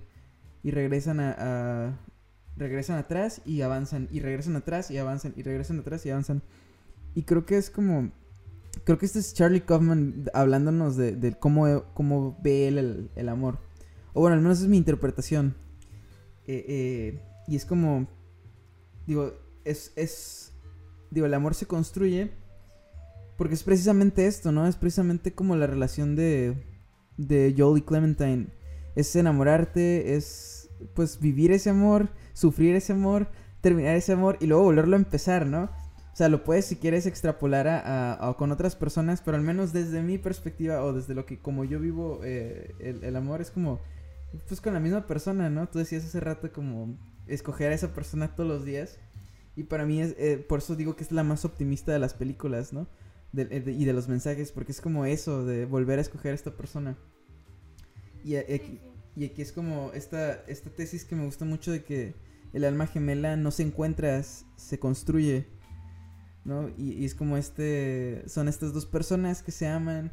y regresan a, regresan atrás y avanzan y regresan atrás y avanzan y regresan atrás y avanzan y creo que es como creo que este es Charlie Kaufman hablándonos de, de cómo, cómo ve él el, el, amor. O bueno, al menos es mi interpretación. Eh, eh, y es como, digo, es, es, digo, el amor se construye porque es precisamente esto, ¿no? Es precisamente como la relación de, de Joel y Clementine. Es enamorarte, es pues vivir ese amor, sufrir ese amor, terminar ese amor y luego volverlo a empezar, ¿no? O sea, lo puedes si quieres extrapolar a, con otras personas, pero al menos desde mi perspectiva o desde lo que como yo vivo eh, el, amor es como, pues con la misma persona, ¿no? Tú decías hace rato como escoger a esa persona todos los días. Y para mí es, eh, por eso digo que es la más optimista de las películas, ¿no? Eh, y de los mensajes, porque es como eso, de volver a escoger a esta persona. Y aquí, y aquí es como esta, esta tesis que me gusta mucho de que el alma gemela no se encuentra, se construye. ¿no? Y, es como este, son estas dos personas que se aman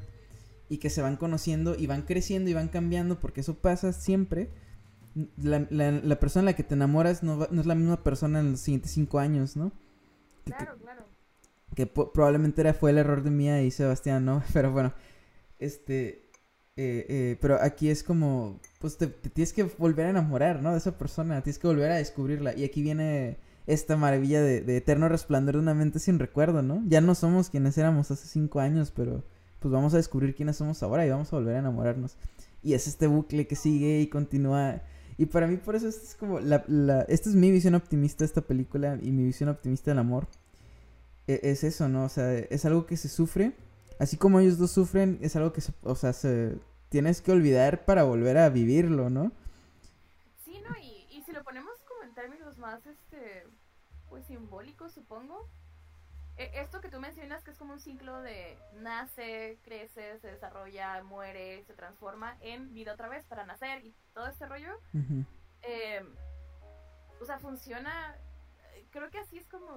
y que se van conociendo y van creciendo y van cambiando porque eso pasa siempre. La, la, persona a la que te enamoras no, no, es la misma persona en los siguientes cinco años, ¿no? Claro, claro. Que probablemente era, fue el error de Mía y Sebastián, ¿no? Pero bueno, este... Eh, eh, pero aquí es como, pues te, te, tienes que volver a enamorar, ¿no? De esa persona, tienes que volver a descubrirla. Y aquí viene esta maravilla de, eterno resplandor de una mente sin recuerdo, ¿no? Ya no somos quienes éramos hace cinco años, pero pues vamos a descubrir quiénes somos ahora y vamos a volver a enamorarnos. Y es este bucle que sigue y continúa. Y para mí por eso es como la, la, esta es mi visión optimista de esta película y mi visión optimista del amor. E, es eso, ¿no? O sea, es algo que se sufre. Así como ellos dos sufren, es algo que, se, o sea, se, tienes que olvidar para volver a vivirlo, ¿no? Sí, ¿no? Y, y si lo ponemos como en términos más, este, pues simbólico, supongo. E, esto que tú mencionas que es como un ciclo de nace, crece, se desarrolla, muere, se transforma en vida otra vez para nacer y todo este rollo. Em, o sea, funciona, creo que así es como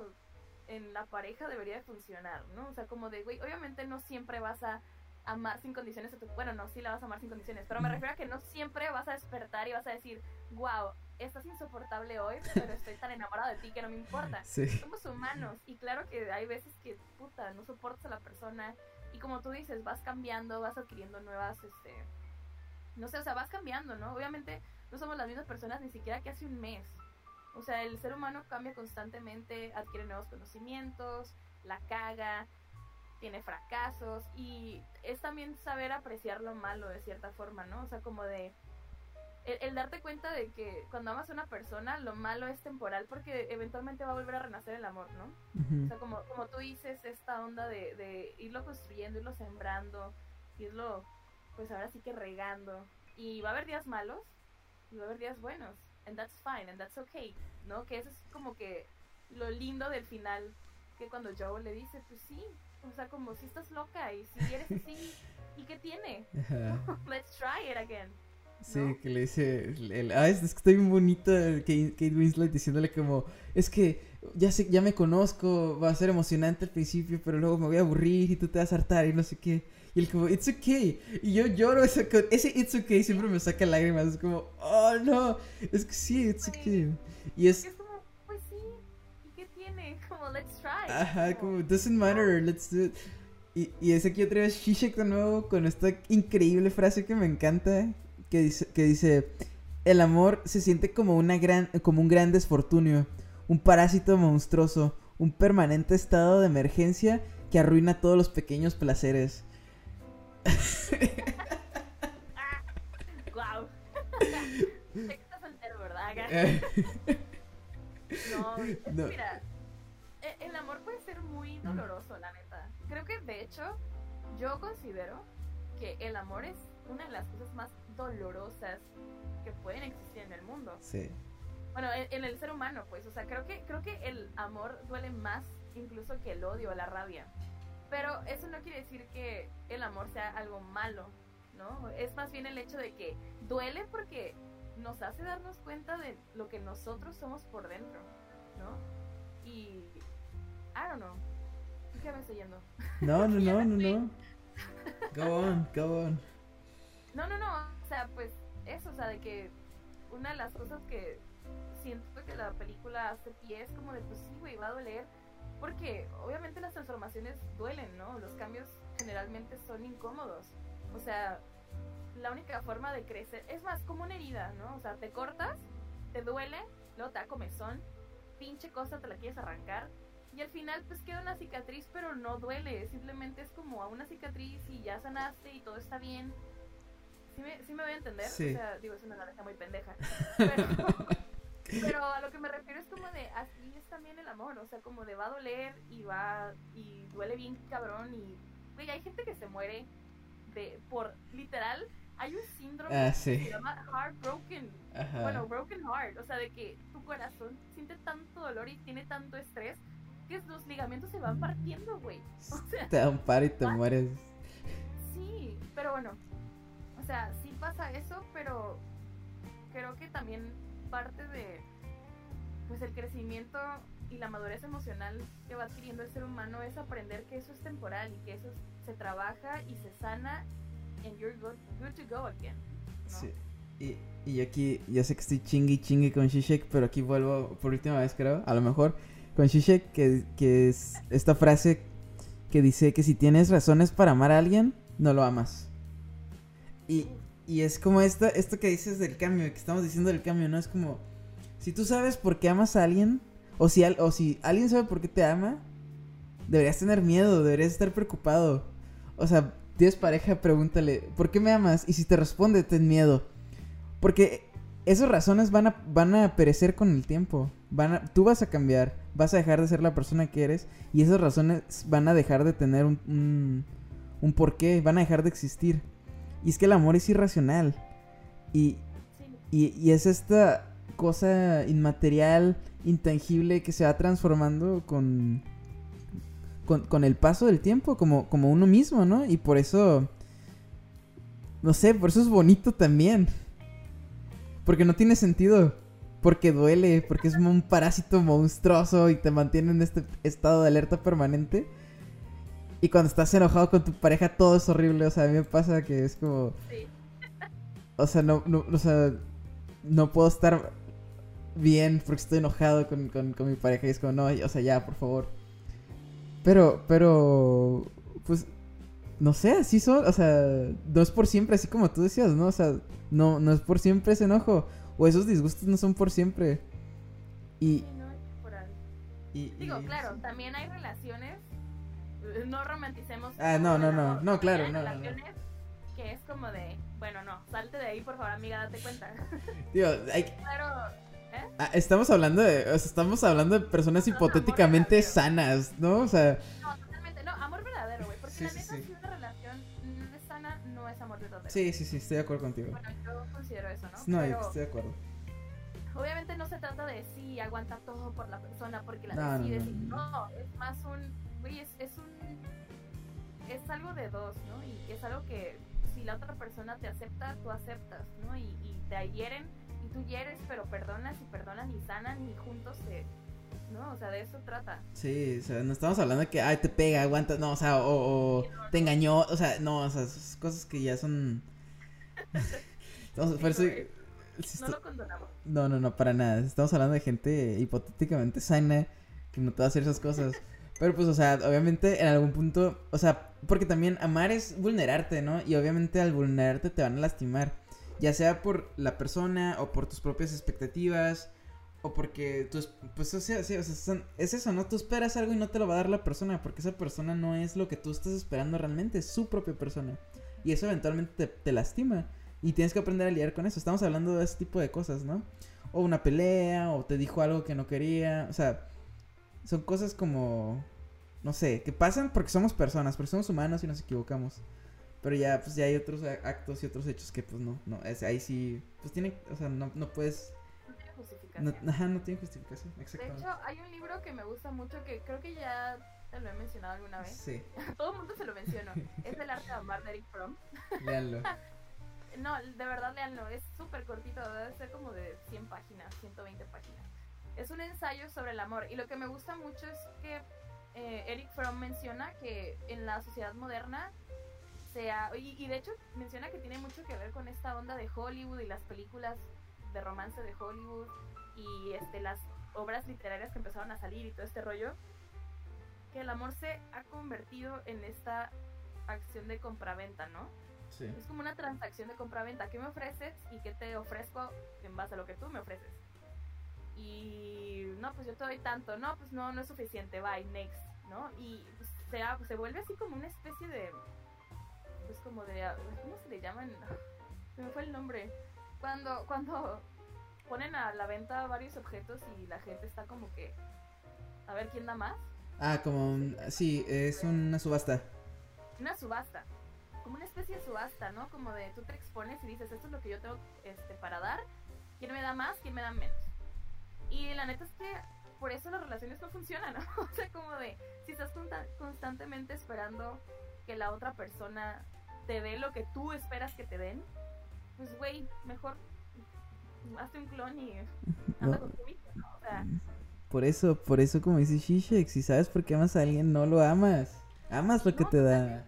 en la pareja debería de funcionar, ¿no? O sea, como de, güey, obviamente no siempre vas a amar sin condiciones a tu... Bueno, no, sí la vas a amar sin condiciones, pero me refiero a que no siempre vas a despertar y vas a decir, wow, estás insoportable hoy, pero estoy tan enamorado de ti que no me importa. Somos humanos y claro que hay veces que, puta, no soportas a la persona y como tú dices, vas cambiando, vas adquiriendo nuevas, este... No sé, o sea, vas cambiando, ¿no? Obviamente no somos las mismas personas ni siquiera que hace un mes. O sea, el ser humano cambia constantemente, adquiere nuevos conocimientos, la caga, tiene fracasos y es también saber apreciar lo malo de cierta forma, ¿no? O sea, como de el, darte cuenta de que cuando amas a una persona, lo malo es temporal porque eventualmente va a volver a renacer el amor, ¿no? O sea, como, como tú dices, esta onda de, de irlo construyendo, irlo sembrando, irlo, pues ahora sí que regando. Y va a haber días malos y va a haber días buenos. And that's fine, and that's okay, ¿no? Que eso es como que lo lindo del final, que cuando Joe le dice, pues sí, o sea, como si estás loca y si eres así, ¿y qué tiene? Let's try it again. Sí, que le dice, el, ah, es, que está bien bonita Kate, Kate, Winslet diciéndole como, es que ya sé, ya me conozco, va a ser emocionante al principio, pero luego me voy a aburrir y tú te vas a hartar y no sé qué. Y él como, it's okay. Y yo lloro, ese, ese it's okay siempre me saca lágrimas, es como, oh no, es que sí, it's okay. Y es... como, pues sí, ¿y qué tiene? Como, let's try. Ajá, como, doesn't matter, let's do it. Y, y es aquí otra vez Shishak de nuevo con esta increíble frase que me encanta, que dice, que dice, el amor se siente como, una gran, como un gran desfortunio, un parásito monstruoso, un permanente estado de emergencia que arruina todos los pequeños placeres. Guau. sé que estás soltero, ¿verdad? no, no, mira, e, el amor puede ser muy doloroso, la neta. Creo que de hecho, yo considero que el amor es una de las cosas más dolorosas que pueden existir en el mundo. Sí. Bueno, en, el ser humano, pues, o sea, creo que creo que el amor duele más incluso que el odio la rabia. Pero eso no quiere decir que el amor sea algo malo, ¿no? Es más bien el hecho de que duele porque nos hace darnos cuenta de lo que nosotros somos por dentro, ¿no? Y I don't know. ¿Qué me estoy yendo? No, no, no, no, no. Go on, go on. No, no, no, o sea, pues eso, o sea, de que una de las cosas que siento que la película hace pie es como de, pues sí, güey, va a doler, porque obviamente las transformaciones duelen, ¿no? Los cambios generalmente son incómodos. O sea, la única forma de crecer es más como una herida, ¿no? O sea, te cortas, te duele, luego te da comezón, pinche cosa te la quieres arrancar y al final pues queda una cicatriz, pero no duele, simplemente es como a una cicatriz y ya sanaste y todo está bien. ¿Sí me, sí me voy a entender? Sí. O sea, digo, es una analogía muy pendeja. Pero, pero a lo que me refiero es como de, así es también el amor, o sea, como de va a doler y va, y duele bien cabrón y, güey, hay gente que se muere de, por, literal, hay un síndrome Ah, que sí. se llama heartbroken, Ajá. bueno, broken heart, o sea, de que tu corazón siente tanto dolor y tiene tanto estrés que los ligamentos se van partiendo, güey. O sea, Te par y te mueres. sí, pero bueno, o sea, sí pasa eso, pero creo que también parte de, pues, el crecimiento y la madurez emocional que va adquiriendo el ser humano es aprender que eso es temporal y que eso se trabaja y se sana and you're good, good to go again. Y, y aquí, ya sé que estoy chingue y chingue con Shishek, pero aquí vuelvo por última vez, creo, a lo mejor, con Shishek, que, que es esta frase que dice que si tienes razones para amar a alguien, no lo amas. Y, y es como esto, esto que dices del cambio, que estamos diciendo del cambio, ¿no? Es como, si tú sabes por qué amas a alguien, o si, al- o si alguien sabe por qué te ama, deberías tener miedo, deberías estar preocupado. O sea, tienes pareja, pregúntale, ¿por qué me amas? Y si te responde, ten miedo. Porque esas razones van a, van a perecer con el tiempo. Van tú vas a cambiar, vas a dejar de ser la persona que eres y esas razones van a dejar de tener un, un, un porqué, van a dejar de existir. Y es que el amor es irracional. Y, y es esta cosa inmaterial, intangible que se va transformando con, con, con el paso del tiempo, como, como uno mismo, ¿no? Y por eso, no sé, por eso es bonito también. Porque no tiene sentido. Porque duele, porque es un parásito monstruoso y te mantiene en este estado de alerta permanente. Y cuando estás enojado con tu pareja todo es horrible. O sea, a mí me pasa que es como... sí. O sea, no, no, o sea, no puedo estar bien porque estoy enojado con, con, con mi pareja y es como, no, o sea, ya, por favor. Pero, pero, pues, no sé, así son, o sea, no es por siempre, así como tú decías, ¿no? O sea, no, no es por siempre ese enojo, o esos disgustos no son por siempre. Y, Sí, no es temporal. y- Digo, y- claro, también hay relaciones, no romanticemos. Ah, no, no, no, no, claro, no, no, que es como de, bueno, no, salte de ahí, por favor, amiga, date cuenta. digo, hay, Claro, ah, estamos hablando de, o sea, estamos hablando de personas No, hipotéticamente sanas, ¿no? O sea, no, totalmente, no, amor verdadero, güey, porque Sí, la sí, neta, sí. si una relación no es sana, no es amor verdadero. sí, sí, sí, estoy de acuerdo contigo. Bueno, yo considero eso, ¿no? No, yo Pero estoy de acuerdo. obviamente no se trata de sí, aguanta todo por la persona porque la No, no, decides. no, y- no. no, es más un, güey, es, es un, es algo de dos, ¿no? Y es algo que si la otra persona te acepta, tú aceptas, ¿no? Y, y te hieren y tú hieres, pero perdonas y perdonan y sanan y juntos se, ¿no? O sea, de eso trata. Sí, o sea, no estamos hablando de que, ay, te pega, aguanta, no, o sea, o, o te engañó, o sea, no, o sea, esas cosas que ya son... Por eso- No lo condonamos. No, no, no, para nada. Estamos hablando de gente hipotéticamente sana que no te va a hacer esas cosas. Pero pues, o sea, obviamente en algún punto, o sea, porque también amar es vulnerarte, ¿no? Y obviamente al vulnerarte te van a lastimar. Ya sea por la persona o por tus propias expectativas o porque tú, es- pues, o sea, sí, o sea, son- es eso, ¿no? Tú esperas algo y no te lo va a dar la persona porque esa persona no es lo que tú estás esperando realmente, es su propia persona. Y eso eventualmente te, te lastima. Y tienes que aprender a lidiar con eso. Estamos hablando de ese tipo de cosas, ¿no? O una pelea, o te dijo algo que no quería. O sea, son cosas como, no sé, que pasan porque somos personas, porque somos humanos y nos equivocamos. Pero ya, pues ya hay otros actos y otros hechos que, pues no, no, es, ahí sí, pues tiene, o sea, no, no puedes, No tiene no, justificación. ajá, no tiene justificación, de exactamente. hecho, hay un libro que me gusta mucho que creo que ya te lo he mencionado alguna vez. Sí, Todo el mundo se lo menciono. es El arte de amar de Eric Fromm. léanlo. No, de verdad, leanlo. Es súper cortito, debe ser como de 100 páginas, 120 páginas. Es un ensayo sobre el amor. Y lo que me gusta mucho es que eh, Eric Fromm menciona que en la sociedad moderna sea. Y, y de hecho menciona que tiene mucho que ver con esta onda de Hollywood y las películas de romance de Hollywood y este las obras literarias que empezaron a salir y todo este rollo. que el amor se ha convertido en esta acción de compraventa, ¿no? Sí. Es como una transacción de compra-venta. ¿Qué me ofreces y qué te ofrezco en base a lo que tú me ofreces? Y no, pues yo te doy tanto. No, pues no, no es suficiente. Bye, next, ¿no? Y pues, se, se vuelve así como una especie de. Pues como de. ¿Cómo se le llaman? Se me fue el nombre. Cuando, cuando ponen a la venta varios objetos y la gente está como que. A ver quién da más. Ah, como... un- Sí, es una subasta. una subasta, como una especie de subasta, ¿no? Como de tú te expones y dices, esto es lo que yo tengo este, para dar, quién me da más, quién me da menos. Y la neta es que por eso las relaciones no funcionan, ¿no? O sea, como de, si estás consta- constantemente esperando que la otra persona te dé lo que tú esperas que te den, pues güey, mejor hazte un clon y anda No, con tu mismo, ¿no? O sea, Por eso, por eso como dice Shishak, si sabes por qué amas a alguien, no lo amas. Amas lo que te da.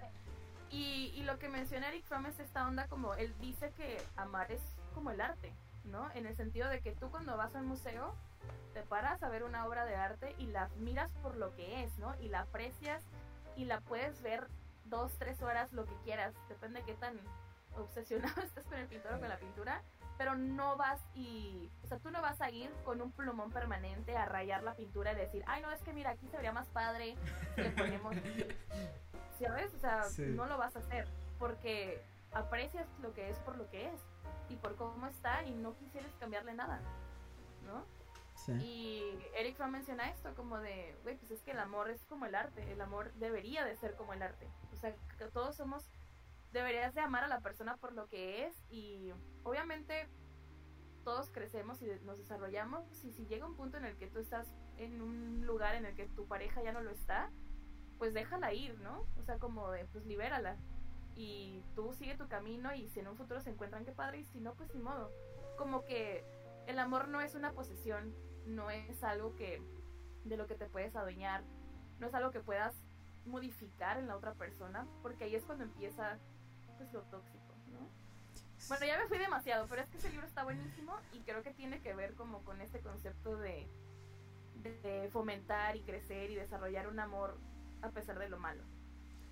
Y, y lo que menciona Eric Fromm es esta onda como él dice que amar es como el arte, ¿no? En el sentido de que tú cuando vas a un museo te paras a ver una obra de arte y la miras por lo que es, ¿no? Y la aprecias y la puedes ver dos, tres horas, lo que quieras, depende de qué tan obsesionado estés con el pintor o con la pintura, pero no vas y, o sea, tú no vas a ir con un plumón permanente a rayar la pintura y decir, ay, no, es que mira, aquí se vería más padre si le ponemos ¿sabes? O sea, Sí. no lo vas a hacer porque aprecias lo que es por lo que es y por cómo está y no quisieras cambiarle nada, ¿no? Sí. Y Eric Fromm menciona esto como de, güey, pues es que el amor es como el arte, el amor debería de ser como el arte. O sea, que todos somos, deberías de amar a la persona por lo que es y obviamente todos crecemos y nos desarrollamos y si llega un punto en el que tú estás en un lugar en el que tu pareja ya no lo está, pues déjala ir, ¿no? O sea, como de, pues libérala. Y tú sigue tu camino y si en un futuro se encuentran, qué padre, y si no, pues ni modo. Como que el amor no es una posesión, no es algo que de lo que te puedes adueñar, no es algo que puedas modificar en la otra persona, porque ahí es cuando empieza pues lo tóxico, ¿no? Bueno, ya me fui demasiado, pero es que ese libro está buenísimo y creo que tiene que ver como con este concepto de, de fomentar y crecer y desarrollar un amor a pesar de lo malo.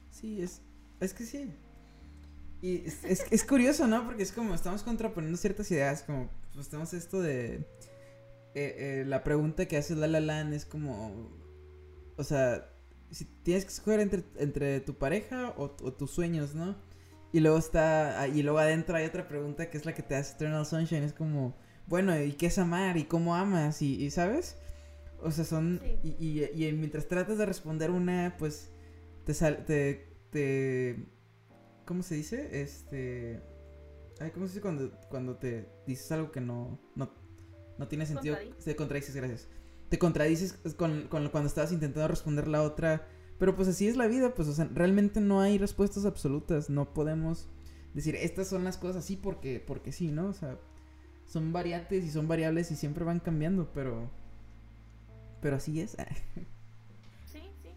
Sí, es, es que sí. Y es, es, es curioso, ¿no? Porque es como estamos contraponiendo ciertas ideas, como pues tenemos esto de... eh, eh, la pregunta que hace La La Land es como... O sea, si tienes que escoger entre, entre tu pareja o, o tus sueños, ¿no? Y luego está... ah, Y luego adentro hay otra pregunta que es la que te hace Eternal Sunshine. Es como, bueno, ¿y qué es amar? ¿Y cómo amas? ¿Y, y sabes? O sea, son... Sí. Y, y, y mientras tratas de responder una, pues... Te sal... Te... te ¿Cómo se dice? Este... Ay, ¿cómo se dice cuando, cuando te dices algo que no, no, no tiene sentido? Contradices. Te contradices, gracias. Te contradices con, con cuando estabas intentando responder la otra. Pero pues así es la vida, pues, o sea, realmente no hay respuestas absolutas. No podemos decir, estas son las cosas así porque, porque sí, ¿no? O sea, son variantes y son variables y siempre van cambiando, pero... Pero así es. Sí, sí.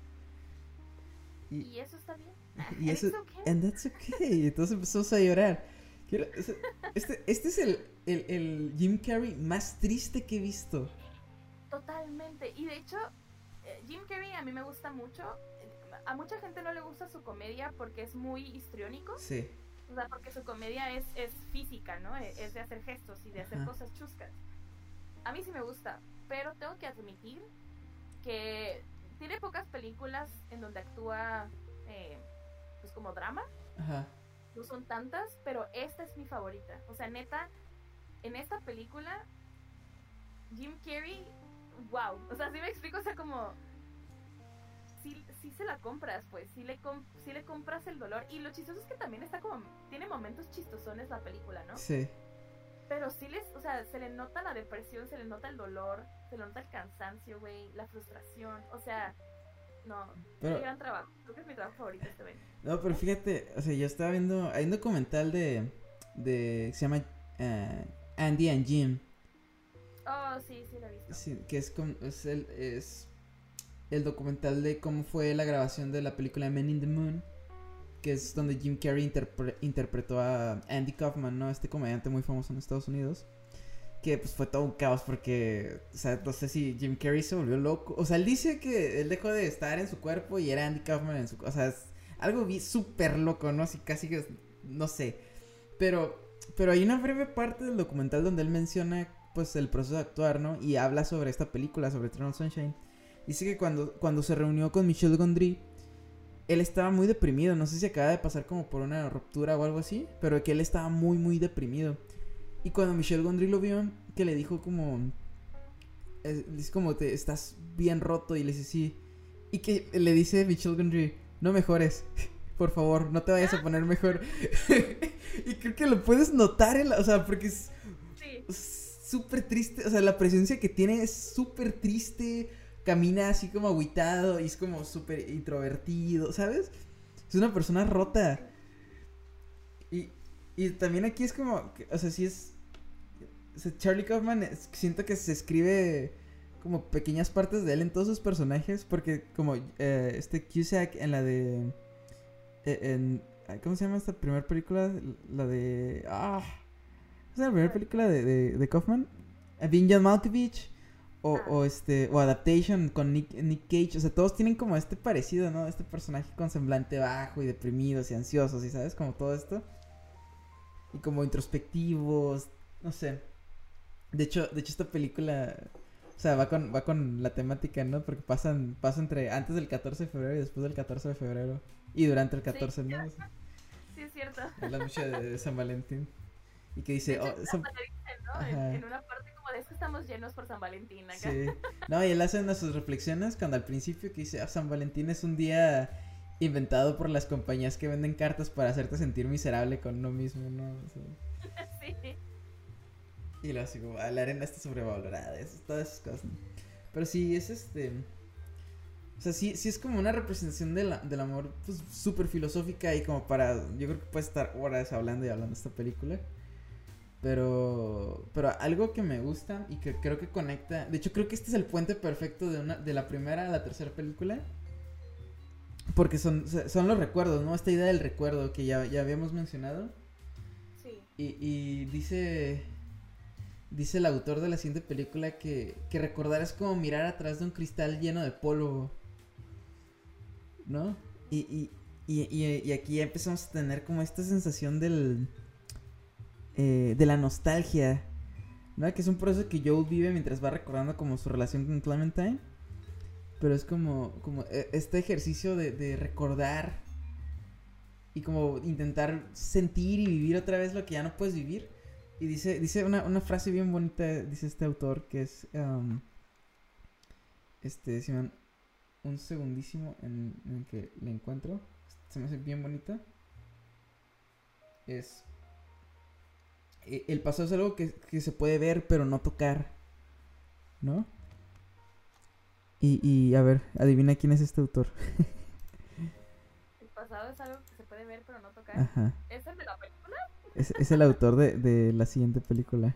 Y- Y, eso está bien. Y eso, and that's okay. Entonces empezamos a llorar. Este, este es el, el, el Jim Carrey más triste que he visto. Totalmente. Y de hecho, eh, Jim Carrey a mí me gusta mucho. A mucha gente no le gusta su comedia porque es muy histriónico. Sí. O sea, porque su comedia es, es física, ¿no? E- Es de hacer gestos y de hacer Ajá. cosas chuscas. A mí sí me gusta, pero tengo que admitir que tiene pocas películas en donde actúa eh, pues como drama. Ajá. No son tantas, pero esta es mi favorita. O sea, neta, en esta película, Jim Carrey, wow. O sea, sí me explico, o sea, como... Sí, sí se la compras, pues, sí le, sí le compras el dolor. Y lo chistoso es que también está como... Tiene momentos chistosones la película, ¿no? Sí. Pero sí les, o sea, se le nota la depresión, se le nota el dolor, se le nota el cansancio, güey, la frustración. O sea, no, Pero, qué gran trabajo. Creo que es mi trabajo favorito este no, pero fíjate, o sea, yo estaba viendo, hay un documental de, de, se llama eh, Andy and Jim, Oh, sí, sí, la he visto. sí, que es, com- es, el, es el documental de cómo fue la grabación de la película Men in the Moon, que es donde Jim Carrey interpre- interpretó a Andy Kaufman, ¿no? Este comediante muy famoso en Estados Unidos. Que pues fue todo un caos porque, o sea, no sé si Jim Carrey se volvió loco. O sea, él dice que él dejó de estar en su cuerpo y era Andy Kaufman en su... O sea, es algo súper loco, ¿no? Así casi que, no sé. Pero, pero hay una breve parte del documental donde él menciona, pues, el proceso de actuar, ¿no? Y habla sobre esta película, sobre Eternal Sunshine. Dice que cuando, cuando se reunió con Michel Gondry, él estaba muy deprimido. No sé si acaba de pasar como por una ruptura o algo así, pero que él estaba muy, muy deprimido. Y cuando Michelle Gondry lo vio, que le dijo como... Es, como, te, estás bien roto y le dice sí. Y que le dice Michelle Gondry, no mejores. Por favor, no te vayas a poner mejor. y creo que lo puedes notar, en la, o sea, porque es súper triste. O sea, la presencia que tiene es súper triste. Camina así como aguitado y es como súper introvertido, ¿sabes? Es una persona rota. Y, también aquí es como, o sea, sí es... Charlie Kaufman siento que se escribe como pequeñas partes de él en todos sus personajes, porque como eh, este Cusack en la de... Eh, en, ¿Cómo se llama esta primera película? La de... Ah, ¿Es la primera película de, de, de Kaufman? John Malkovich. O, ah. o, este o Adaptation con Nick, Nick, Cage, o sea, todos tienen como este parecido, ¿no? Este personaje con semblante bajo y deprimidos y ansiosos, y sabes, como todo esto y como introspectivos, no sé. De hecho, de hecho esta película, o sea, va con, va con la temática, ¿no? Porque pasan, pasa entre antes del 14 de febrero y después del 14 de febrero. Y durante el 14, ¿no? Sí, es cierto. Es la noche de San Valentín. Y que dice... oh, ¿no? en, una parte como de eso estamos llenos por San Valentín acá. Sí. No, y él hace una sus reflexiones cuando al principio que dice, oh, San Valentín es un día inventado por las compañías que venden cartas para hacerte sentir miserable con uno mismo, ¿no? sí. Y lo así como, ah, la arena está sobrevalorada, eso, todas esas cosas. Pero sí, es este... O sea, sí, sí es como una representación de la, del amor, pues, súper filosófica y como para... Yo creo que puede estar horas hablando y hablando de esta película. Pero, pero algo que me gusta y que creo que conecta... De hecho, creo que este es el puente perfecto de, una, de la primera a la tercera película porque son, son los recuerdos, ¿no? Esta idea del recuerdo que ya, ya habíamos mencionado. Sí. Y, y dice. Dice el autor de la siguiente película que, que recordar es como mirar atrás de un cristal lleno de polvo. ¿No? Y, y, y, y aquí ya empezamos a tener como esta sensación del. Eh, de la nostalgia. ¿No? Que es un proceso que Joel vive mientras va recordando como su relación con Clementine. Pero es como, como e, este ejercicio de, recordar y como intentar sentir y vivir otra vez lo que ya no puedes vivir. Y dice, dice una, una frase bien bonita, dice este autor, que es, um, este, si un segundísimo en, en que le encuentro, se me hace bien bonita. Es, e, el pasado es algo que, que se puede ver pero no tocar, ¿no? Y, y a ver, adivina quién es este autor. el pasado es algo que se puede ver pero no tocar. Ajá. ¿Es el de la película? Es, es el autor de, de la siguiente película.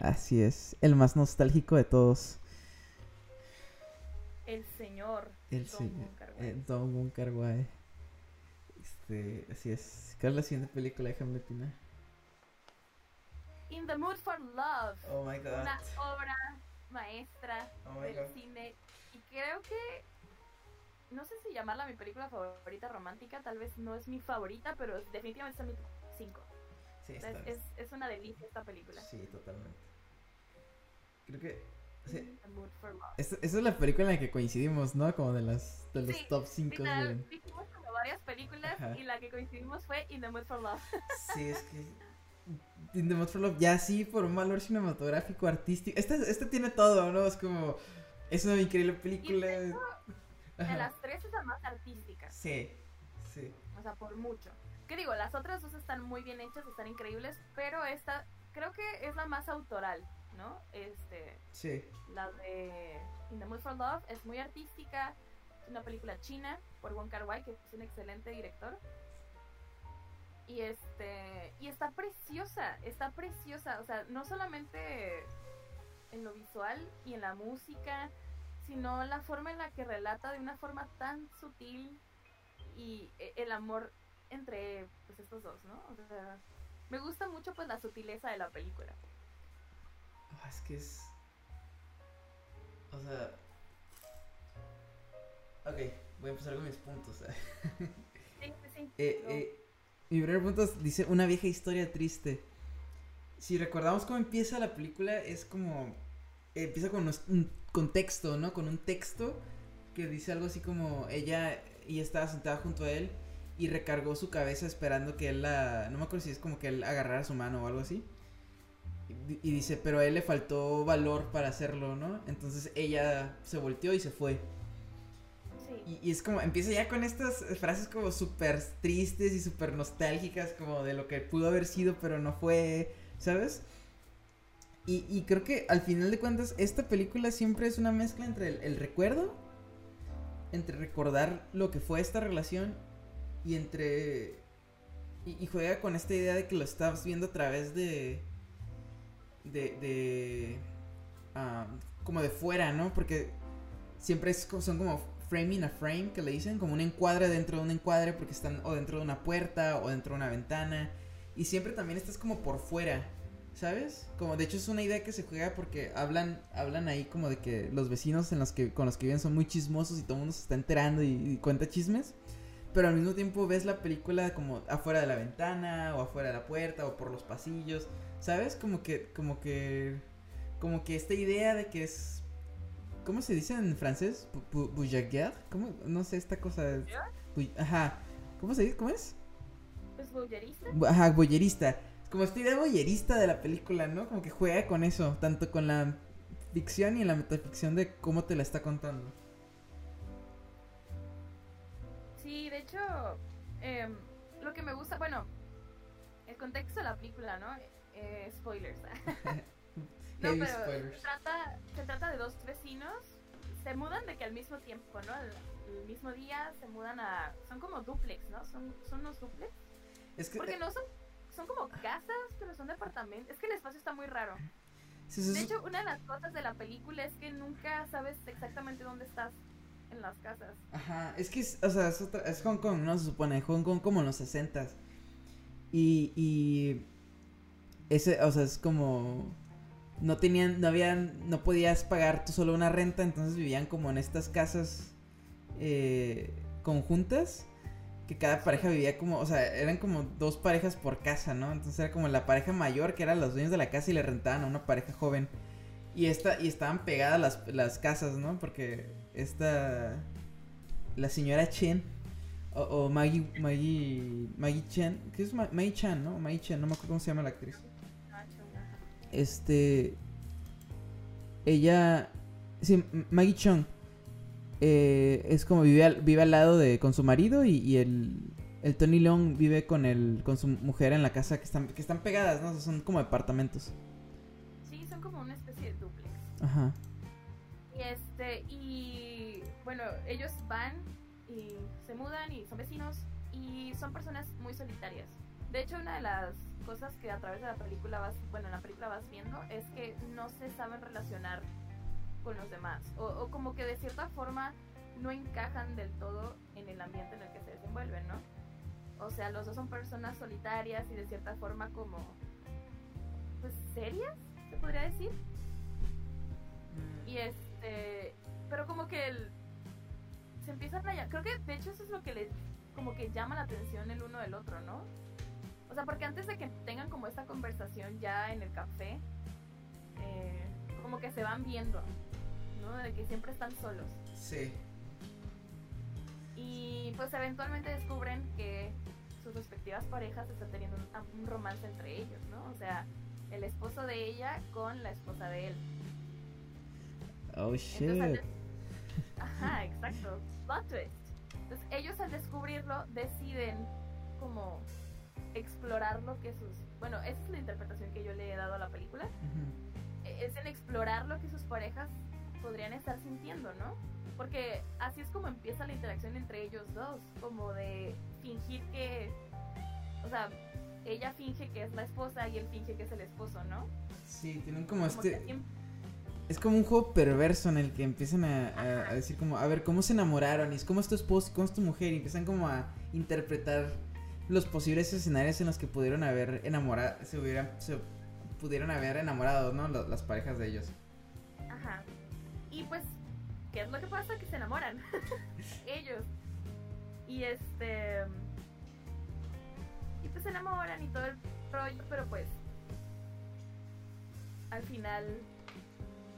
Así es, el más nostálgico de todos. El señor. El señor. Eh, Don Wong Kar -wai. Este, así es. ¿Cuál es la siguiente película? Déjame opinar. In the Mood for Love. Oh my god. Una obra maestra oh del cine. Y creo que. No sé si llamarla mi película favorita romántica, tal vez no es mi favorita, pero definitivamente está mi 5. Sí, es, es, una delicia esta película. Sí, totalmente. Creo que. Sí. Esa, es la película en la que coincidimos, ¿no? Como de las de los top 5. Dijimos como varias películas y la que coincidimos fue In the Mood for Love. Sí, es que In the Mood for Love, ya sí, por un valor cinematográfico, artístico. Este, este tiene todo, ¿no? Es como. Es una increíble película. de las tres es la más artística. Sí, sí. O sea, por mucho. ¿Qué digo? Las otras dos están muy bien hechas, están increíbles, pero esta creo que es la más autoral, ¿no? Este. Sí. La de In the Mood for Love es muy artística. Es una película china por Wong Kar Wai, que es un excelente director. Y este. Y está preciosa. Está preciosa. O sea, no solamente en lo visual y en la música. Sino la forma en la que relata de una forma tan sutil. Y e, el amor entre pues estos dos, ¿no? O sea, me gusta mucho pues la sutileza de la película. Ah, es que es... O sea... Ok, voy a empezar con mis puntos. Sí, sí, sí. Eh, No. eh, mi primer punto dice una vieja historia triste. Si recordamos cómo empieza la película, es como. Empieza con un contexto, ¿no? Con un texto que dice algo así como ella, ella estaba sentada junto a él y recargó su cabeza esperando que él la. No me acuerdo si es como que él agarrara su mano o algo así. Y, y dice, pero a él le faltó valor para hacerlo, ¿no? Entonces ella se volteó y se fue. Y, es como, empieza ya con estas frases como súper tristes y súper nostálgicas, como de lo que pudo haber sido, pero no fue, ¿sabes? Y, creo que al final de cuentas, esta película siempre es una mezcla entre el, recuerdo, entre recordar lo que fue esta relación, y entre. Y, juega con esta idea de que lo estás viendo a través de. de. ah, como de fuera, ¿no? Porque siempre es, son como framing a frame que le dicen, como un encuadre dentro de un encuadre porque están o dentro de una puerta o dentro de una ventana y siempre también estás como por fuera, ¿sabes? Como de hecho es una idea que se juega porque hablan hablan ahí como de que los vecinos en los que con los que viven son muy chismosos y todo el mundo se está enterando y, y cuenta chismes. Pero al mismo tiempo ves la película como afuera de la ventana o afuera de la puerta o por los pasillos, ¿sabes? Como que como que como que esta idea de que es ¿Cómo se dice en francés? Bouillaguer? ¿Cómo? No sé, esta cosa. Ajá. ¿Cómo se dice? ¿Cómo es? Pues bollerista. Bu- Ajá, boyerista. Como esta idea boyerista de la película, ¿no? Como que juega con eso, tanto con la ficción y en la metaficción de cómo te la está contando. Sí, de hecho, em, lo que me gusta, bueno, el contexto de la película, ¿no? Eh, spoilers. no, Heavy pero spoilers. Se, trata, se trata de dos vecinos, se mudan de que al mismo tiempo, ¿no? El, el mismo día se mudan a... Son como duplex, ¿no? Son, son unos duplex. Es que. Porque no son... Son como casas, pero son departamentos. Es que el espacio está muy raro. sí, sí, De hecho, una de las cosas de la película es que nunca sabes exactamente dónde estás en las casas. Ajá, es que es, o sea, es, otra- es Hong Kong, ¿no? Se supone, Hong Kong como en los 60 Y, y ese, o sea, es como no tenían, no habían, no podías pagar tú solo una renta, entonces vivían como en estas casas eh, conjuntas, que cada pareja vivía como, o sea, eran como dos parejas por casa, ¿no? Entonces era como la pareja mayor, que eran los dueños de la casa y le rentaban a una pareja joven. Y esta, y estaban pegadas las, las casas, ¿no? Porque esta, la señora Chen, o, Maggie, Maggie, Maggie Chen, ¿qué es Ma- Maggie Chan, no? Maggie Chen, no me acuerdo cómo se llama la actriz. Este, ella, sí, Maggie Chung, eh, es como vive al, vive al lado de, con su marido y, y el, el Tony Leung vive con el, con su mujer en la casa que están, que están pegadas, ¿no? O sea, son como departamentos. Sí, son como una especie de duplex. Ajá. Y este, y bueno, ellos van y se mudan y son vecinos y son personas muy solitarias. De hecho, una de las cosas que a través de la película vas, bueno, en la película vas viendo es que no se saben relacionar con los demás o, o como que de cierta forma no encajan del todo en el ambiente en el que se desenvuelven, ¿no? O sea, los dos son personas solitarias y de cierta forma como, pues, serias, se podría decir. Y este, pero como que el, se empiezan a, creo que de hecho eso es lo que les, como que llama la atención el uno del otro, ¿no? O sea, porque antes de que tengan como esta conversación ya en el café, eh, como que se van viendo, ¿no? De que siempre están solos. Sí. Y pues eventualmente descubren que sus respectivas parejas están teniendo un, un romance entre ellos, ¿no? O sea, el esposo de ella con la esposa de él. Oh shit. Ajá, exacto. Plot twist. Entonces, ellos al descubrirlo deciden como explorar lo que sus... Bueno, esa es la interpretación que yo le he dado a la película. Ujú. E- Es en explorar lo que sus parejas podrían estar sintiendo, ¿no? Porque así es como empieza la interacción entre ellos dos, como de fingir que... O sea, ella finge que es la esposa y él finge que es el esposo, ¿no? Sí, tienen como Como este... siempre- Es como un juego perverso en el que empiezan a, a- a decir como, a ver, ¿cómo se enamoraron? Y es cómo es tu esposo, y cómo es tu mujer, y empiezan como a interpretar los posibles escenarios en los que pudieron haber enamorado, se hubieran, se pudieron haber enamorado, ¿no? Las parejas de ellos. Ajá. Y pues, ¿qué es lo que pasa? Que se enamoran. Ellos. Y este. Y pues se enamoran y todo el rollo, pero pues. Al final.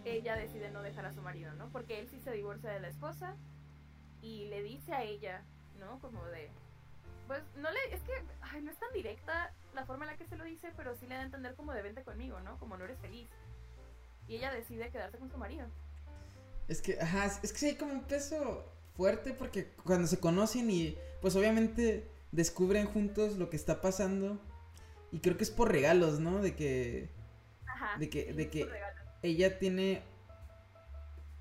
Ella decide no dejar a su marido, ¿no? Porque él sí se divorcia de la esposa. Y le dice a ella, ¿no? Como de. Pues no le. Es que. Ay, no es tan directa la forma en la que se lo dice, pero sí le da a entender como de vente conmigo, ¿no? Como no eres feliz. Y ella decide quedarse con su marido. Es que, ajá, es que sí hay como un peso fuerte porque cuando se conocen y pues obviamente descubren juntos lo que está pasando y creo que es por regalos, ¿no? De que Ajá. De que- de que- ella tiene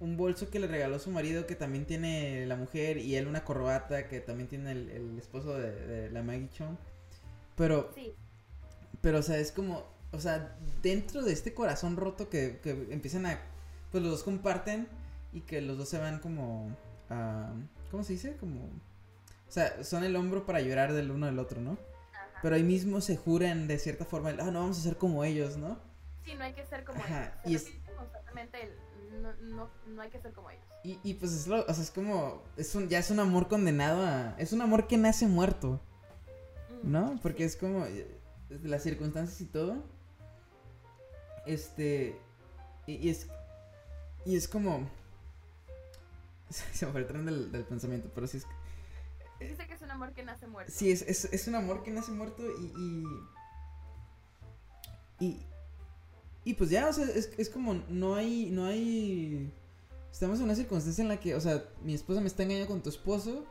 un bolso que le regaló su marido que también tiene la mujer y él una corbata que también tiene el, el esposo de, de la Maggie Chong. Pero, Sí, pero, o sea, es como, o sea, dentro de este corazón roto que, que empiezan a, pues los dos comparten y que los dos se van como, a, ¿cómo se dice? Como, o sea, son el hombro para llorar del uno del otro, ¿no? ajá. Pero ahí mismo se juran de cierta forma, ah, no vamos a ser como ellos, ¿no? Sí, no hay que ser como Ajá, ellos. Y es- repite constantemente el no, no, no hay que ser como ellos. Y, y pues es lo, o sea, es como, es un, ya es un amor condenado a, es un amor que nace muerto, Mm, ¿no? Porque es como, eh, las circunstancias y todo, este, y, y es, y es como, se me fue el tren del, del pensamiento, pero sí es, Dice que es un amor que nace muerto. sí, es, es, es un amor que nace muerto y, y, y, y pues ya, o sea, es, es como, no hay, no hay, estamos en una circunstancia en la que, o sea, mi esposa me está engañando con tu esposo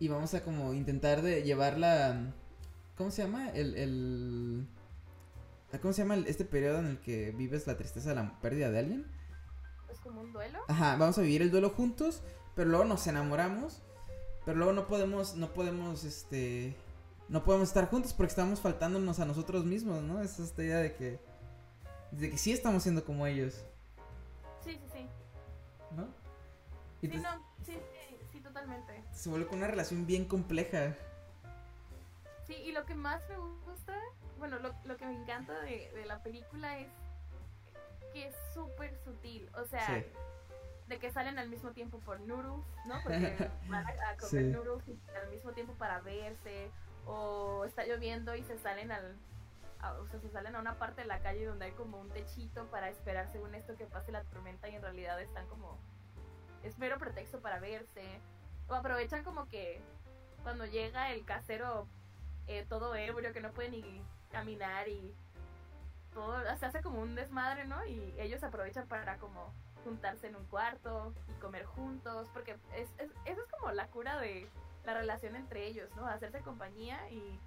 y vamos a como intentar de llevarla, ¿cómo se llama? El, el, ¿cómo se llama este periodo en el que vives la tristeza de la pérdida de alguien? Es como un duelo. Ajá, vamos a vivir el duelo juntos, pero luego nos enamoramos, pero luego no podemos, no podemos, este, no podemos estar juntos porque estamos faltándonos a nosotros mismos, ¿no? Es esta idea de que, de que sí estamos siendo como ellos, Sí, sí, sí. ¿no? Sí, no, sí, sí, sí, totalmente. se vuelve con una relación bien compleja. Sí, y lo que más me gusta, bueno, lo, lo que me encanta de, de la película es que es súper sutil. O sea, Sí. de que salen al mismo tiempo por noodles, ¿no? Porque van a, a comer Sí. noodles y al mismo tiempo para verse. O está lloviendo y se salen al. O sea, se salen a una parte de la calle donde hay como un techito para esperar según esto que pase la tormenta y en realidad están como. Es mero pretexto para verse. O aprovechan como que cuando llega el casero eh, todo ebrio que no puede ni caminar y todo se hace como un desmadre, ¿no? Y ellos aprovechan para como juntarse en un cuarto y comer juntos, porque es, es- eso es como la cura de la relación entre ellos, ¿no? Hacerse compañía y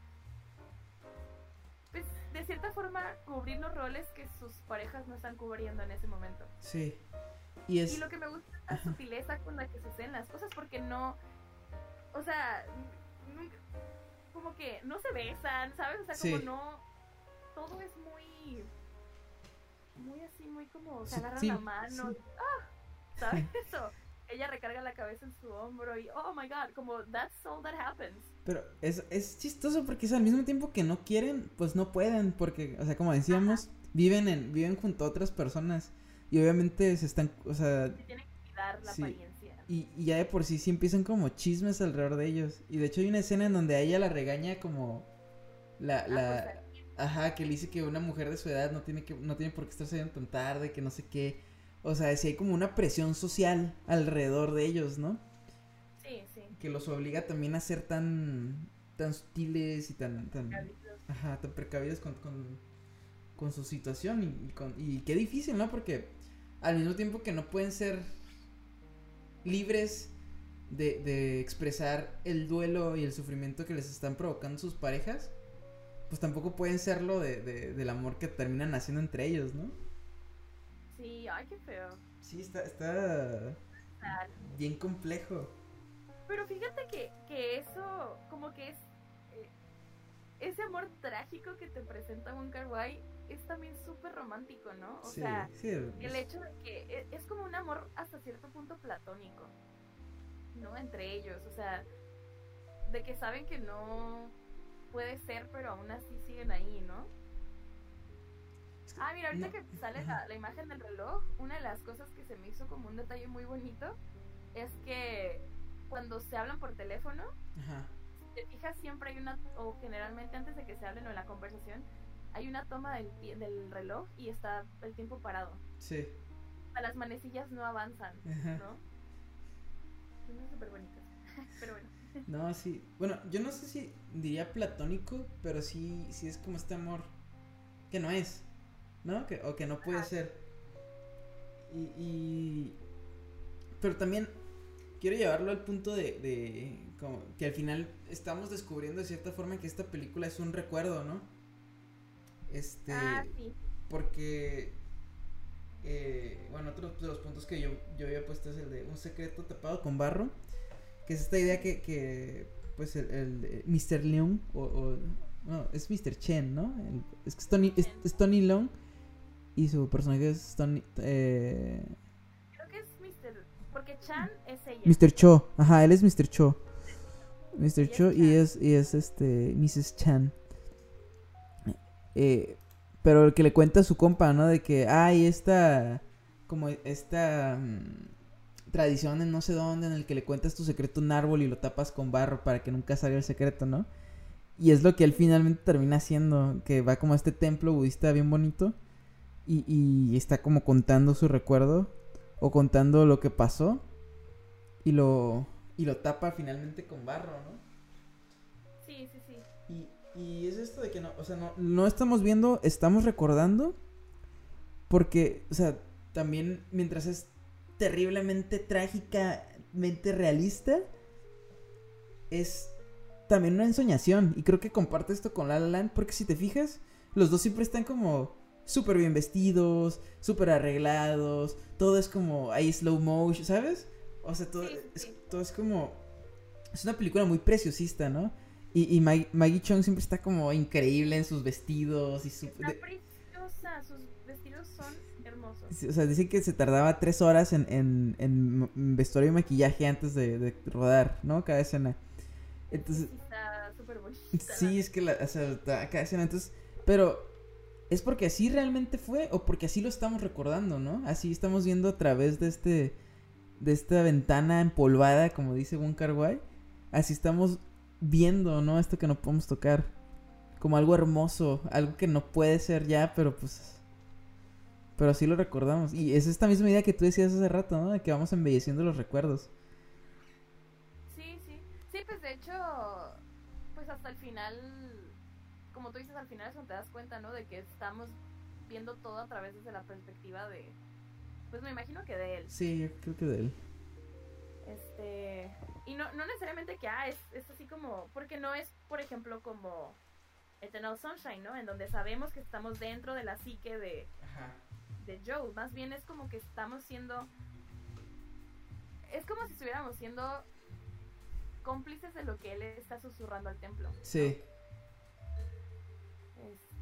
pues de cierta forma cubrir los roles que sus parejas no están cubriendo en ese momento. Sí. Y es... Y lo que me gusta es la sutileza con la que suceden las cosas, porque no, o sea, nunca, como que no se besan, ¿sabes? O sea, como Sí. no, todo es muy, muy así, muy como, se agarran la mano, sí. ¡ah! ¿sabes? Eso, ella recarga la cabeza en su hombro y, oh my god, como, that's all that happens. Pero es, es chistoso porque sea, al mismo tiempo que no quieren, pues no pueden, porque, o sea, como decíamos, viven en, viven junto a otras personas y obviamente se están, o sea, Se tienen que cuidar la Sí. apariencia. y, y ya de por sí sí empiezan como chismes alrededor de ellos. Y de hecho hay una escena en donde a ella la regaña como la, Ah, la, pues, ajá, que le dice que una mujer de su edad no tiene que, no tiene por qué estar saliendo tan tarde, que no sé qué. O sea, si hay como una presión social alrededor de ellos, ¿no? sí, sí. Que los obliga también a ser tan, tan sutiles y tan, tan, precavidos. Ajá, tan precavidos con, con, con su situación y, y con, y qué difícil, ¿no? Porque al mismo tiempo que no pueden ser libres de, de expresar el duelo y el sufrimiento que les están provocando sus parejas, pues tampoco pueden serlo de, de- del amor que terminan haciendo entre ellos, ¿no? Sí, ay, qué feo. Sí, está, está bien complejo. Pero fíjate que, que eso, como que es. eh, ese amor trágico que te presenta Wong Kar Wai es también súper romántico, ¿no? O sí, sea, sí, el es- hecho de que e- es como un amor hasta cierto punto platónico, ¿no? Entre ellos, o sea, de que saben que no. puede ser, pero aún así siguen ahí, ¿no? Ah, mira, ahorita que sale la, la imagen del reloj, una de las cosas que se me hizo como un detalle muy bonito es que cuando se hablan por teléfono, Ajá. si te fijas siempre hay una, o generalmente antes de que se hablen o en la conversación, hay una toma del, del reloj y está el tiempo parado. Sí. Sea, las manecillas no avanzan, Ajá. ¿no? Son súper bonitas. Pero bueno. No, sí. Bueno, yo no sé si diría platónico, pero sí, sí es como este amor que no es, ¿no? Que, o que no puede ser. Y, y- Pero también quiero llevarlo al punto de, de como que al final estamos descubriendo de cierta forma que esta película es un recuerdo, ¿no? Este... Ah, sí. Porque, eh, bueno, otro de los puntos que yo, yo había puesto es el de un secreto tapado con barro, que es esta idea que, que pues, el, el, eh, Mr. Leung, o, o- no, es Mr. Chen, ¿no? El- es que es Tony, es, es Tony Leung y su personaje es Tony, eh, Creo que es Mr. Porque Chan es ella. Mr. Cho, ajá, él es Mr. Cho. Mr. Cho y es, y es este Mrs. Chan. Eh, pero el que le cuenta a su compa, ¿no? De que hay esta, como esta mm, tradición en no sé dónde en el que le cuentas tu secreto a un árbol y lo tapas con barro para que nunca salga el secreto, ¿no? Y es lo que él finalmente termina haciendo, que va como a este templo budista bien bonito y, y está como contando su recuerdo o contando lo que pasó y lo y lo tapa finalmente con barro, ¿no? Sí, sí, sí. Y, y es esto de que no, o sea, no, no estamos viendo, estamos recordando porque, o sea, también mientras es terriblemente trágicamente realista es también una ensoñación y creo que comparte esto con La La Land porque si te fijas, los dos siempre están como súper bien vestidos, súper arreglados, todo es como ahí slow motion, ¿sabes? O sea, todo, Sí, sí, es, todo es como... Es una película muy preciosista, ¿no? Y, y Mag- Maggie Chung siempre está como increíble en sus vestidos y su... Está preciosa. Sus vestidos son hermosos. O sea, dicen que se tardaba tres horas en, en, en vestuario y maquillaje antes de, de rodar, ¿no? Cada escena. Entonces, Sí, está súper bonita. sí, es que la, o sea, cada escena, entonces, pero ¿es porque así realmente fue o porque así lo estamos recordando, ¿no? Así estamos viendo a través de este, de esta ventana empolvada, como dice Kar Wai, así estamos viendo, ¿no? Esto que no podemos tocar, como algo hermoso, algo que no puede ser ya, pero pues... Pero así lo recordamos. Y es esta misma idea que tú decías hace rato, ¿no? De que vamos embelleciendo los recuerdos. Sí, sí. Sí, pues de hecho, pues hasta el final, como tú dices, al final es cuando te das cuenta, ¿no? De que estamos viendo todo a través desde la perspectiva de, pues me imagino que de él. Sí, creo que de él. Este, y no, no necesariamente que, ah, es, es así como, porque no es, por ejemplo, como Eternal Sunshine, ¿no? En donde sabemos que estamos dentro de la psique de, Ajá. de Joe. Más bien es como que estamos siendo. Es como si estuviéramos siendo cómplices de lo que él está susurrando al templo. Sí.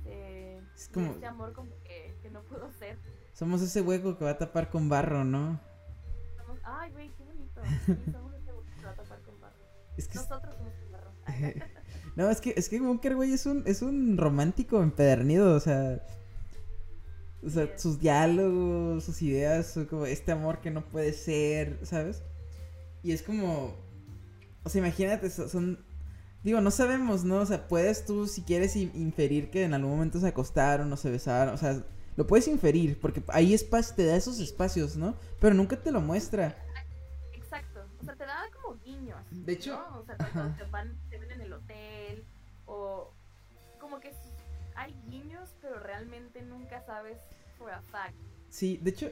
Este. Es como- Este amor como que, que no pudo ser. Somos ese hueco que va a tapar con barro, ¿no? Somos- ay, güey, qué bonito. Sí, somos ese hueco que va a tapar con barro. Es que... Nosotros somos el barro. no, es que, es que Bunker, güey, es un, es un romántico empedernido, o sea... O sea, Sí sus diálogos, sus ideas, como este amor que no puede ser, ¿sabes? Y es como... O sea, imagínate, so- son... Digo, no sabemos, ¿no? O sea, puedes tú, si quieres, in- inferir que en algún momento se acostaron o se besaron, o sea, lo puedes inferir, porque ahí espacio, te da esos espacios, ¿no? Pero nunca te lo muestra. Exacto. O sea, te da como guiños. De hecho, ¿no? O sea, cuando te van, te ven en el hotel. O como que hay guiños, pero realmente nunca sabes for a fact Sí, de hecho,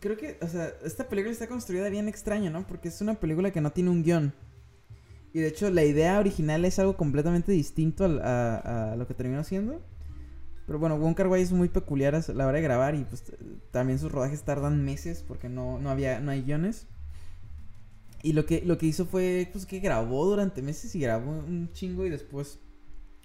creo que, o sea, esta película está construida bien extraño, ¿no? Porque es una película que no tiene un guion. Y de hecho, la idea original es algo completamente distinto a, lo que terminó siendo. Pero bueno, Wong Kar Wai es muy peculiar a la hora de grabar y pues también sus rodajes tardan meses porque no, no había, no hay guiones. Y lo que, lo que hizo fue, pues que grabó durante meses y grabó un chingo y después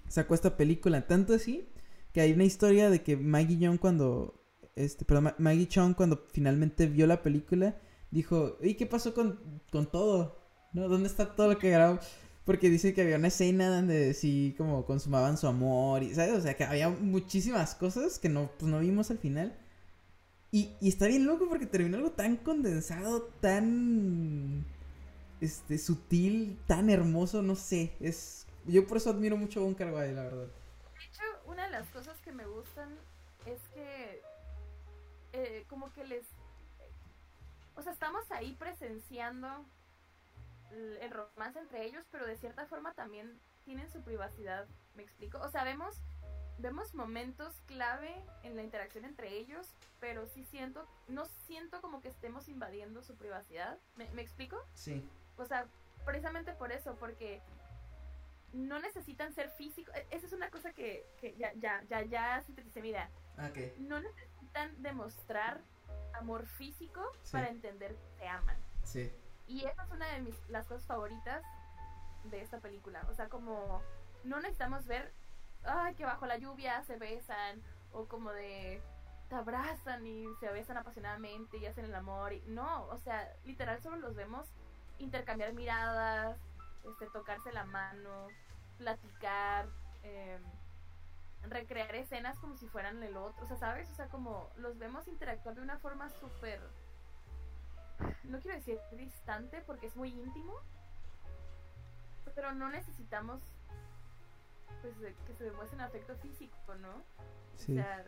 sacó esta película. Tanto así que hay una historia de que Maggie Young cuando, este, perdón, Ma- Maggie Chung cuando finalmente vio la película dijo, ¿y qué pasó con, con todo? ¿No? ¿Dónde está todo lo que grabó? Porque dice que había una escena donde sí como consumaban su amor y, ¿sabes? O sea, que había muchísimas cosas que no, pues, no vimos al final. Y, y está bien loco porque terminó algo tan condensado, tan este sutil, tan hermoso, no sé, es yo por eso admiro mucho a Wai, la verdad. De hecho, una de las cosas que me gustan es que eh, como que les o sea, estamos ahí presenciando el romance entre ellos, pero de cierta forma también tienen su privacidad, ¿me explico? O sea, vemos, vemos momentos clave en la interacción entre ellos, pero sí siento, no siento como que estemos invadiendo su privacidad, ¿me, ¿me explico? Sí. O sea, precisamente por eso, porque no necesitan ser físicos, e, esa es una cosa que, que ya, ya, ya, ya sinteticé mi idea. Okay. No necesitan demostrar amor físico para entender que se aman. Sí. Y esa es una de mis, las cosas favoritas de esta película. O sea, como no necesitamos ver, ay, que bajo la lluvia se besan, o como de te abrazan y se besan apasionadamente y hacen el amor. Y, no, o sea, literal solo los vemos intercambiar miradas, este, tocarse la mano, platicar, eh, recrear escenas como si fueran el otro, o sea, ¿sabes? O sea, como los vemos interactuar de una forma súper no quiero decir distante porque es muy íntimo, pero no necesitamos pues que se demuestre un afecto físico, ¿no? O sea,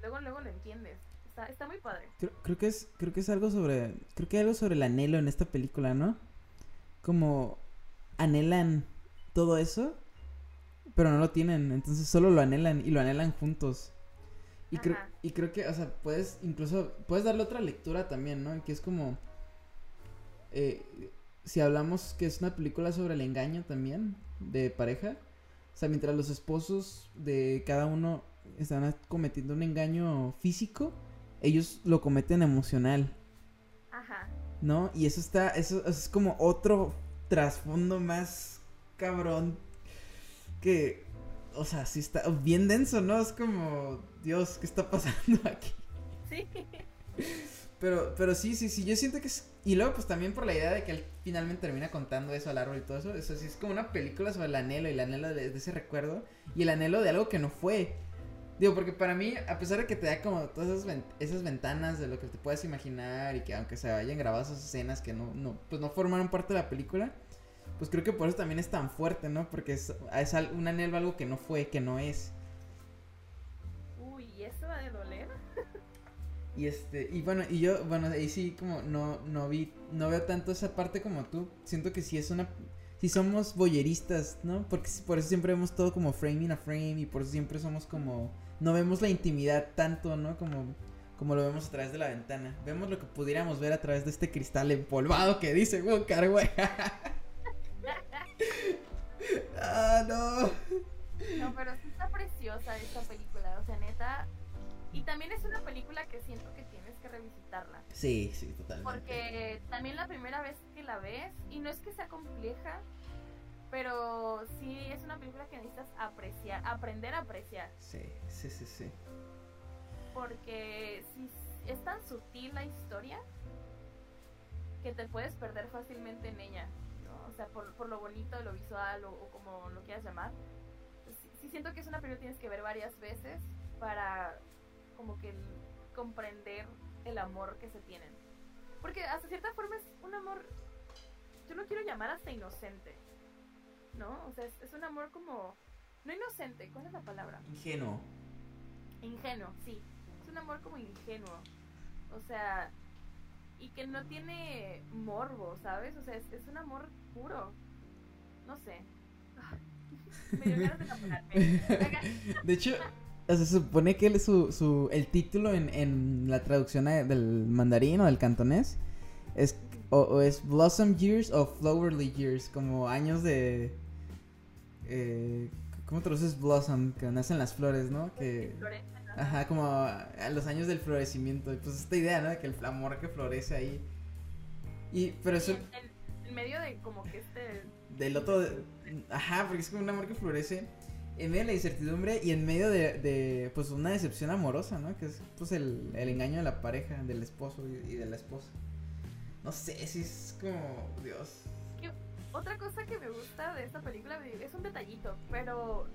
luego luego lo entiendes. Está, está muy padre. Creo, creo, que es creo que es algo sobre creo que hay algo sobre el anhelo en esta película, ¿no? Como anhelan todo eso, pero no lo tienen, entonces solo lo anhelan y lo anhelan juntos. Y creo, y creo que, o sea, puedes incluso, puedes darle otra lectura también, ¿no? Que es como, eh, si hablamos que es una película sobre el engaño también, de pareja, o sea, mientras los esposos de cada uno están cometiendo un engaño físico, ellos lo cometen emocional. Ajá. ¿No? Y eso está, eso, es como otro trasfondo más cabrón que, o sea, sí está bien denso, ¿no? Es como Dios, ¿qué está pasando aquí? Sí. Pero, pero sí, sí, sí, yo siento que es... Y luego pues también por la idea de que él finalmente termina contando eso al árbol y todo eso, eso sí es como una película sobre el anhelo y el anhelo de, ese recuerdo y el anhelo de algo que no fue. Digo, porque para mí, a pesar de que te da como todas esas, esas ventanas de lo que te puedes imaginar y que aunque se vayan grabadas esas escenas que no, no, pues no formaron parte de la película, pues creo que por eso también es tan fuerte, ¿no? Porque es, es un anhelo algo que no fue, que no es. Y este, y bueno, y yo, bueno, ahí sí como no, no vi, no veo tanto esa parte como tú. Siento que sí es una, sí somos boyeristas, ¿no? Porque por eso siempre vemos todo como framing a frame y por eso siempre somos como, no vemos la intimidad tanto, ¿no? Como, como lo vemos a través de la ventana. Vemos lo que pudiéramos ver a través de este cristal empolvado que dice Wonka, güey. no. No, pero sí está preciosa esta película, o sea, neta, y también es una película que siento que tienes que revisitarla. Sí, sí, totalmente. Porque también la primera vez que la ves, y no es que sea compleja, pero sí es una película que necesitas apreciar, aprender a apreciar. Sí, sí, sí, sí. Porque si es tan sutil la historia que te puedes perder fácilmente en ella. ¿No? O sea, por, por lo bonito, lo visual o, como lo quieras llamar. Sí, sí, siento que es una película que tienes que ver varias veces para como que comprender el amor que se tienen. Porque hasta cierta forma es un amor, yo lo quiero llamar hasta inocente, ¿no? O sea, es, un amor como, no inocente, ¿cuál es la palabra? Ingenuo. Ingenuo, sí. Es un amor como ingenuo. O sea, y que no tiene morbo, ¿sabes? O sea, es, es un amor puro. No sé. Me dio ganas de De hecho, se supone que el, su, su, el título en, en la traducción del mandarín o del cantonés es o, es Blossom Years o Flowerly Years, como años de... Eh, ¿Cómo traduces Blossom? Que nacen las flores, ¿no? Que, ajá, como a, los años del florecimiento. Pues esta idea, ¿no? De que el amor que florece ahí. Y, pero eso... En, medio de como que este... Del otro... Ajá, porque es como un amor que florece en medio de la incertidumbre y en medio de, pues una decepción amorosa, ¿no? Que es pues el, engaño de la pareja, del esposo y, de la esposa. No sé, si es como, Dios. Otra cosa que me gusta de esta película es un detallito, pero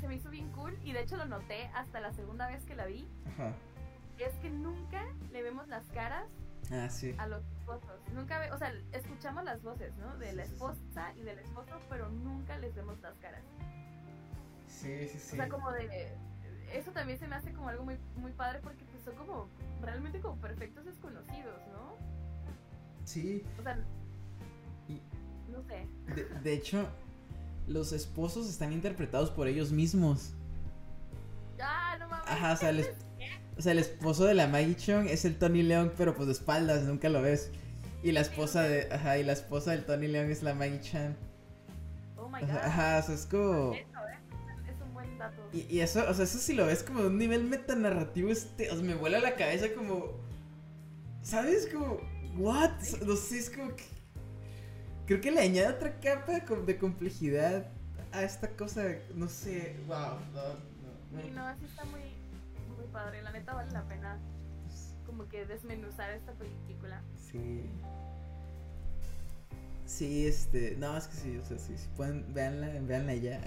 se me hizo bien cool y de hecho lo noté hasta la segunda vez que la vi. Ajá. Es que nunca le vemos las caras Ah, sí. a los esposos. Nunca ve, o sea, escuchamos las voces, ¿no? De la esposa y del esposo, pero nunca les vemos las caras. Sí, sí, sí. O sea, como de eso también se me hace como algo muy muy padre porque pues son como realmente como perfectos desconocidos, ¿no? Sí. O sea, Y no sé. de, de hecho, los esposos están interpretados por ellos mismos. Ah, no mames. Ajá, o sea, el, o sea, el esposo de la Maggie Chung es el Tony Leung, pero pues de espaldas, nunca lo ves. Y la esposa de, ajá, y la esposa del Tony Leung es la Maggie Chan. Oh my god. ajá, o sea, es como... Eso, ¿eh? Es un buen dato. Y, y eso, o sea, eso si lo ves como de un nivel metanarrativo, este, o sea, me vuela la cabeza como... ¿Sabes? Como... ¿What? No sé, es como que... Creo que le añade otra capa de complejidad a esta cosa, no sé, wow, no, no, Sí, no. está muy padre. La neta vale la pena como que desmenuzar esta película. Sí. Sí, este, no, es que sí, o sea, sí, si pueden, véanla, véanla ya.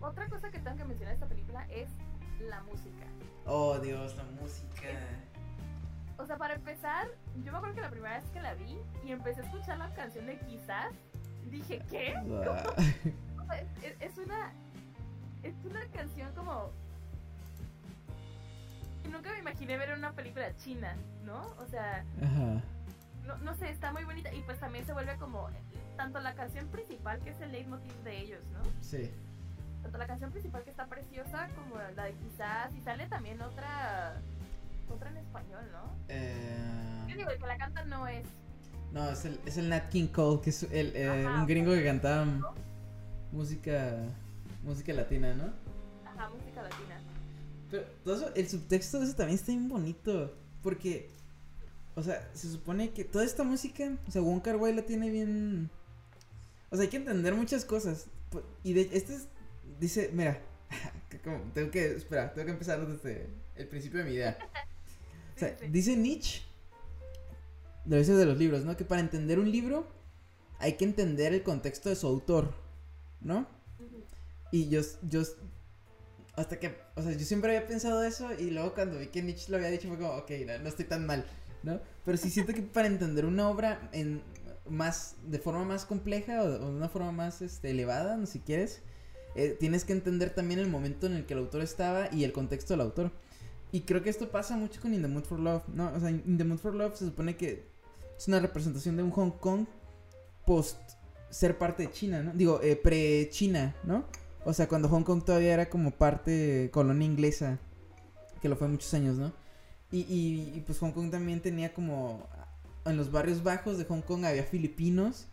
Otra cosa que tengo que mencionar de esta película es la música. Oh, Dios, la música. O sea, para empezar, yo me acuerdo que la primera vez que la vi y empecé a escuchar la canción de Quizás, dije, ¿qué? Es una. Es una canción como. Nunca me imaginé ver una película china, ¿no? O sea, Ajá. no, no sé, está muy bonita. Y pues también se vuelve como. Tanto la canción principal, que es el leitmotiv de ellos, ¿no? Sí. Tanto la canción principal que está preciosa, como la de Quizás. Y sale también otra. Otra en español, ¿no? ¿Qué Eh, digo? El que la canta no es. no, es el, es el Nat King Cole, que es el, eh, Ajá, un gringo que cantaba música, música latina, ¿no? Ajá, música latina. Pero todo eso, el subtexto de eso también está bien bonito. Porque, o sea, se supone que toda esta música, o sea, Wong Kar Wai la tiene bien. O sea, hay que entender muchas cosas. Y de este es, dice, mira, como- tengo que, espera, tengo que empezar desde el principio de mi idea. O sea, dice Nietzsche, de veces de los libros, ¿no? Que para entender un libro hay que entender el contexto de su autor, ¿no? Y yo, yo, hasta que, o sea, yo siempre había pensado eso y luego cuando vi que Nietzsche lo había dicho fue como, ok, no, no estoy tan mal, ¿no? Pero sí siento que para entender una obra en más, de forma más compleja o, de una forma más este, elevada, si quieres, eh, tienes que entender también el momento en el que el autor estaba y el contexto del autor. Y creo que esto pasa mucho con In the Mood for Love, ¿no? O sea, In the Mood for Love se supone que es una representación de un Hong Kong post ser parte de China, ¿no? Digo, eh, pre-China, ¿no? O sea, cuando Hong Kong todavía era como parte colonia inglesa, que lo fue muchos años, ¿no? Y, y, y, pues Hong Kong también tenía como, en los barrios bajos de Hong Kong había filipinos,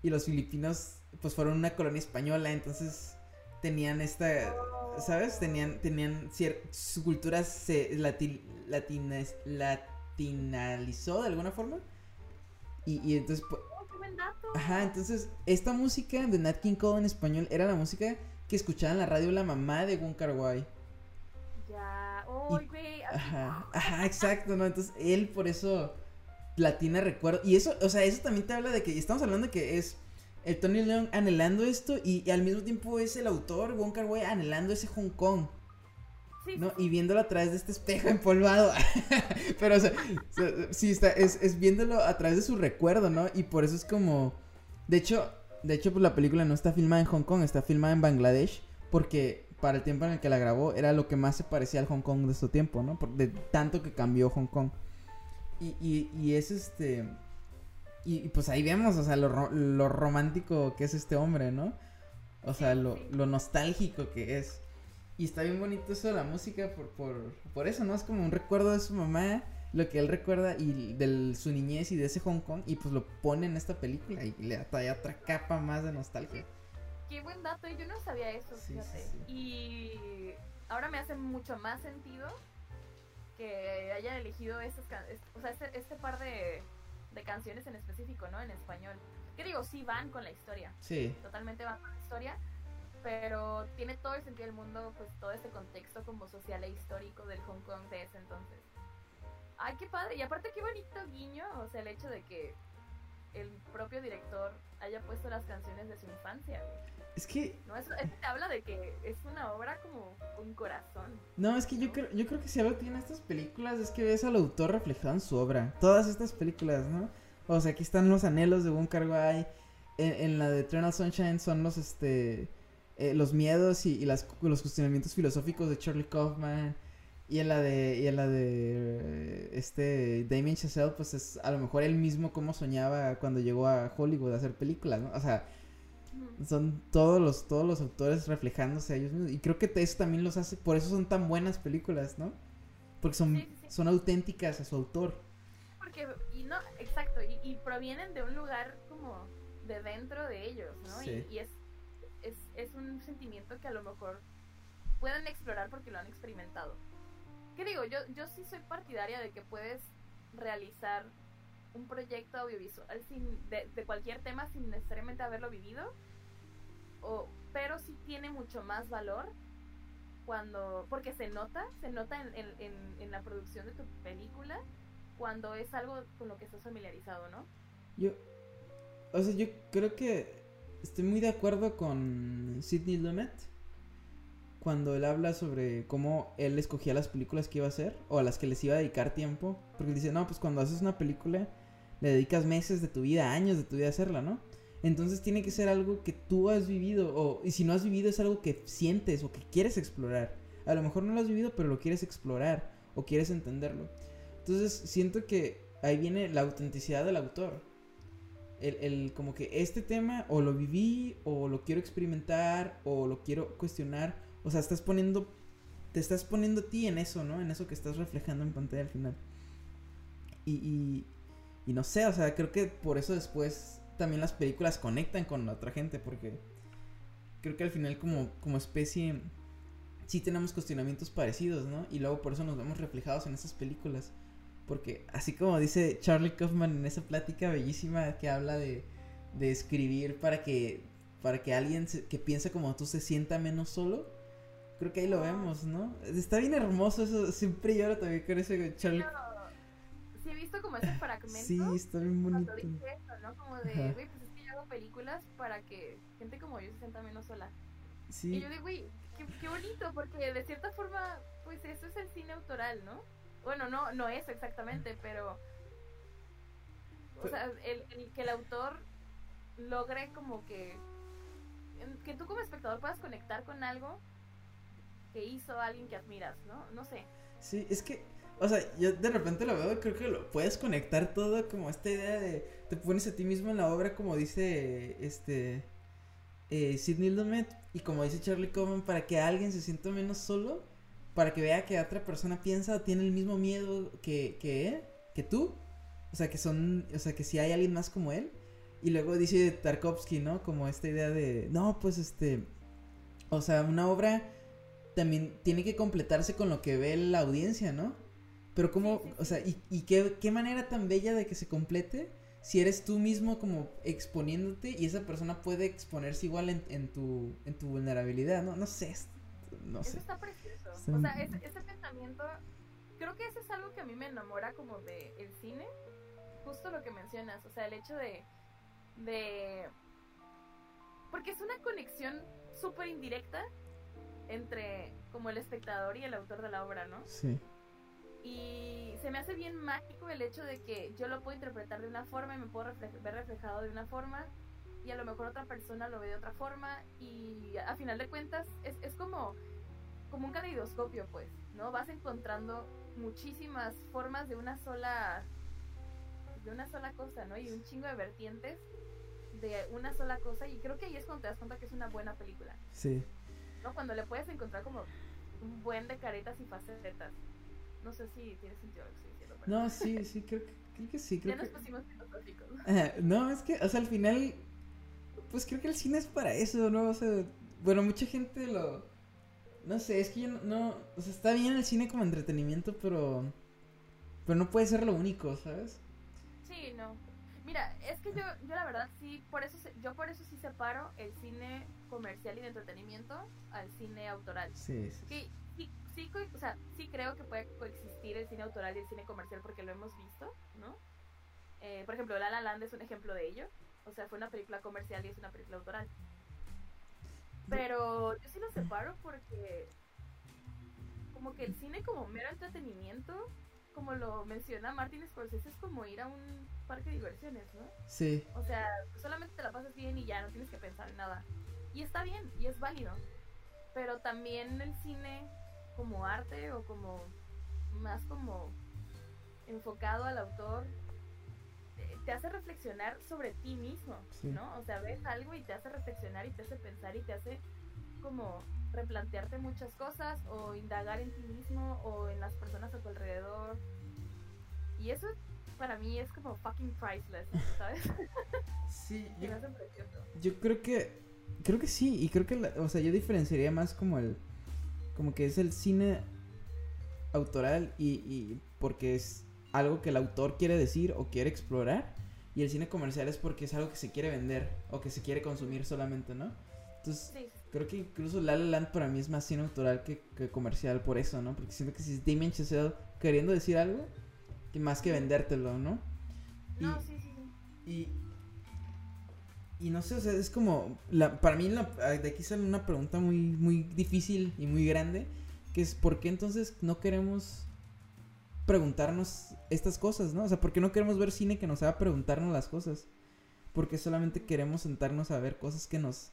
y los filipinos pues fueron una colonia española, entonces tenían esta, ¿sabes? Tenían, tenían cier- su cultura se lati- latinalizó de alguna forma. Y, y entonces, pu- qué buen dato. Ajá, entonces esta música de Nat King Cole en español era la música que escuchaba en la radio la mamá de Kar Wai. Ya. Oh, Y- güey. Ajá, ajá, exacto, ¿no? Entonces él por eso latina recuerdo. Y eso, o sea, eso también te habla de que estamos hablando de que es el Tony Leung anhelando esto y, y al mismo tiempo es el autor Wong Kar Wai anhelando ese Hong Kong, Sí, ¿no? sí, Y viéndolo a través de este espejo empolvado. Pero, o sea, o sea, sí, está, es, es viéndolo a través de su recuerdo, ¿no? Y por eso es como... De hecho, de hecho, pues la película no está filmada en Hong Kong, está filmada en Bangladesh, porque para el tiempo en el que la grabó era lo que más se parecía al Hong Kong de su tiempo, ¿no? Por- de tanto que cambió Hong Kong. Y, y, y es este... Y, y, pues ahí vemos, o sea, lo, lo romántico que es este hombre, ¿no? O sea, lo, lo nostálgico que es. Y está bien bonito eso de la música por, por, por eso, ¿no? Es como un recuerdo de su mamá, lo que él recuerda y de su niñez y de ese Hong Kong, y pues lo pone en esta película y le da todavía otra capa más de nostalgia. Qué buen dato. Yo no sabía eso, Sí, fíjate. sí, sí. Y ahora me hace mucho más sentido que hayan elegido esas can- es- o sea, este, este par de, de canciones en específico, ¿no? En español. Que digo, sí van con la historia. Sí, totalmente van con la historia, pero tiene todo el sentido del mundo, pues todo ese contexto como social e histórico del Hong Kong de ese entonces. Ay, qué padre, y aparte qué bonito guiño, o sea, el hecho de que el, pro- propio director haya puesto las canciones de su infancia, Es que... No, eso, te habla de que es una obra como un corazón. No, es que yo creo, yo creo que si algo tiene estas películas es que ves al autor reflejado en su obra. Todas estas películas, ¿no? O sea, aquí están los anhelos de Wong Kar Wai. En, la de Eternal Sunshine son los, este... Eh, los miedos y, las, los cuestionamientos filosóficos de Charlie Kaufman. Y en la de, y en la de este Damien Chazelle, pues es a lo mejor él mismo como soñaba cuando llegó a Hollywood a hacer películas, ¿no? O sea, son todos los, todos los autores reflejándose a ellos mismos. Y creo que eso también los hace, por eso son tan buenas películas, ¿no? Porque son, son auténticas a su autor. Porque, y no, exacto, y, provienen de un lugar como de dentro de ellos, ¿no? Y, y es, es, es un sentimiento que a lo mejor pueden explorar porque lo han experimentado. ¿Qué digo? Yo, yo sí soy partidaria de que puedes realizar un proyecto audiovisual sin, de, cualquier tema sin necesariamente haberlo vivido, o, pero sí tiene mucho más valor cuando, porque se nota, se nota en, en, la producción de tu película cuando es algo con lo que estás familiarizado, ¿no? Yo, o sea, yo creo que estoy muy de acuerdo con Sidney Lumet cuando él habla sobre cómo él escogía las películas que iba a hacer o a las que les iba a dedicar tiempo. Porque él dice, no, pues cuando haces una película le dedicas meses de tu vida, años de tu vida a hacerla, ¿no? Entonces tiene que ser algo que tú has vivido o y si no has vivido es algo que sientes o que quieres explorar. A lo mejor no lo has vivido, pero lo quieres explorar o quieres entenderlo. Entonces siento que ahí viene la autenticidad del autor. El, el, como que este tema o lo viví o lo quiero experimentar o lo quiero cuestionar o sea, estás poniendo, te estás poniendo a ti en eso, ¿no? En eso que estás reflejando en pantalla al final. Y, y, no sé, o sea, creo que por eso después también las películas conectan con la otra gente, porque creo que al final como, como especie sí tenemos cuestionamientos parecidos, ¿no? Y luego por eso nos vemos reflejados en esas películas. Porque así como dice Charlie Kaufman en esa plática bellísima que habla de, de escribir para que, para que alguien que piensa como tú se sienta menos solo, Creo que ahí lo vemos, ¿no? Está bien hermoso eso. Siempre lloro también con ese Charlie. sí, he visto como ese fragmento. Sí, está bien bonito. ¿no? Como de, güey, pues es que yo hago películas para que gente como yo se sienta menos sola. Sí. Y yo digo, güey, qué, bonito, porque de cierta forma, pues eso es el cine autoral, ¿no? Bueno, no, no es exactamente, pero. O sea, el, el que el autor logre como que. Que tú como espectador puedas conectar con algo que hizo alguien que admiras, ¿no? No sé. Sí, es que, o sea, yo de repente lo veo creo que lo puedes conectar todo como esta idea de, te pones a ti mismo en la obra como dice, este, eh, Sidney Lumet y como dice Charlie Coleman, para que alguien se sienta menos solo, para que vea que otra persona piensa o tiene el mismo miedo que, que que tú, o sea, que son, o sea, que si hay alguien más como él. Y luego dice Tarkovsky, ¿no? Como esta idea de, no, pues este, o sea, una obra también tiene que completarse con lo que ve la audiencia, ¿no? Pero como, o sea, y, qué, manera tan bella de que se complete si eres tú mismo como exponiéndote y esa persona puede exponerse igual en, tu, en tu vulnerabilidad, ¿no? No sé, no sé. Eso está precioso. O sea, ese, pensamiento, creo que eso es algo que a mí me enamora como de el cine, justo lo que mencionas, o sea, el hecho de, de, porque es una conexión súper indirecta entre como el espectador y el autor de la obra, ¿no? Sí. Y se me hace bien mágico el hecho de que yo lo puedo interpretar de una forma y me puedo ver reflejado de una forma y a lo mejor otra persona lo ve de otra forma y a final de cuentas es, es como, como un caleidoscopio, pues, ¿no? Vas encontrando muchísimas formas de una sola de una sola cosa, ¿no? Y un chingo de vertientes de una sola cosa y creo que ahí es cuando te das cuenta que es una buena película. Sí. Cuando le puedes encontrar como un buen de caretas y facetas. No sé si tiene sentido lo que estoy diciendo. No, sí, sí, creo que, creo que sí. Creo ya nos pusimos filosóficos. no, es que, o sea, al final, pues creo que el cine es para eso, ¿no? O sea, bueno, mucha gente lo... No sé, es que yo no, no, O sea, está bien el cine como entretenimiento, pero... Pero no puede ser lo único, ¿sabes? Sí, no. Mira, es que yo, yo la verdad sí, por eso yo por eso sí separo el cine comercial y de entretenimiento al cine autoral. Sí, sí. sí, sí, o sea, sí creo que puede coexistir el cine autoral y el cine comercial porque lo hemos visto, ¿no? Eh, por ejemplo, La La Land es un ejemplo de ello. O sea, fue una película comercial y es una película autoral. Pero yo sí lo separo porque como que el cine como mero entretenimiento, como lo menciona Martin Scorsese, es como ir a un parque de diversiones, ¿no? Sí. O sea, solamente te la pasas bien y ya no tienes que pensar en nada. Y está bien, y es válido. Pero también el cine como arte o como más como enfocado al autor eh, te hace reflexionar sobre ti mismo, Sí. ¿no? O sea, ves algo y te hace reflexionar y te hace pensar y te hace como replantearte muchas cosas o indagar en ti mismo o en las personas a tu alrededor. Y eso para mí es como fucking priceless, ¿sabes? Sí. Yo creo que creo que sí y creo que la- o sea, yo diferenciaría más como el como que es el cine autoral y, y porque es algo que el autor quiere decir o quiere explorar y el cine comercial es porque es algo que se quiere vender o que se quiere consumir solamente, ¿no? Entonces, Sí, creo que incluso La La Land para mí es más cine autoral que, que comercial por eso, ¿no? Porque siento que si es Damien Chazelle queriendo decir algo, que más que vendértelo, ¿no? no, Y- sí, sí, sí. Y. Y no sé, o sea, es como. La, para mí, la- de aquí sale una pregunta muy, muy difícil y muy grande. Que es: ¿por qué entonces no queremos preguntarnos estas cosas, no? O sea, ¿por qué no queremos ver cine que nos haga preguntarnos las cosas? Porque solamente queremos sentarnos a ver cosas que nos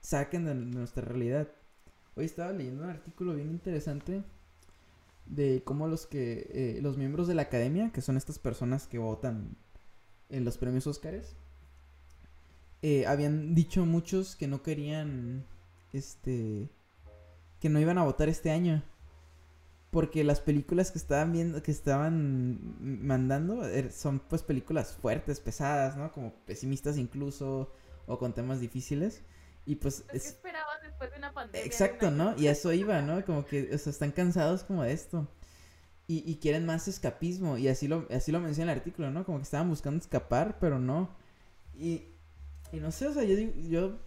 saquen de nuestra realidad. Hoy estaba leyendo un artículo bien interesante de cómo los que eh, los miembros de la academia, que son estas personas que votan en los premios Óscares, eh, habían dicho muchos que no querían, este, que no iban a votar este año. Porque las películas que estaban viendo, que estaban mandando, er- son pues películas fuertes, pesadas, ¿no? Como pesimistas incluso, o con temas difíciles. Y pues Pues, ¿Qué es, esperabas después de una pandemia? de Exacto, ¿no? Y a eso iba, ¿no? Como que, o sea, están cansados como de esto. Y, y quieren más escapismo. Y así lo, así lo menciona el artículo, ¿no? Como que estaban buscando escapar, pero no. Y, y no sé, o sea, yo yo,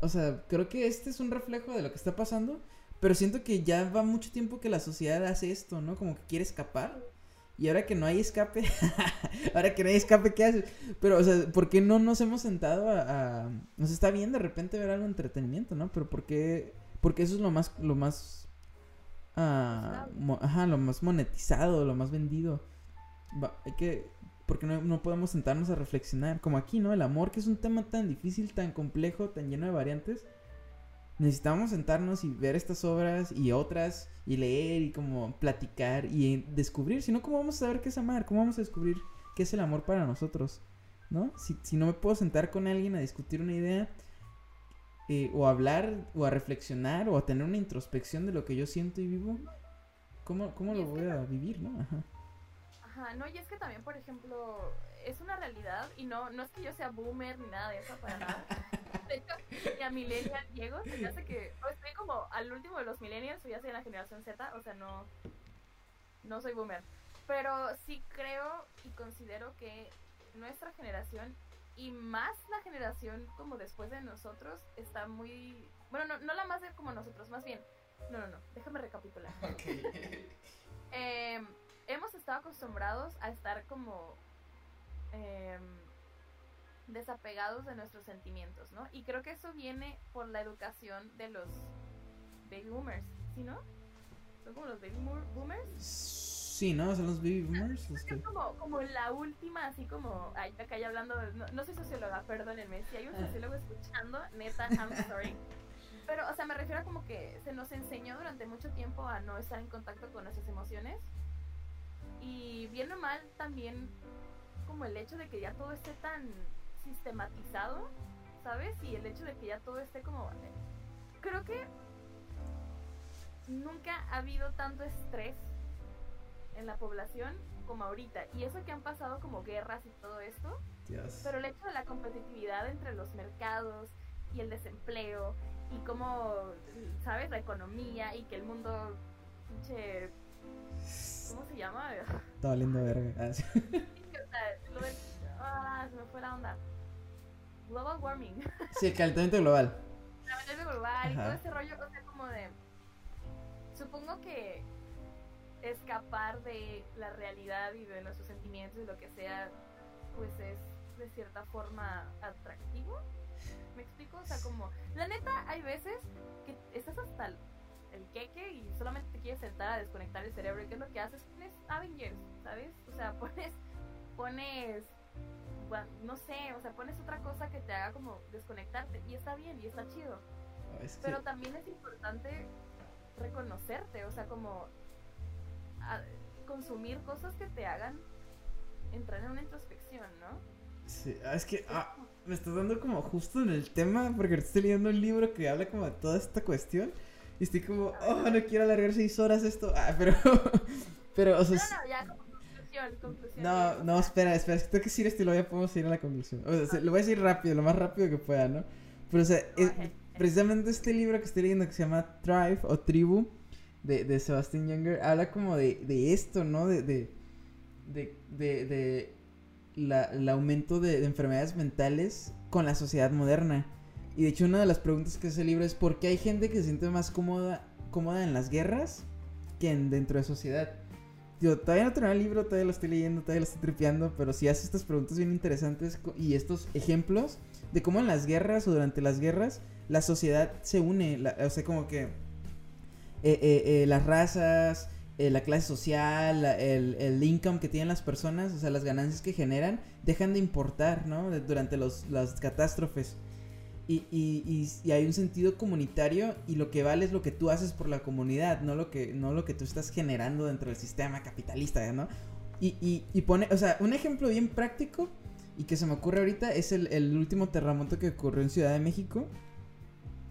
o sea, creo que este es un reflejo de lo que está pasando. Pero siento que ya va mucho tiempo que la sociedad hace esto, ¿no? Como que quiere escapar. Y ahora que no hay escape, ahora que no hay escape, ¿qué haces? Pero, o sea, ¿por qué no nos hemos sentado a, a... Nos está bien de repente ver algo de entretenimiento, ¿no? Pero ¿por qué? Porque eso es lo más, lo más... ah, mo- ajá, lo más monetizado, lo más vendido. Va- hay que... Porque no, no podemos sentarnos a reflexionar. Como aquí, ¿no? El amor, que es un tema tan difícil, tan complejo, tan lleno de variantes. Necesitamos sentarnos y ver estas obras y otras y leer y como platicar y descubrir. Si no, ¿cómo vamos a saber qué es amar? ¿Cómo vamos a descubrir qué es el amor para nosotros? ¿No? Si, si no me puedo sentar con alguien a discutir una idea eh, o hablar o a reflexionar o a tener una introspección de lo que yo siento y vivo, ¿cómo, cómo lo voy a vivir, no? Ajá. Ajá, no, y es que también, por ejemplo, es una realidad y no, no es que yo sea boomer ni nada de eso, para nada. De hecho, y a millennial llego, se me hace que o estoy como al último de los millennials o ya soy en la generación Z, o sea, no, no soy boomer. Pero sí creo y considero que nuestra generación y más la generación como después de nosotros está muy... Bueno, no, no la más de como nosotros, más bien... No, no, no, déjame recapitular. Eh, hemos estado acostumbrados a estar como em, desapegados de nuestros sentimientos, ¿no? Y creo que eso viene por la educación de los baby boomers, ¿sí, no? Son como los baby boomers. Sí, ¿no? Son los baby boomers los que... Es como, como la última, así como, ay, acá ya hablando, de- no, no soy socióloga, perdónenme, si hay un Ah. sociólogo escuchando, neta, I'm sorry. Pero, o sea, me refiero a como que se nos enseñó durante mucho tiempo a no estar en contacto con nuestras emociones. Y bien o mal, también como el hecho de que ya todo esté tan sistematizado, ¿sabes? Y el hecho de que ya todo esté como... Creo que nunca ha habido tanto estrés en la población como ahorita. Y eso que han pasado como guerras y todo esto, pero el hecho de la competitividad entre los mercados y el desempleo y cómo, ¿sabes? La economía y que el mundo, pinche, ¿cómo se llama? Está valiendo verga. Ah, sí. O sea, lo del- ah, se me fue la onda. Global warming. Sí, el calentamiento global. calentamiento global y Ajá. todo ese rollo, o sea, como de... Supongo que escapar de la realidad y de nuestros sentimientos y lo que sea, pues es de cierta forma atractivo. ¿Me explico? O sea, como, la neta, hay veces que estás hasta el, queque y solamente te quieres sentar a desconectar el cerebro. ¿Y qué es lo que haces? Pones Avengers, ¿sabes? O sea, pones, pones, bueno, no sé, o sea, pones otra cosa que te haga como desconectarte. Y está bien, y está chido. Es que- Pero también es importante reconocerte, o sea, como a- consumir cosas que te hagan entrar en una introspección, ¿no? Sí, ah, es que ah, me estás dando como justo en el tema porque ahorita estoy leyendo un libro que habla como de toda esta cuestión y estoy como, oh, no quiero alargar seis horas esto, ah, pero, pero, o sea, No, no, ya, como conclusión, conclusión. no, no, espera, espera, es que tengo que decir esto y luego ya podemos ir a la conclusión. O sea, se- lo voy a decir rápido, lo más rápido que pueda, ¿no? Pero, o sea, es- precisamente este libro que estoy leyendo que se llama Tribe o Tribu de, de Sebastian Younger habla como de, de esto, ¿no? De, de, de, de, de la, el aumento de, de enfermedades mentales con la sociedad moderna. Y de hecho una de las preguntas que hace el libro es ¿por qué hay gente que se siente más cómoda, cómoda en las guerras que en, dentro de sociedad? Digo, todavía no terminé el libro, todavía lo estoy leyendo, todavía lo estoy tripeando, pero sí hace estas preguntas bien interesantes y estos ejemplos de cómo en las guerras o durante las guerras la sociedad se une, o sea, como que eh, eh, eh, las razas, la clase social, el, el income que tienen las personas, o sea, las ganancias que generan, dejan de importar, ¿no? Durante los, las catástrofes. Y, y, y, y hay un sentido comunitario y lo que vale es lo que tú haces por la comunidad, no lo que, no lo que tú estás generando dentro del sistema capitalista, ¿no? Y, y, pone, o sea, un ejemplo bien práctico y que se me ocurre ahorita es el, el último terremoto que ocurrió en Ciudad de México.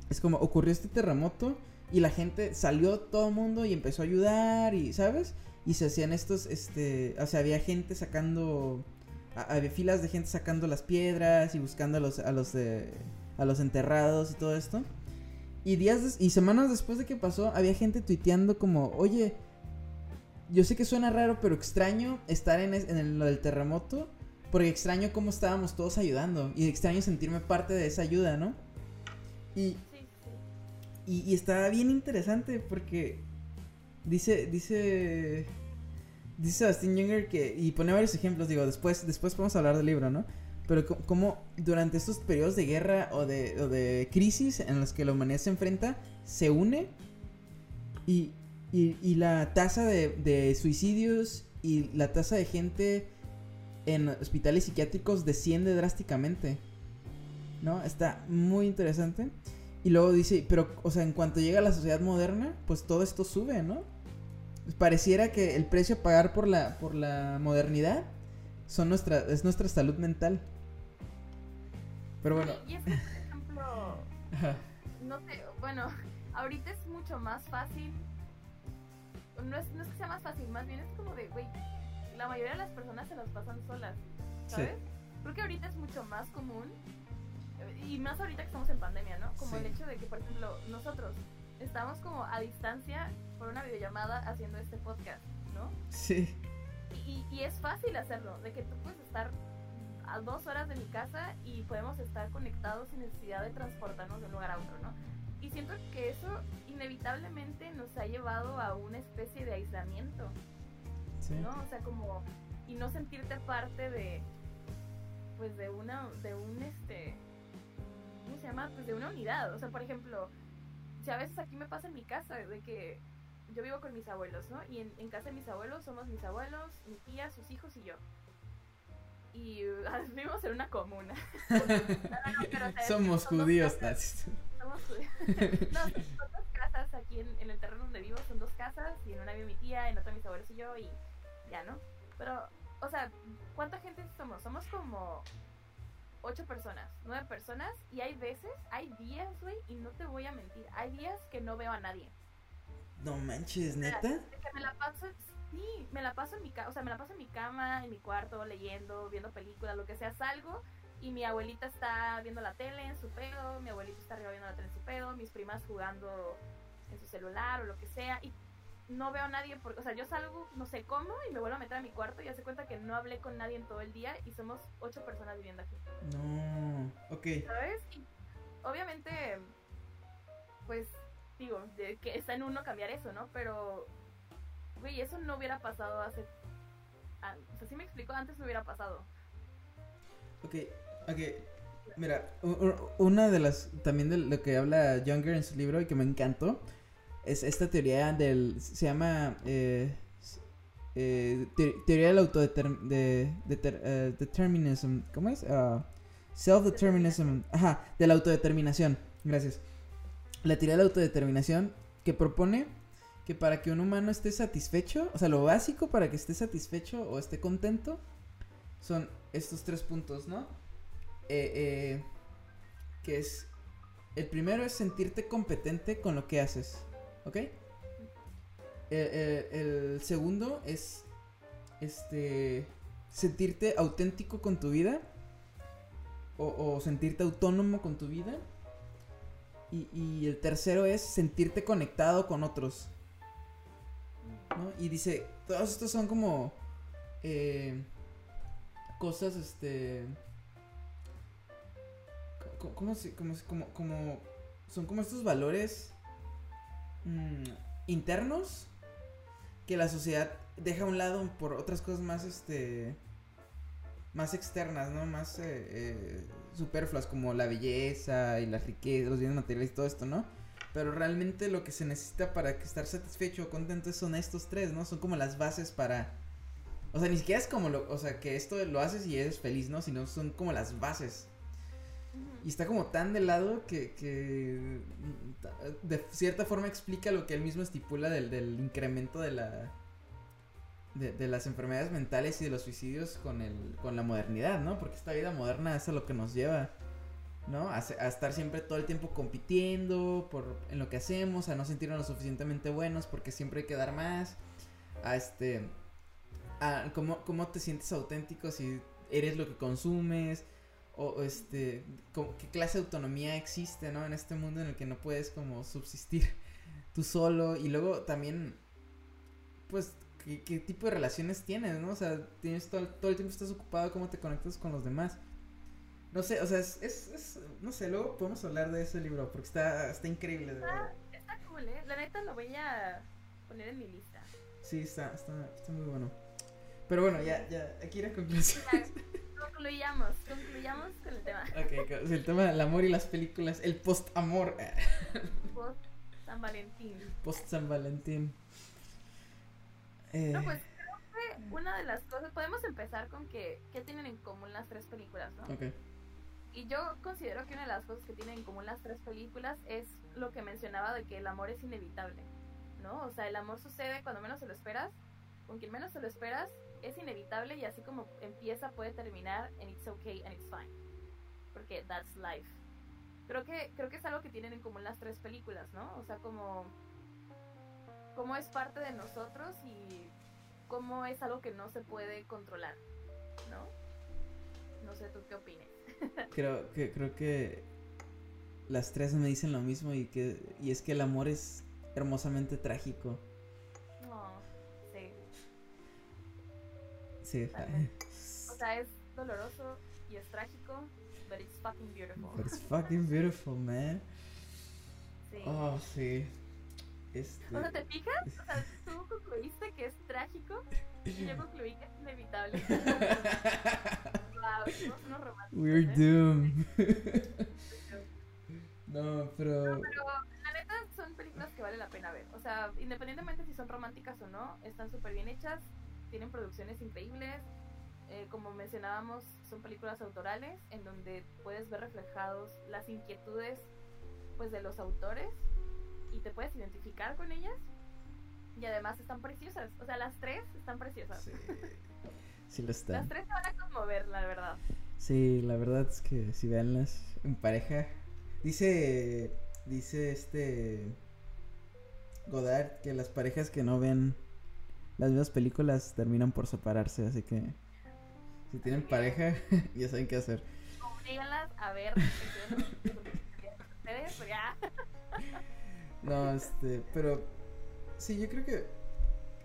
Es como ocurrió este terremoto y la gente salió todo el mundo y empezó a ayudar y, ¿sabes? Y se hacían estos, este, o sea, había gente sacando, había filas de gente sacando las piedras y buscando a los, a los, eh, a los enterrados y todo esto. Y días y semanas después de que pasó, había gente tuiteando como, oye, yo sé que suena raro, pero extraño estar en, el- lo del terremoto, porque extraño cómo estábamos todos ayudando y extraño sentirme parte de esa ayuda, ¿no? Y, y, bien interesante porque dice, dice, dice Sebastian Younger que, y pone varios ejemplos, digo, después, después podemos hablar del libro, ¿no? Pero co- como durante estos periodos de guerra o de, o crisis en los que la humanidad se enfrenta, se une y, y, la tasa de, de suicidios y la tasa de gente en hospitales psiquiátricos desciende drásticamente. ¿No? Está muy interesante. Y luego dice, pero, o sea, en cuanto llega a la sociedad moderna, pues todo esto sube, ¿no? Pareciera que el precio a pagar por la, por la modernidad son nuestra, es nuestra salud mental. Pero bueno. Y es que, por ejemplo, no sé, bueno, ahorita es mucho más fácil. No es, no es que sea más fácil, más bien es como de, güey, la mayoría de las personas se las pasan solas, Sí. ¿sabes? Creo que ahorita es mucho más común, y más ahorita que estamos en pandemia, ¿no? Como Sí. el hecho de que, por ejemplo, nosotros estamos como a distancia por una videollamada haciendo este podcast, ¿no? Sí. Y, y es fácil hacerlo, de que tú puedes estar a dos horas de mi casa y podemos estar conectados sin necesidad de transportarnos de un lugar a otro, ¿no? Y siento que eso inevitablemente nos ha llevado a una especie de aislamiento, Sí. ¿no? O sea, como y no sentirte parte de pues de una de un este ¿cómo se llama? Pues de una unidad, o sea, por ejemplo, si a veces aquí me pasa en mi casa de que yo vivo con mis abuelos, ¿no? Y en, en casa de mis abuelos somos mis abuelos, mi tía, sus hijos y yo. Y vivimos en una comuna. No, no, pero, Somos son judíos. casas. Somos judíos. no, son dos casas aquí en, en el terreno donde vivo, son dos casas, y en una vive mi tía, en otra mis abuelos y yo, y ya, ¿no? Pero, o sea, ¿cuánta gente somos? Somos como ocho personas, nueve personas, y hay veces, hay días, güey, y no te voy a mentir, hay días que no veo a nadie. No manches, O sea, neta. que me la paso, sí, me la paso en mi cama, o sea, me la paso en mi cama, en mi cuarto, leyendo, viendo películas, lo que sea, salgo y mi abuelita está viendo la tele en su pedo, mi abuelito está arriba viendo la tele en su pedo, mis primas jugando en su celular o lo que sea, y no veo a nadie porque, o sea, yo salgo, no sé cómo, y me vuelvo a meter a mi cuarto y hace cuenta que no hablé con nadie en todo el día y somos ocho personas viviendo aquí. No. Ok. ¿sabes? Y obviamente, pues, digo, de que está en uno cambiar eso, ¿no? Pero, güey, eso no hubiera pasado hace... ah, o sea, sí me explico, antes no hubiera pasado. Ok, ok. Mira, una de las, también de lo que habla Younger en su libro y que me encantó, es esta teoría del, se llama eh, eh, teoría del autodeterminism, de, ¿cómo es? Uh, self-determinism, ajá, de la autodeterminación, gracias. La teoría de la autodeterminación que propone que para que un humano esté satisfecho, o sea, lo básico para que esté satisfecho o esté contento, son estos tres puntos, ¿no? Eh, eh, que es, el primero es sentirte competente con lo que haces, ¿ok? el segundo es, este, sentirte auténtico con tu vida o, sentirte autónomo con tu vida. Y, el tercero es sentirte conectado con otros. ¿No? Y dice, todos estos son como eh, cosas, este... ¿Cómo, se, cómo, como, como, son como estos valores mm, internos que la sociedad deja a un lado por otras cosas más, este, más externas, ¿no? Más eh, eh, superfluas como la belleza y la riqueza, los bienes materiales y todo esto, ¿no? Pero realmente lo que se necesita para estar satisfecho o contento son estos tres, ¿no? Son como las bases para... O sea, ni siquiera es como lo... O sea, que esto lo haces y eres feliz, ¿no? Sino son como las bases. Y está como tan de lado que, que de cierta forma explica lo que él mismo estipula del, del incremento de la de, las enfermedades mentales y de los suicidios con, el, con la modernidad, ¿no? Porque esta vida moderna es a lo que nos lleva, ¿no? A, estar siempre todo el tiempo compitiendo por, en lo que hacemos, a no sentirnos lo suficientemente buenos porque siempre hay que dar más, a este, a cómo, cómo te sientes auténtico si eres lo que consumes, o, este, qué clase de autonomía existe, ¿no? En este mundo en el que no puedes como subsistir tú solo y luego también, pues qué, tipo de relaciones tienes, ¿no? O sea, tienes todo, todo el tiempo estás ocupado, cómo te conectas con los demás. No sé, o sea, es, es, no sé, luego podemos hablar de ese libro porque está, está increíble, de verdad. Está cool, ¿eh? La neta lo voy a poner en mi lista. Sí, está, está, está muy bueno. Pero bueno, ya, ya, aquí era conclusión. Concluyamos, concluyamos con el tema. Ok, el tema del amor y las películas, el post-amor. Post San Valentín. Post San Valentín. Eh, no, pues creo que una de las cosas, podemos empezar con que, ¿qué tienen en común las tres películas, no? Ok. Y yo considero que una de las cosas que tienen en común las tres películas es lo que mencionaba de que el amor es inevitable, ¿no? O sea, el amor sucede cuando menos se lo esperas, con quien menos se lo esperas, es inevitable y así como empieza puede terminar en it's okay and it's fine. Porque that's life. Creo que, creo que es algo que tienen en común las tres películas, ¿no? O sea, como cómo es parte de nosotros y cómo es algo que no se puede controlar, ¿no? No sé tú qué opines. Creo que creo que las tres me dicen lo mismo y que y es que el amor es hermosamente trágico. No, sí. Sí. o sea, es doloroso y es trágico, but it's fucking beautiful. But it's fucking beautiful, man. Sí. Oh, sí. Este... O sea, ¿te fijas? O sea, tú concluiste que es trágico y yo concluí que es inevitable. wow, somos unos románticos. We're ¿eh? doomed. no, pero... No, pero la neta son películas que vale la pena ver. O sea, independientemente si son románticas o no, están súper bien hechas, tienen producciones increíbles. Eh, como mencionábamos, son películas autorales en donde puedes ver reflejados las inquietudes pues de los autores y te puedes identificar con ellas. Y además están preciosas. O sea, las tres están preciosas. Sí, sí lo están. Las tres te van a conmover, la verdad. Sí, la verdad es que si veanlas en pareja. Dice. Dice este. Godard que las parejas que no ven las mismas películas terminan por separarse, así que. Si tienen pareja, ya saben qué hacer. Obríganlas a ver. Ustedes, ya. No, este, pero sí, yo creo que,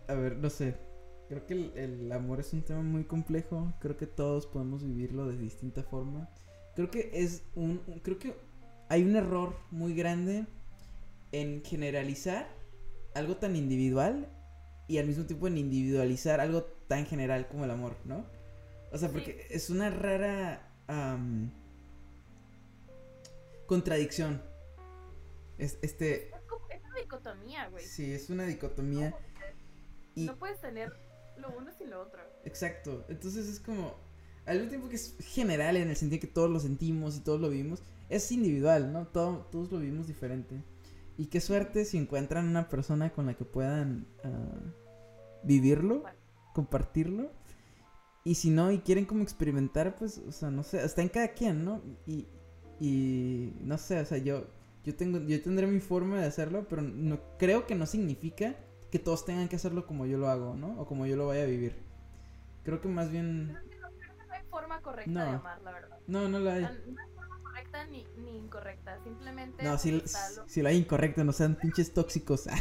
a ver, no sé, creo que el, amor es un tema muy complejo, creo que todos podemos vivirlo de distinta forma. Creo que es un, creo que hay un error muy grande en generalizar algo tan individual y al mismo tiempo en individualizar algo tan general como el amor, ¿no? O sea, porque es una rara am, contradicción. Es, este, Es como es una dicotomía, güey. sí, es una dicotomía. Y, No puedes tener lo uno sin lo otro. exacto. Entonces es como, al mismo tiempo que es general en el sentido que todos lo sentimos y todos lo vivimos, es individual, ¿no? Todo- todos lo vivimos diferente. Y qué suerte si encuentran una persona con la que puedan ah, vivirlo, compartirlo. Y si no, y quieren como experimentar, pues, o sea, no sé, está en cada quien, ¿no? Y, y no sé, o sea, yo, yo tengo, yo tendré mi forma de hacerlo, pero no, creo que no significa que todos tengan que hacerlo como yo lo hago, ¿no? O como yo lo vaya a vivir. Creo que más bien, Creo que no, creo que no hay forma correcta No. de amar, la verdad. no, no la hay. No hay forma correcta ni, ni incorrecta. Simplemente. No, si, lo- si la hay incorrecta, no sean pinches tóxicos.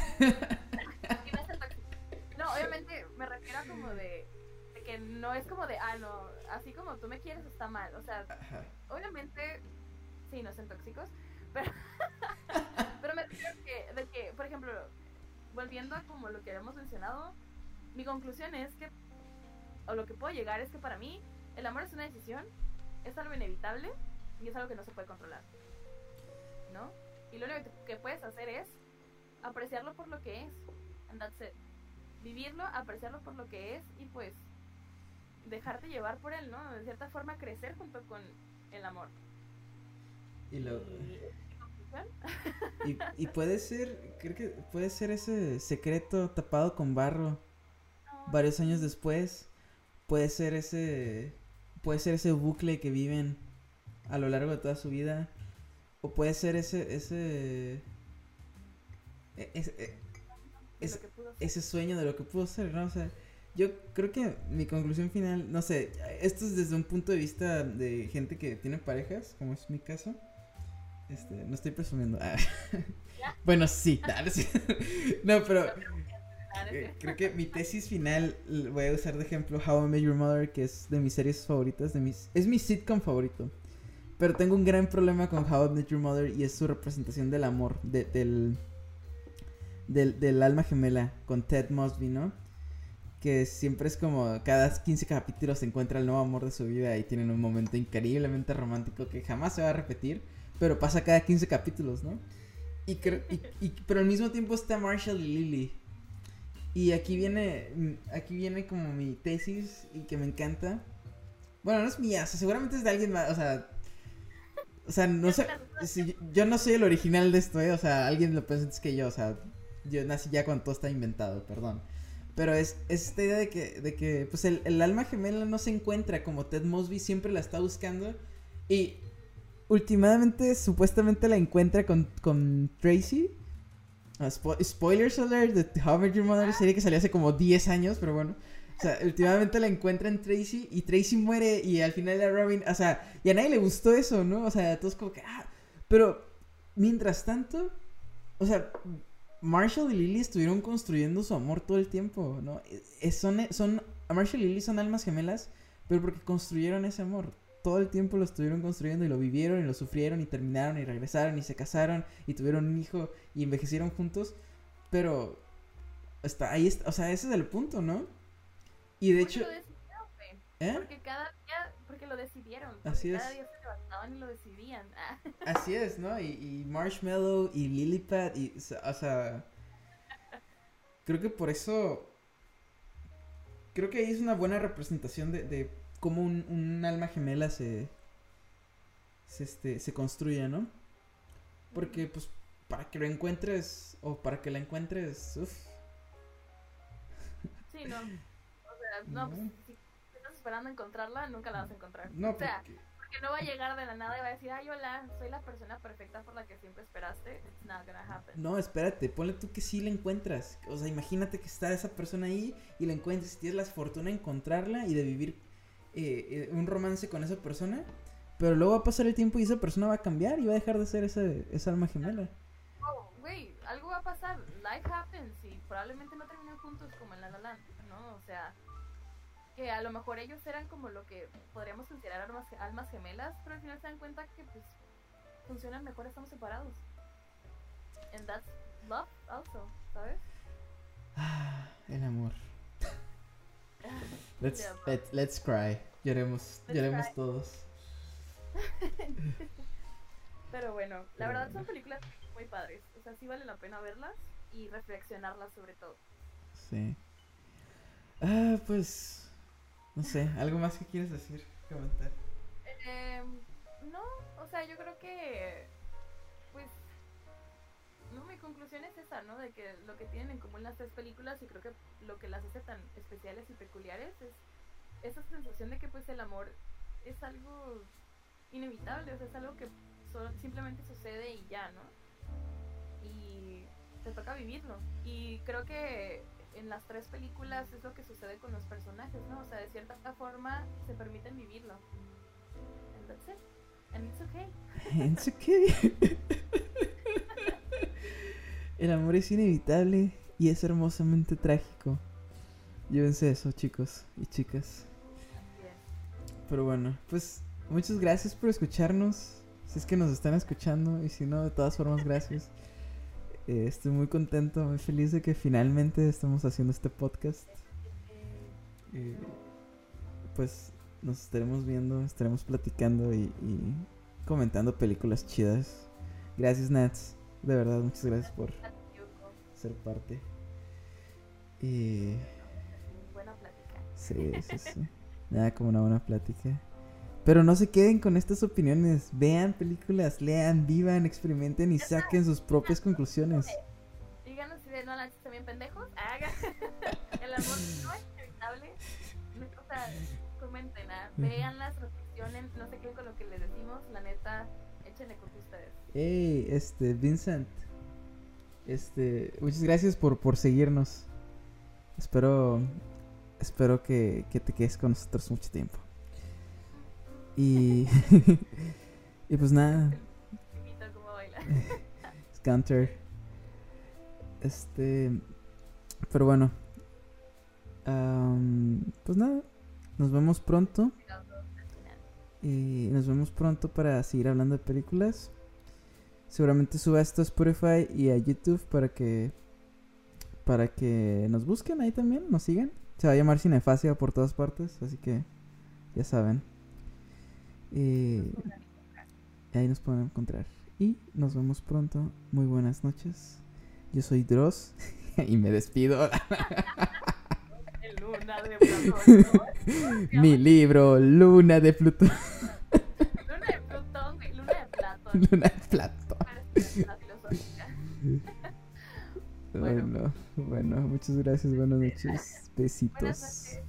No, obviamente me refiero a como de, de que no es como de, ah, no, así como tú me quieres está mal. O sea, Ajá. obviamente, sí, no son tóxicos, pero, pero me refiero que, de que, por ejemplo, volviendo a como lo que habíamos mencionado, mi conclusión es que, o lo que puedo llegar es que para mí, el amor es una decisión, es algo inevitable y es algo que no se puede controlar. ¿No? Y lo único que puedes hacer es apreciarlo por lo que es. And that's it. Vivirlo, apreciarlo por lo que es y pues dejarte llevar por él, ¿no? De cierta forma crecer junto con el amor. Y lo... Y- puede ser, creo que puede ser ese secreto tapado con barro No, varios años después. Puede ser ese, puede ser ese bucle que viven a lo largo de toda su vida. O puede ser ese, ese, ese, e- de es- lo que pudo ser. ese sueño de lo que pudo ser, ¿no? O sea, yo creo que mi conclusión final, no sé, esto es desde un punto de vista de gente que tiene parejas, como es mi caso. Este, no estoy presumiendo. Ah. bueno, sí, ah, no, pero Ah, eh, creo que mi tesis final voy a usar de ejemplo How I Met Your Mother, que es de mis series favoritas, de mis es mi sitcom favorito. Pero tengo un gran problema con How I Met Your Mother y es su representación del amor, de- del, del del alma gemela con Ted Mosby, ¿no? Que siempre es como cada 15 capítulos se encuentra el nuevo amor de su vida y tienen un momento increíblemente romántico que jamás se va a repetir, pero pasa cada 15 capítulos, ¿no? Y, y- y- pero al mismo tiempo está Marshall y Lily. Y aquí viene, mm, aquí viene como mi tesis y que me encanta. Bueno, no es mía, seguramente es de alguien más, o sea, o sea, no sé, yo no soy el original de esto, ¿eh? o sea, alguien lo pensó antes que yo, o sea, yo nací ya cuando todo está inventado, perdón. Pero es, es esta idea de que, de que pues el, el alma gemela no se encuentra como Ted Mosby siempre la está buscando y últimamente supuestamente la encuentra con, con Tracy. Ah, spo- spoilers alert de How I Met Your Mother, serie que salió hace como 10 años, pero bueno. O sea, últimamente la encuentra en Tracy y Tracy muere y al final a Robin, o sea, y a nadie le gustó eso, ¿no? O sea, todos como que, ah, pero mientras tanto, o sea, Marshall y Lily estuvieron construyendo su amor todo el tiempo, ¿no? Es- son, son, Marshall y Lily son almas gemelas, pero porque construyeron ese amor. Todo el tiempo lo estuvieron construyendo y lo vivieron y lo sufrieron y terminaron y regresaron y se casaron y tuvieron un hijo y envejecieron juntos. Pero está ahí, está, o sea, ese es el punto, ¿no? Y de Porque hecho, lo decidieron, güey. ¿eh? Porque cada día, porque lo decidieron. Porque Así cada es. día se levantaban y lo decidían. Ah, Así es, ¿no? Y, y Marshmallow y Lillipad y, o sea, creo que por eso, creo que ahí es una buena representación de, de cómo un, un alma gemela se, se, este, se construye, ¿no? Porque, pues, para que lo encuentres, o para que la encuentres, uff, Sí, no. O sea, no, pues, si estás esperando encontrarla, nunca la vas a encontrar. no, o sea, porque, porque no va a llegar de la nada y va a decir, ay, hola, soy la persona perfecta por la que siempre esperaste. It's not gonna happen. no, espérate, ponle tú que sí la encuentras, o sea, imagínate que está esa persona ahí y la encuentres, y tienes la fortuna de encontrarla y de vivir eh, eh, un romance con esa persona, pero luego va a pasar el tiempo y esa persona va a cambiar y va a dejar de ser esa, esa alma gemela. Oh, güey, algo va a pasar. Life happens y probablemente no terminan juntos como en La La Land, ¿no? O sea, que a lo mejor ellos eran como lo que podríamos considerar almas, almas gemelas, pero al final se dan cuenta que pues funcionan mejor estamos separados. And that's love also, ¿sabes? Ah, el amor. Let's, let- let's cry. Lloremos, Let's lloremos cry. todos. Pero bueno, la verdad son películas muy padres. O sea, sí vale la pena verlas y reflexionarlas sobre todo. Sí. Ah, pues. No sé, ¿algo más que quieres decir? Comentar. Eh, no, o sea, yo creo que. Conclusión es esa, ¿no? De que lo que tienen en común las tres películas y creo que lo que las hace tan especiales y peculiares es esa sensación de que, pues, el amor es algo inevitable, o sea, es algo que simplemente sucede y ya, ¿no? Y te toca vivirlo. Y creo que en las tres películas es lo que sucede con los personajes, ¿no? O sea, de cierta forma se permiten vivirlo. And that's it. And it's okay. It's okay. El amor es inevitable y es hermosamente trágico. Llévense eso, chicos y chicas. Pero bueno, pues muchas gracias por escucharnos. Si es que nos están escuchando y si no, de todas formas, gracias. Eh, estoy muy contento, muy feliz de que finalmente estemos haciendo este podcast. Eh, pues nos estaremos viendo, estaremos platicando y, y comentando películas chidas. Gracias, Nats. De verdad, muchas gracias por ser parte. Y Buena plática. Sí, sí, sí. Nada como una buena plática. Pero no se queden con estas opiniones. Vean películas, lean, vivan, experimenten y saquen sus propias conclusiones. Díganos si de no la también pendejos. Haga. El amor no es inevitable. O sea, comenten, ¿ah? veanlas, reflexionen, no se queden con lo que les decimos. La neta, échenle con ustedes. Hey, este, Vincent. Este, muchas gracias por, por seguirnos. Espero, espero que, que te quedes con nosotros mucho tiempo. Y, y pues nada. Scanter. Este. Pero bueno. pues nada. Nos vemos pronto. Y nos vemos pronto para seguir hablando de películas. Seguramente suba esto a Spotify y a YouTube para que. Para que nos busquen ahí también, nos sigan. Se va a llamar Cinefasia por todas partes, así que ya saben. Ahí nos pueden encontrar. Y nos vemos pronto. Muy buenas noches. Yo soy Dross y me despido. Luna de Plutón. ¿no? Mi libro, Luna de Plutón. Luna de Plutón, güey, Luna de Platón. Luna una filosófica. Bueno. Bueno, muchas gracias. Buenas noches. Buenas Besitos. noches.